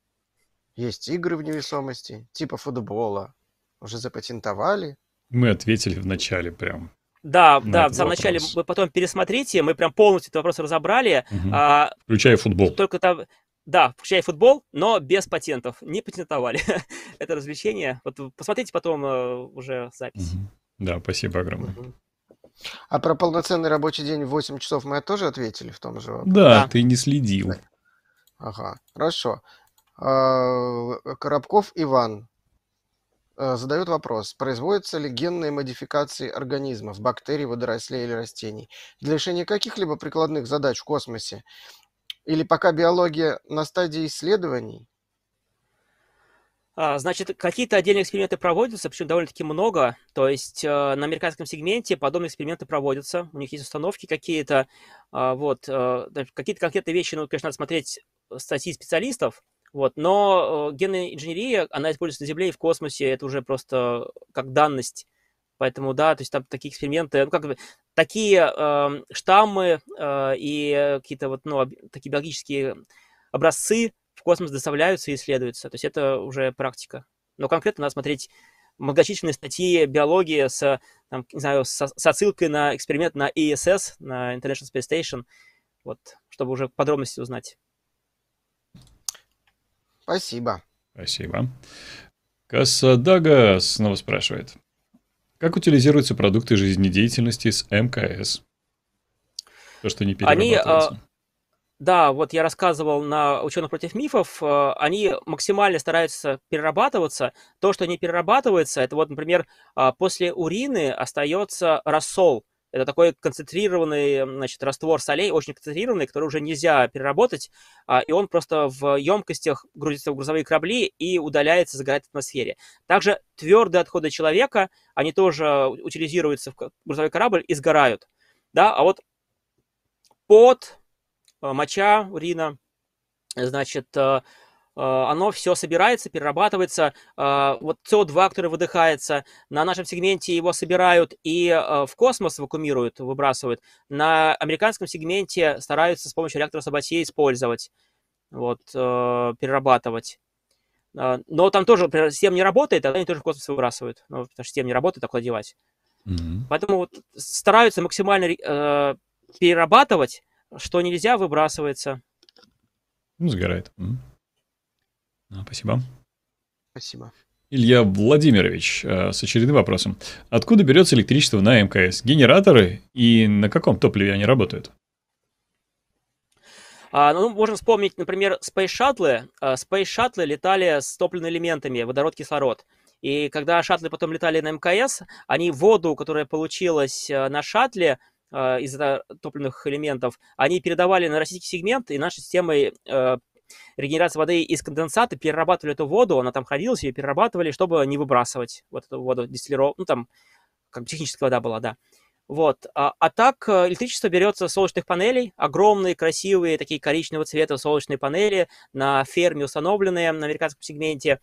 Есть игры в невесомости, типа футбола. Уже запатентовали? Мы ответили в начале прям. Да, да, в самом вопрос. начале вы потом пересмотрите, мы прям полностью этот вопрос разобрали. Угу. А, включая футбол. Только там, да, включая футбол, но без патентов. Не патентовали. *laughs* Это развлечение. Вот посмотрите потом uh, уже запись. Угу. Да, спасибо огромное. А про полноценный рабочий день в 8 часов мы тоже ответили в том же вопросе? Да, да. ты не следил. Ага, хорошо. А, Коробков Иван а, задает вопрос. Производятся ли генные модификации организмов, бактерий, водорослей или растений для решения каких-либо прикладных задач в космосе? Или пока биология на стадии исследований? А, значит, какие-то отдельные эксперименты проводятся, причем довольно-таки много. То есть э, на американском сегменте подобные эксперименты проводятся. У них есть установки какие-то. А, вот. Э, какие-то конкретные вещи, ну, конечно, надо смотреть статьи специалистов. Вот. Но э, генная инженерия, она используется на Земле и в космосе. Это уже просто как данность. Поэтому, да, то есть там такие эксперименты, ну, как бы, такие э, штаммы э, и какие-то вот, ну, такие биологические образцы, в космос доставляются и исследуются. То есть это уже практика. Но конкретно надо смотреть многочисленные статьи биологии с, там, не знаю, с, с отсылкой на эксперимент на ISS, на International Space Station, вот, чтобы уже подробности узнать. Спасибо. Спасибо. Касадага снова спрашивает. Как утилизируются продукты жизнедеятельности с МКС? То, что не перерабатывается. Они, да, вот я рассказывал на «Ученых против мифов», э, они максимально стараются перерабатываться. То, что не перерабатывается, это вот, например, а, после урины остается рассол. Это такой концентрированный, значит, раствор солей, очень концентрированный, который уже нельзя переработать, а, и он просто в емкостях грузится в грузовые корабли и удаляется, загорает в атмосфере. Также твердые отходы человека, они тоже утилизируются в грузовой корабль и сгорают. Да, а вот под моча, урина, значит, э, э, оно все собирается, перерабатывается. Вот СО2, который выдыхается, на нашем сегменте его собирают и в космос вакуумируют, выбрасывают. На американском сегменте стараются с помощью реактора Сабатье использовать, вот, перерабатывать. Но там тоже например, система не работает, тогда они тоже в космос выбрасывают. Ну, потому что система не работает, так девать. Mm-hmm. Поэтому вот стараются максимально э, перерабатывать, что нельзя, выбрасывается. Ну, сгорает. А, спасибо. Спасибо. Илья Владимирович э, с очередным вопросом. Откуда берется электричество на МКС? Генераторы и на каком топливе они работают? А, ну, можно вспомнить, например, Space Shuttle. Space Shuttle летали с топливными элементами, водород, кислород. И когда шаттлы потом летали на МКС, они воду, которая получилась на шаттле, из топливных элементов, они передавали на российский сегмент, и нашей системой регенерации воды из конденсата перерабатывали эту воду, она там хранилась, ее перерабатывали, чтобы не выбрасывать вот эту воду дистиллированную, ну там как техническая вода была, да. Вот. А, а так э, электричество берется с солнечных панелей, огромные, красивые, такие коричневого цвета солнечные панели на ферме установленные на американском сегменте.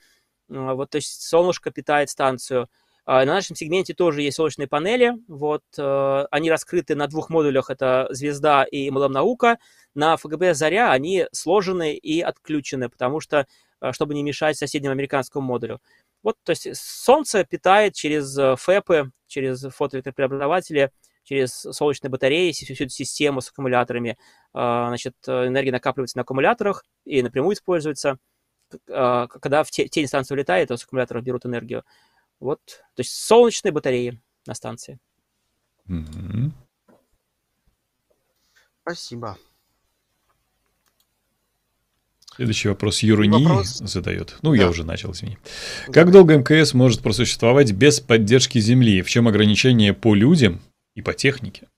Вот, то есть солнышко питает станцию. А на нашем сегменте тоже есть солнечные панели. Вот, э, они раскрыты на двух модулях, это «Звезда» и «MLM Наука». На ФГБ «Заря» они сложены и отключены, потому что, э, чтобы не мешать соседнему американскому модулю. Вот, то есть солнце питает через э, ФЭПы, через фотоэлектропреобразователи, через солнечные батареи, всю, эту систему с аккумуляторами. Значит, энергия накапливается на аккумуляторах и напрямую используется. Когда в тень станции улетает, то с аккумуляторов берут энергию. Вот, то есть солнечные батареи на станции. Mm-hmm. Спасибо. Следующий вопрос Юрни вопрос... задает. Ну, да. я уже начал, извини. Да. Как долго МКС может просуществовать без поддержки Земли? В чем ограничение по людям и по технике?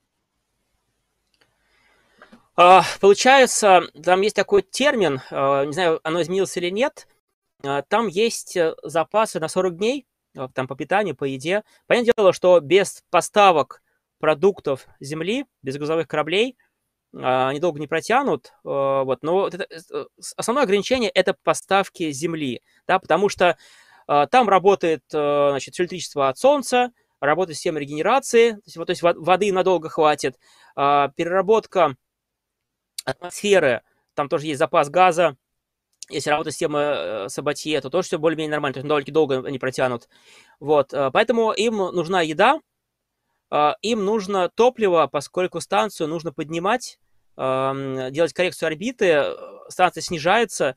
А, получается, там есть такой термин, а, не знаю, оно изменилось или нет. А, там есть запасы на 40 дней, там по питанию, по еде. Понятное дело, что без поставок продуктов земли, без грузовых кораблей, а, они долго не протянут, а, вот, но вот это, э, основное ограничение – это поставки земли, да, потому что там работает, значит, все электричество от солнца, работает система регенерации, то есть, вот, то есть воды надолго хватит, переработка атмосферы, там тоже есть запас газа, если работает система э, Сабатье, то тоже все более-менее нормально, то есть довольно долго они протянут. Вот, э, поэтому им нужна еда, э, им нужно топливо, поскольку станцию нужно поднимать, делать коррекцию орбиты, станция снижается,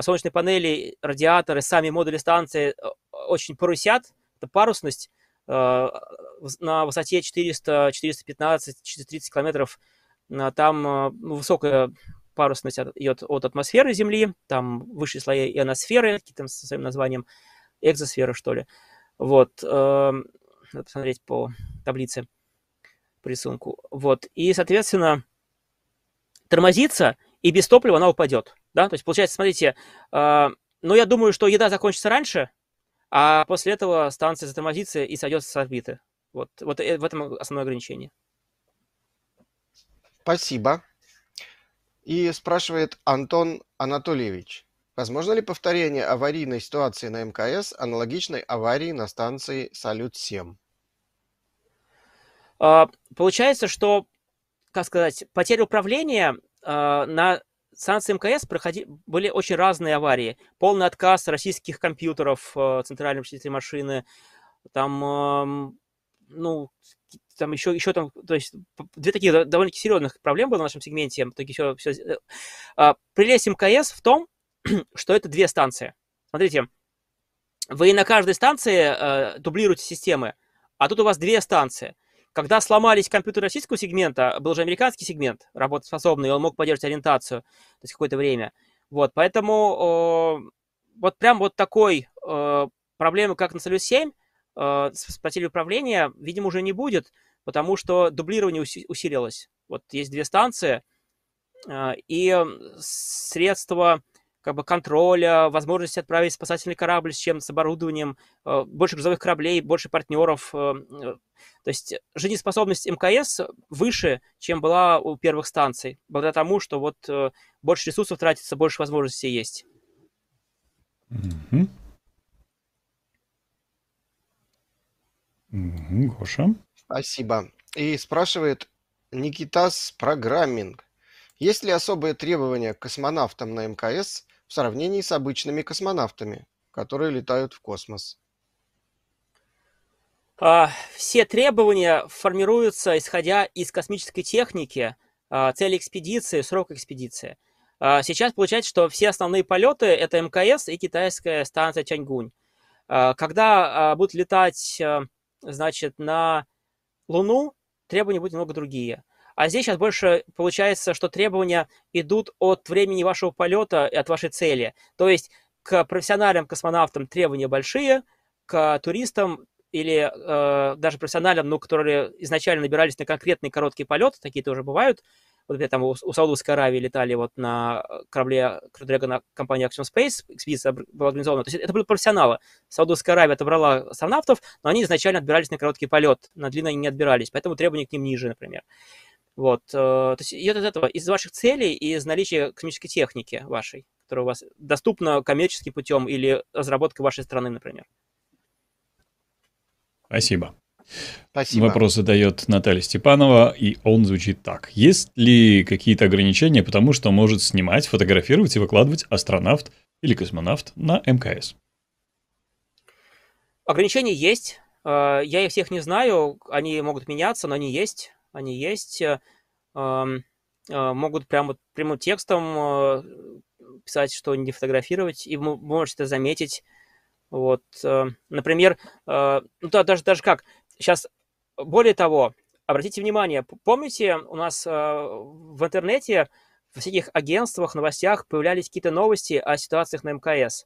солнечные панели, радиаторы, сами модули станции очень парусят, это парусность, на высоте 400, 415, 430 километров там высокая парусность идет от атмосферы Земли, там высшие слои ионосферы, со своим названием, экзосферы, что ли. Вот, э, надо посмотреть по таблице, по рисунку. Вот, и, соответственно, тормозится, и без топлива она упадет, да, то есть, получается, смотрите, э, ну, я думаю, что еда закончится раньше, а после этого станция затормозится и сойдет с орбиты. Вот, вот э, в этом основное ограничение. Спасибо. И спрашивает Антон Анатольевич. Возможно ли повторение аварийной ситуации на МКС аналогичной аварии на станции «Салют-7»? А, получается, что, как сказать, потери управления а, на станции МКС проходи, были очень разные аварии. Полный отказ российских компьютеров, а, центральной вычислительной машины, там, ну, там еще, еще там, то есть две такие довольно-таки серьезных проблемы было в нашем сегменте. В итоге все, все... Э, а, прелесть МКС в том, *clears throat* что это две станции. Смотрите, вы на каждой станции э, дублируете системы, а тут у вас две станции. Когда сломались компьютеры российского сегмента, был же американский сегмент работоспособный, он мог поддерживать ориентацию, то есть какое-то время. Вот, поэтому э, вот прям вот такой э, проблемы, как на Салют 7, э, с потерей управления, видимо, уже не будет потому что дублирование усилилось. Вот есть две станции, а, и средства как бы контроля, возможность отправить спасательный корабль с чем с оборудованием, а, больше грузовых кораблей, больше партнеров. А, то есть жизнеспособность МКС выше, чем была у первых станций, благодаря тому, что вот больше ресурсов тратится, больше возможностей есть. Угу. Угу, Гоша. Спасибо. И спрашивает Никитас Программинг. Есть ли особые требования к космонавтам на МКС в сравнении с обычными космонавтами, которые летают в космос? А, все требования формируются исходя из космической техники, а, цели экспедиции, срок экспедиции. А, сейчас получается, что все основные полеты это МКС и китайская станция Чаньгунь. Когда будут летать, значит, на Луну требования будут немного другие. А здесь сейчас больше получается, что требования идут от времени вашего полета и от вашей цели. То есть к профессиональным космонавтам требования большие, к туристам или э, даже профессионалам, ну, которые изначально набирались на конкретный короткий полет, такие тоже бывают, вот где там у, у Саудовской Аравии летали вот на корабле Crew Dragon компании Action Space, экспедиция была организована. То есть это были профессионалы. Саудовская Аравия отобрала астронавтов, но они изначально отбирались на короткий полет, на длинный они не отбирались, поэтому требования к ним ниже, например. Вот, э, то есть идет из этого, из ваших целей и из наличия космической техники вашей, которая у вас доступна коммерческим путем или разработкой вашей страны, например. Спасибо. Спасибо. Вопрос задает Наталья Степанова, и он звучит так. Есть ли какие-то ограничения, потому что может снимать, фотографировать и выкладывать астронавт или космонавт на МКС? Ограничения есть. Э, я их всех не знаю, они могут меняться, но они есть. Они есть. Э, э, могут прямо прямым текстом писать, что не фотографировать, и вы можете это заметить. Вот, например, ну да, даже, даже как, Сейчас, более того, обратите внимание, помните, у нас э, в интернете, в всяких агентствах, новостях появлялись какие-то новости о ситуациях на МКС.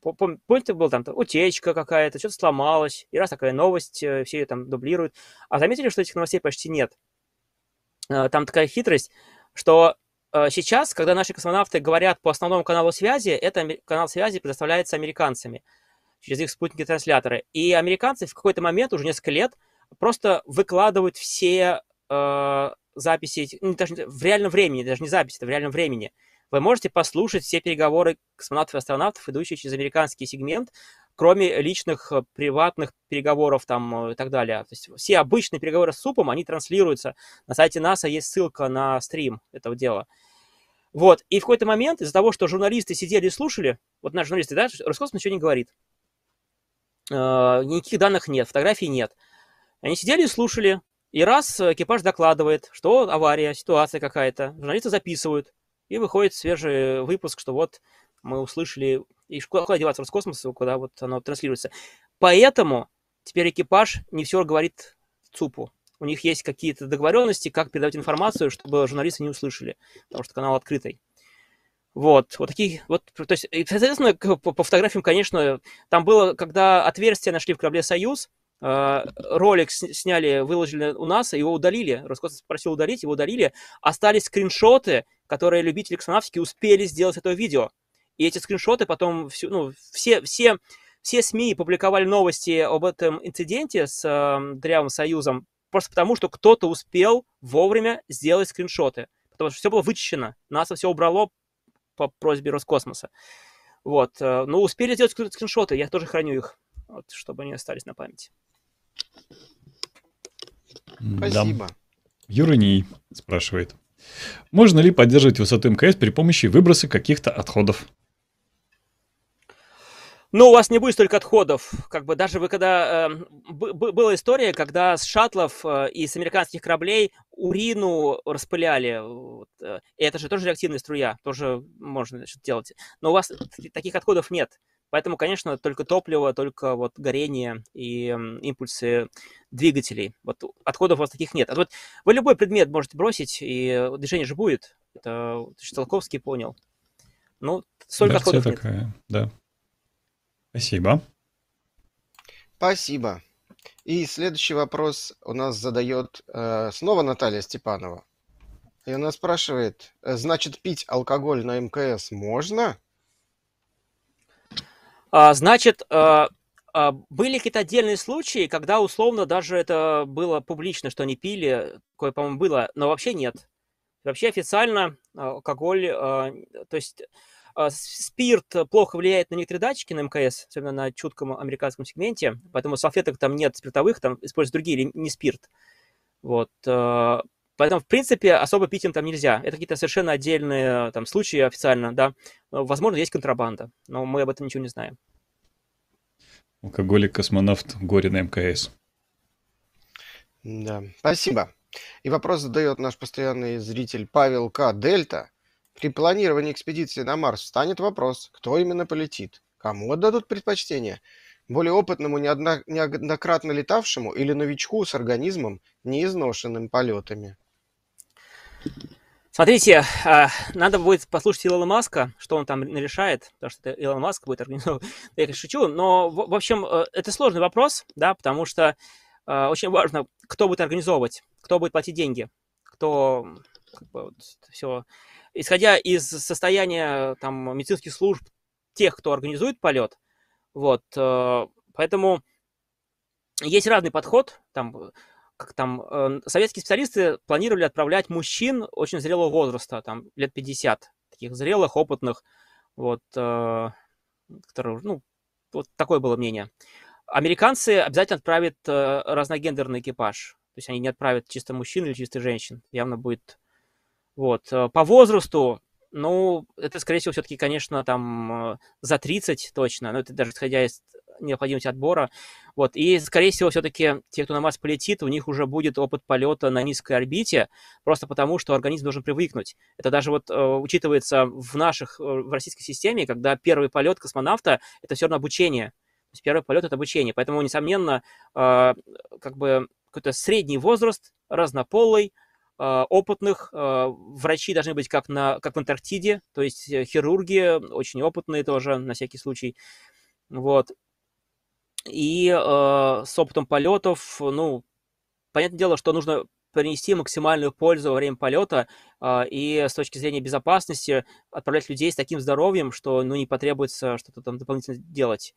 Помните, был там утечка какая-то, что-то сломалось, и раз такая новость, э, все ее там дублируют. А заметили, что этих новостей почти нет? Э, там такая хитрость, что сейчас, когда наши космонавты говорят по основному каналу связи, это канал связи предоставляется американцами – через их спутники-трансляторы. И американцы в какой-то момент, уже несколько лет, просто выкладывают все э, записи, ну, даже в реальном времени, даже не записи, это в реальном времени. Вы можете послушать все переговоры космонавтов и астронавтов, идущие через американский сегмент, кроме личных э, приватных переговоров там э, и так далее. То есть все обычные переговоры с СУПом, они транслируются. На сайте НАСА есть ссылка на стрим этого дела. Вот, и в какой-то момент из-за того, что журналисты сидели и слушали, вот наши журналисты, да, Роскосмос ничего не говорит. Э, никаких данных нет, фотографий нет. Они сидели и слушали, и раз экипаж докладывает, что авария, ситуация какая-то, журналисты записывают, и выходит свежий выпуск, что вот мы услышали, и куда деваться Роскосмосу, куда вот оно транслируется. Поэтому теперь экипаж не все говорит ЦУПу. У них есть какие-то договоренности, как передавать информацию, чтобы журналисты не услышали, потому что канал открытый. Вот, вот такие, вот, то есть, соответственно, по, по фотографиям, конечно, там было, когда отверстие нашли в корабле «Союз», э, ролик сняли, выложили у нас, его удалили, Роскосмос просил удалить, его удалили, остались скриншоты, которые любители космонавтики успели сделать это видео. И эти скриншоты потом, всю, ну, все, все, все СМИ публиковали новости об этом инциденте с э, Дрявым Союзом, просто потому, что кто-то успел вовремя сделать скриншоты. Потому что все было вычищено. НАСА все убрало по просьбе Роскосмоса. Вот. Э, ну, успели сделать скриншоты, я тоже храню их, вот, чтобы они остались на памяти. Спасибо. Да. Юрий спрашивает. Можно ли поддерживать высоту МКС при помощи выброса каких-то отходов? Ну, у вас не будет столько отходов. Как бы даже вы когда... Э, была история, когда с шаттлов э, и с американских кораблей урину распыляли. Вот, э, и это же тоже реактивная струя, тоже можно значит, делать. Но у вас таких отходов нет. Поэтому, конечно, только топливо, только вот горение и э, импульсы двигателей. Вот отходов у вас таких нет. А вот вы любой предмет можете бросить, и движение же будет. Это Штолковский понял. Ну, столько Реакция отходов такая, нет. да. Спасибо. Спасибо. И следующий вопрос у нас задает э, снова Наталья Степанова. И она спрашивает, э, значит, пить алкоголь на МКС можно? А, значит, а, а, были какие-то отдельные случаи, когда условно даже это было публично, что они пили, кое, по-моему, было, но вообще нет. Вообще официально алкоголь, а, то есть спирт плохо влияет на некоторые датчики на МКС, особенно на чутком американском сегменте, поэтому салфеток там нет спиртовых, там используют другие или не спирт. Вот. А, поэтому, в принципе, особо пить им там нельзя. Это какие-то совершенно отдельные там случаи официально, да. Возможно, есть контрабанда, но мы об этом ничего не знаем. Алкоголик-космонавт горе на МКС. Да, спасибо. И вопрос задает наш постоянный зритель Павел К. Дельта. При планировании экспедиции на Марс встанет вопрос, кто именно полетит. Кому отдадут предпочтение? Более опытному, неоднократно летавшему или новичку с организмом, не изношенным полетами? Смотрите, а, надо будет послушать Илона Маска, что он там решает, потому что Илон Маск будет организовывать. *laughs* Я шучу, но, в общем, э, это сложный вопрос, да, потому что э, очень важно, кто будет организовывать, кто будет платить деньги, кто как бы, вот, все. Исходя из состояния там медицинских служб, тех, кто организует полет, вот, э, поэтому есть разный подход, там как там, э, советские специалисты планировали отправлять мужчин очень зрелого возраста, там, лет 50, таких зрелых, опытных, вот, э, которые, ну, вот такое было мнение. Американцы обязательно отправят разногендерный экипаж, то есть они не отправят чисто мужчин или чисто женщин, явно будет, вот. По возрасту, ну, это, скорее всего, все-таки, конечно, там за 30 точно, но это даже исходя из необходимости отбора. Вот. И, скорее всего, все-таки те, кто на Марс полетит, у них уже будет опыт полета на низкой орбите, просто потому, что организм должен привыкнуть. Это даже вот э, учитывается в наших, э, в российской системе, когда первый полет космонавта — это все равно обучение. То есть первый полет — это обучение. Поэтому, несомненно, э, как бы какой-то средний возраст, разнополый, опытных. Врачи должны быть как, на, как в Антарктиде, то есть хирурги очень опытные тоже, на всякий случай. Вот. И э, с опытом полетов, ну, понятное дело, что нужно принести максимальную пользу во время полета э, и с точки зрения безопасности отправлять людей с таким здоровьем, что ну, не потребуется что-то там дополнительно делать.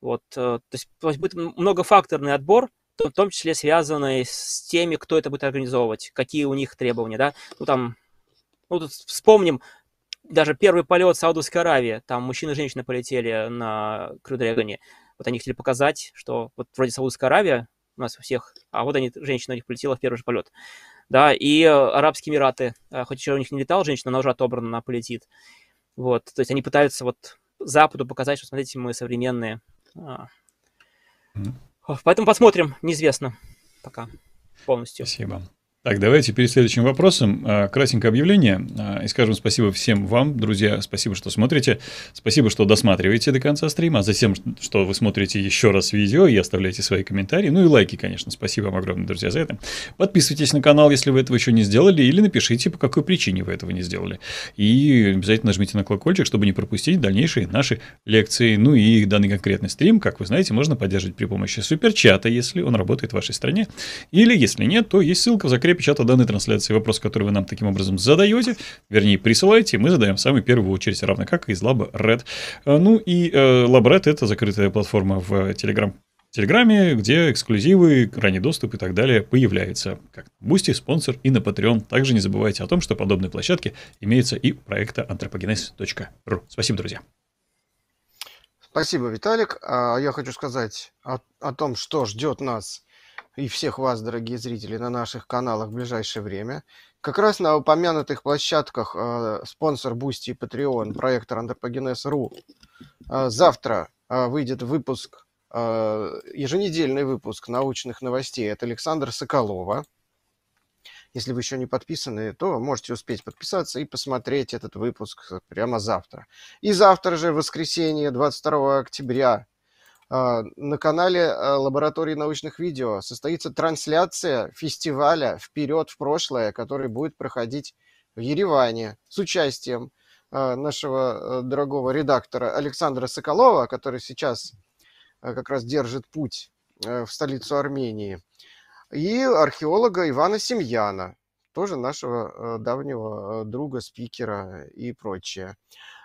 Вот, э, то есть, то есть будет многофакторный отбор, в том числе связанный с теми, кто это будет организовывать, какие у них требования, да. Ну, там, ну, тут вспомним даже первый полет Саудовской Аравии, там мужчины и женщины полетели на Крю Дрэгоне. Вот они хотели показать, что вот вроде Саудовская Аравия у нас у всех, а вот они, женщина у них полетела в первый же полет. Да, и Арабские Эмираты, э, хоть еще у них не летал женщина, она уже отобрана, она полетит. Вот, то есть они пытаются вот Западу показать, что, смотрите, мы современные. Поэтому посмотрим, неизвестно пока полностью. Спасибо. Так, давайте перед следующим вопросом. А, кратенькое объявление. А, и скажем спасибо всем вам, друзья. Спасибо, что смотрите. Спасибо, что досматриваете до конца стрима. Затем, что вы смотрите еще раз видео и оставляете свои комментарии. Ну и лайки, конечно. Спасибо вам огромное, друзья, за это. Подписывайтесь на канал, если вы этого еще не сделали. Или напишите, по какой причине вы этого не сделали. И обязательно нажмите на колокольчик, чтобы не пропустить дальнейшие наши лекции. Ну и данный конкретный стрим, как вы знаете, можно поддерживать при помощи суперчата, если он работает в вашей стране. Или, если нет, то есть ссылка в закрепе чата данной трансляции. Вопрос, который вы нам таким образом задаете, вернее, присылаете, мы задаем в самую первую очередь, равно как из Lab Red. Э, ну и э, Lab Red — это закрытая платформа в Telegram Телеграме, где эксклюзивы, ранний доступ и так далее появляются. Как Boosty, Sponsr и на Patreon. Также не забывайте о том, что подобные площадки имеются и у проекта Антропогенез.ру. Спасибо, друзья. Спасибо, Виталик. А я хочу сказать о, о том, что ждет нас и всех вас, дорогие зрители, на наших каналах в ближайшее время. Как раз на упомянутых площадках э, Sponsr, Boosty и Patreon, проекта Антропогенез.ру, э, завтра э, выйдет выпуск, э, еженедельный выпуск научных новостей от Александра Соколова. Если вы еще не подписаны, то можете успеть подписаться и посмотреть этот выпуск прямо завтра. И завтра же, в воскресенье, 22 октября, на канале а, лаборатории научных видео состоится трансляция фестиваля «Вперед в прошлое», который будет проходить в Ереване с участием а, нашего дорогого редактора Александра Соколова, который сейчас как раз держит путь в столицу Армении, и археолога Ивана Семьяна, тоже нашего давнего друга, спикера и прочее.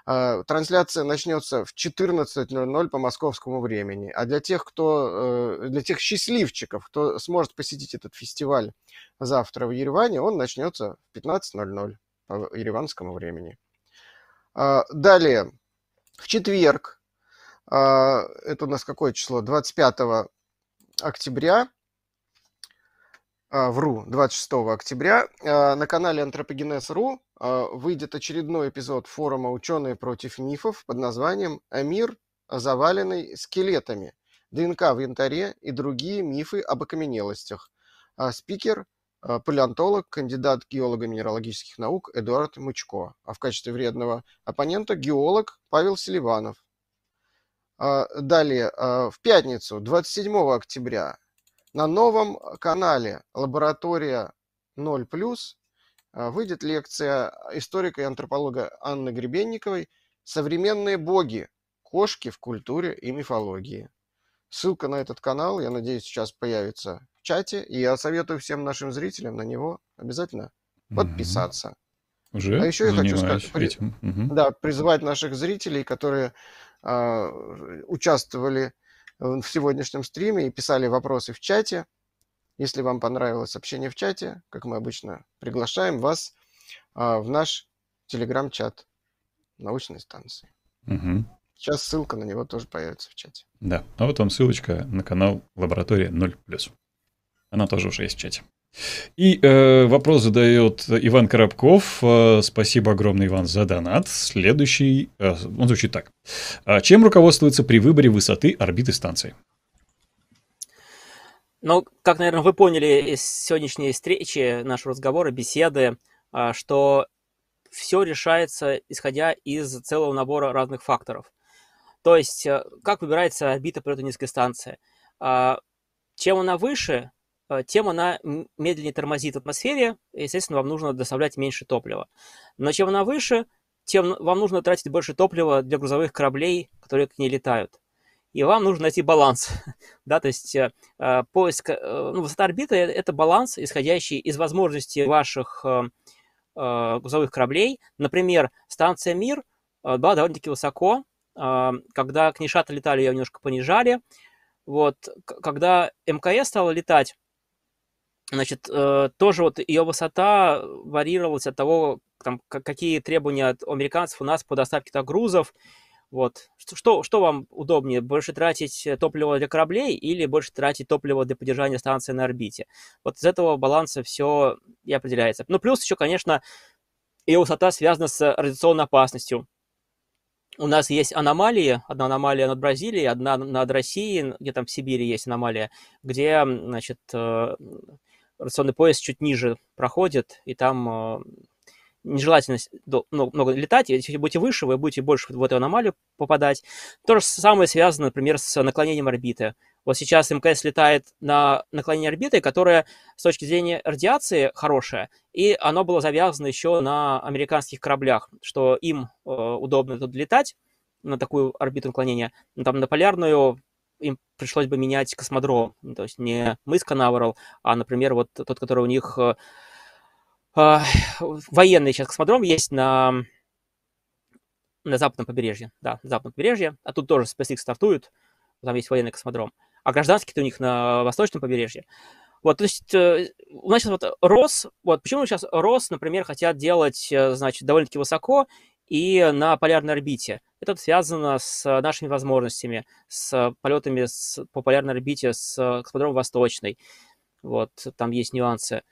А, трансляция начнется в 14.00 по московскому времени. А для тех, кто, э, для тех счастливчиков, кто сможет посетить этот фестиваль завтра в Ереване, он начнется в 15.00 по ереванскому времени. А, далее, в четверг, а, это у нас какое число? 25 октября, вру, 26 октября, на канале Антропогенез.ру а, выйдет очередной эпизод форума «Ученые против мифов» под названием «Мир, заваленный скелетами. ДНК в янтаре и другие мифы об окаменелостях». А, спикер а, – палеонтолог, кандидат геолого-минералогических наук Эдуард Мучко, а в качестве вредного оппонента – геолог Павел Селиванов. Далее, в пятницу, 27 октября, на новом канале «Лаборатория 0+,» выйдет лекция историка и антрополога Анны Гребенниковой «Современные боги. Кошки в культуре и мифологии». Ссылка на этот канал, я надеюсь, сейчас появится в чате, и я советую всем нашим зрителям на него обязательно подписаться. Уже А еще я хочу сказать, при- этим. Мгм. Да, призвать наших зрителей, которые а, участвовали в сегодняшнем стриме и писали вопросы в чате. Если вам понравилось общение в чате, как мы обычно приглашаем вас а, в наш телеграм-чат научной станции. Мгм. Сейчас ссылка на него тоже появится в чате. Да, а вот вам ссылочка на канал Лаборатория 0+. Она тоже уже есть в чате. И э, вопрос задает Иван Коробков. Э, спасибо огромное, Иван, за донат. Следующий, э, он звучит так. А чем руководствуется при выборе высоты орбиты станции? Ну, как, наверное, вы поняли из сегодняшней встречи, нашего разговора, беседы, а, что все решается исходя из целого набора разных факторов. То есть, э, как выбирается орбита полета низкой станции? Чем она выше, э, тем она медленнее тормозит в атмосфере, и, естественно, вам нужно доставлять меньше топлива. Но чем она выше, тем вам нужно тратить больше топлива для грузовых кораблей, которые к ней летают. И вам нужно найти баланс. *laughs* да, то есть э, э, поиск, э, ну, высота орбиты– э- это баланс, исходящий из возможностей ваших э, э, грузовых кораблей. Например, станция «Мир» э, была довольно-таки высоко. Э, Когда к ней шаттлы летали, ее немножко понижали. Вот, когда МКС стала летать, значит, э, тоже вот ее высота варьировалась от того, там, ка- какие требования от американцев у нас по доставке туда грузов. Вот. Что, что, вам удобнее? Больше тратить э, топливо для кораблей или больше тратить топливо для поддержания станции на орбите? Вот из этого баланса все и определяется. Ну, плюс еще, конечно, ее высота связана с радиационной опасностью. У нас есть аномалии. Одна аномалия над Бразилией, одна над Россией, где там в Сибири есть аномалия, где, значит, радиационный пояс чуть ниже проходит, и там э, нежелательно много, летать. Если будете выше, вы будете больше в эту аномалию попадать. То же самое связано, например, с наклонением орбиты. Вот сейчас МКС летает на наклонение орбиты, которое с точки зрения радиации хорошее, и оно было завязано еще на американских кораблях, что им э, удобно тут летать на такую орбиту наклонения. Там на полярную им пришлось бы менять космодром. Ну, То есть не мыс Канаверал, а, например, вот тот, который у них э, э, военный сейчас космодром есть на, на западном побережье. Да, на западном побережье. А тут тоже SpaceX стартует, там есть военный космодром. А гражданский-то у них на восточном побережье. Вот, то есть э, у нас сейчас вот РОС, вот почему сейчас РОС, например, хотят делать, э, значит, довольно-таки высоко и на полярной орбите. Это связано с нашими возможностями, с полетами с, по полярной орбите с э, космодромом Восточный. Вот, там есть нюансы.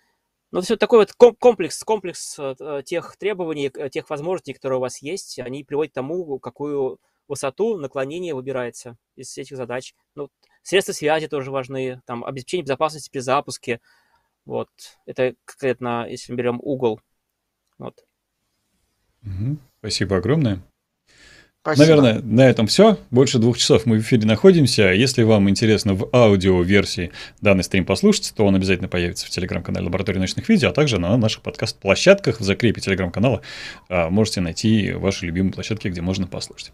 Ну, все такой вот ком- комплекс, комплекс э, э, тех требований, тех возможностей, которые у вас есть, они приводят к тому, какую высоту наклонения выбирается из этих задач. Ну, средства связи тоже важны, там, обеспечение безопасности при запуске. Вот, это конкретно, если мы берем угол. Вот. Мгм. Спасибо огромное. Спасибо. Наверное, на этом все. Больше двух часов мы в эфире находимся. Если вам интересно в аудиоверсии данный стрим послушать, то он обязательно появится в телеграм-канале Лаборатории научных видео, а также на наших подкаст-площадках в закрепе телеграм-канала. а, Можете найти ваши любимые площадки, где можно послушать.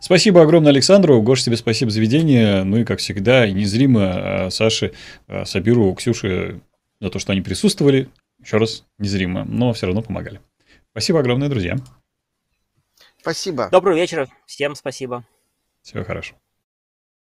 Спасибо огромное Александру. Гош, тебе спасибо за ведение. Ну и, как всегда, незримо а, Саше, а, Сабиру, Ксюше за то, что они присутствовали. Еще раз, незримо, но все равно помогали. Спасибо огромное, друзья. Спасибо. Доброго вечера, всем спасибо. Всего хорошего.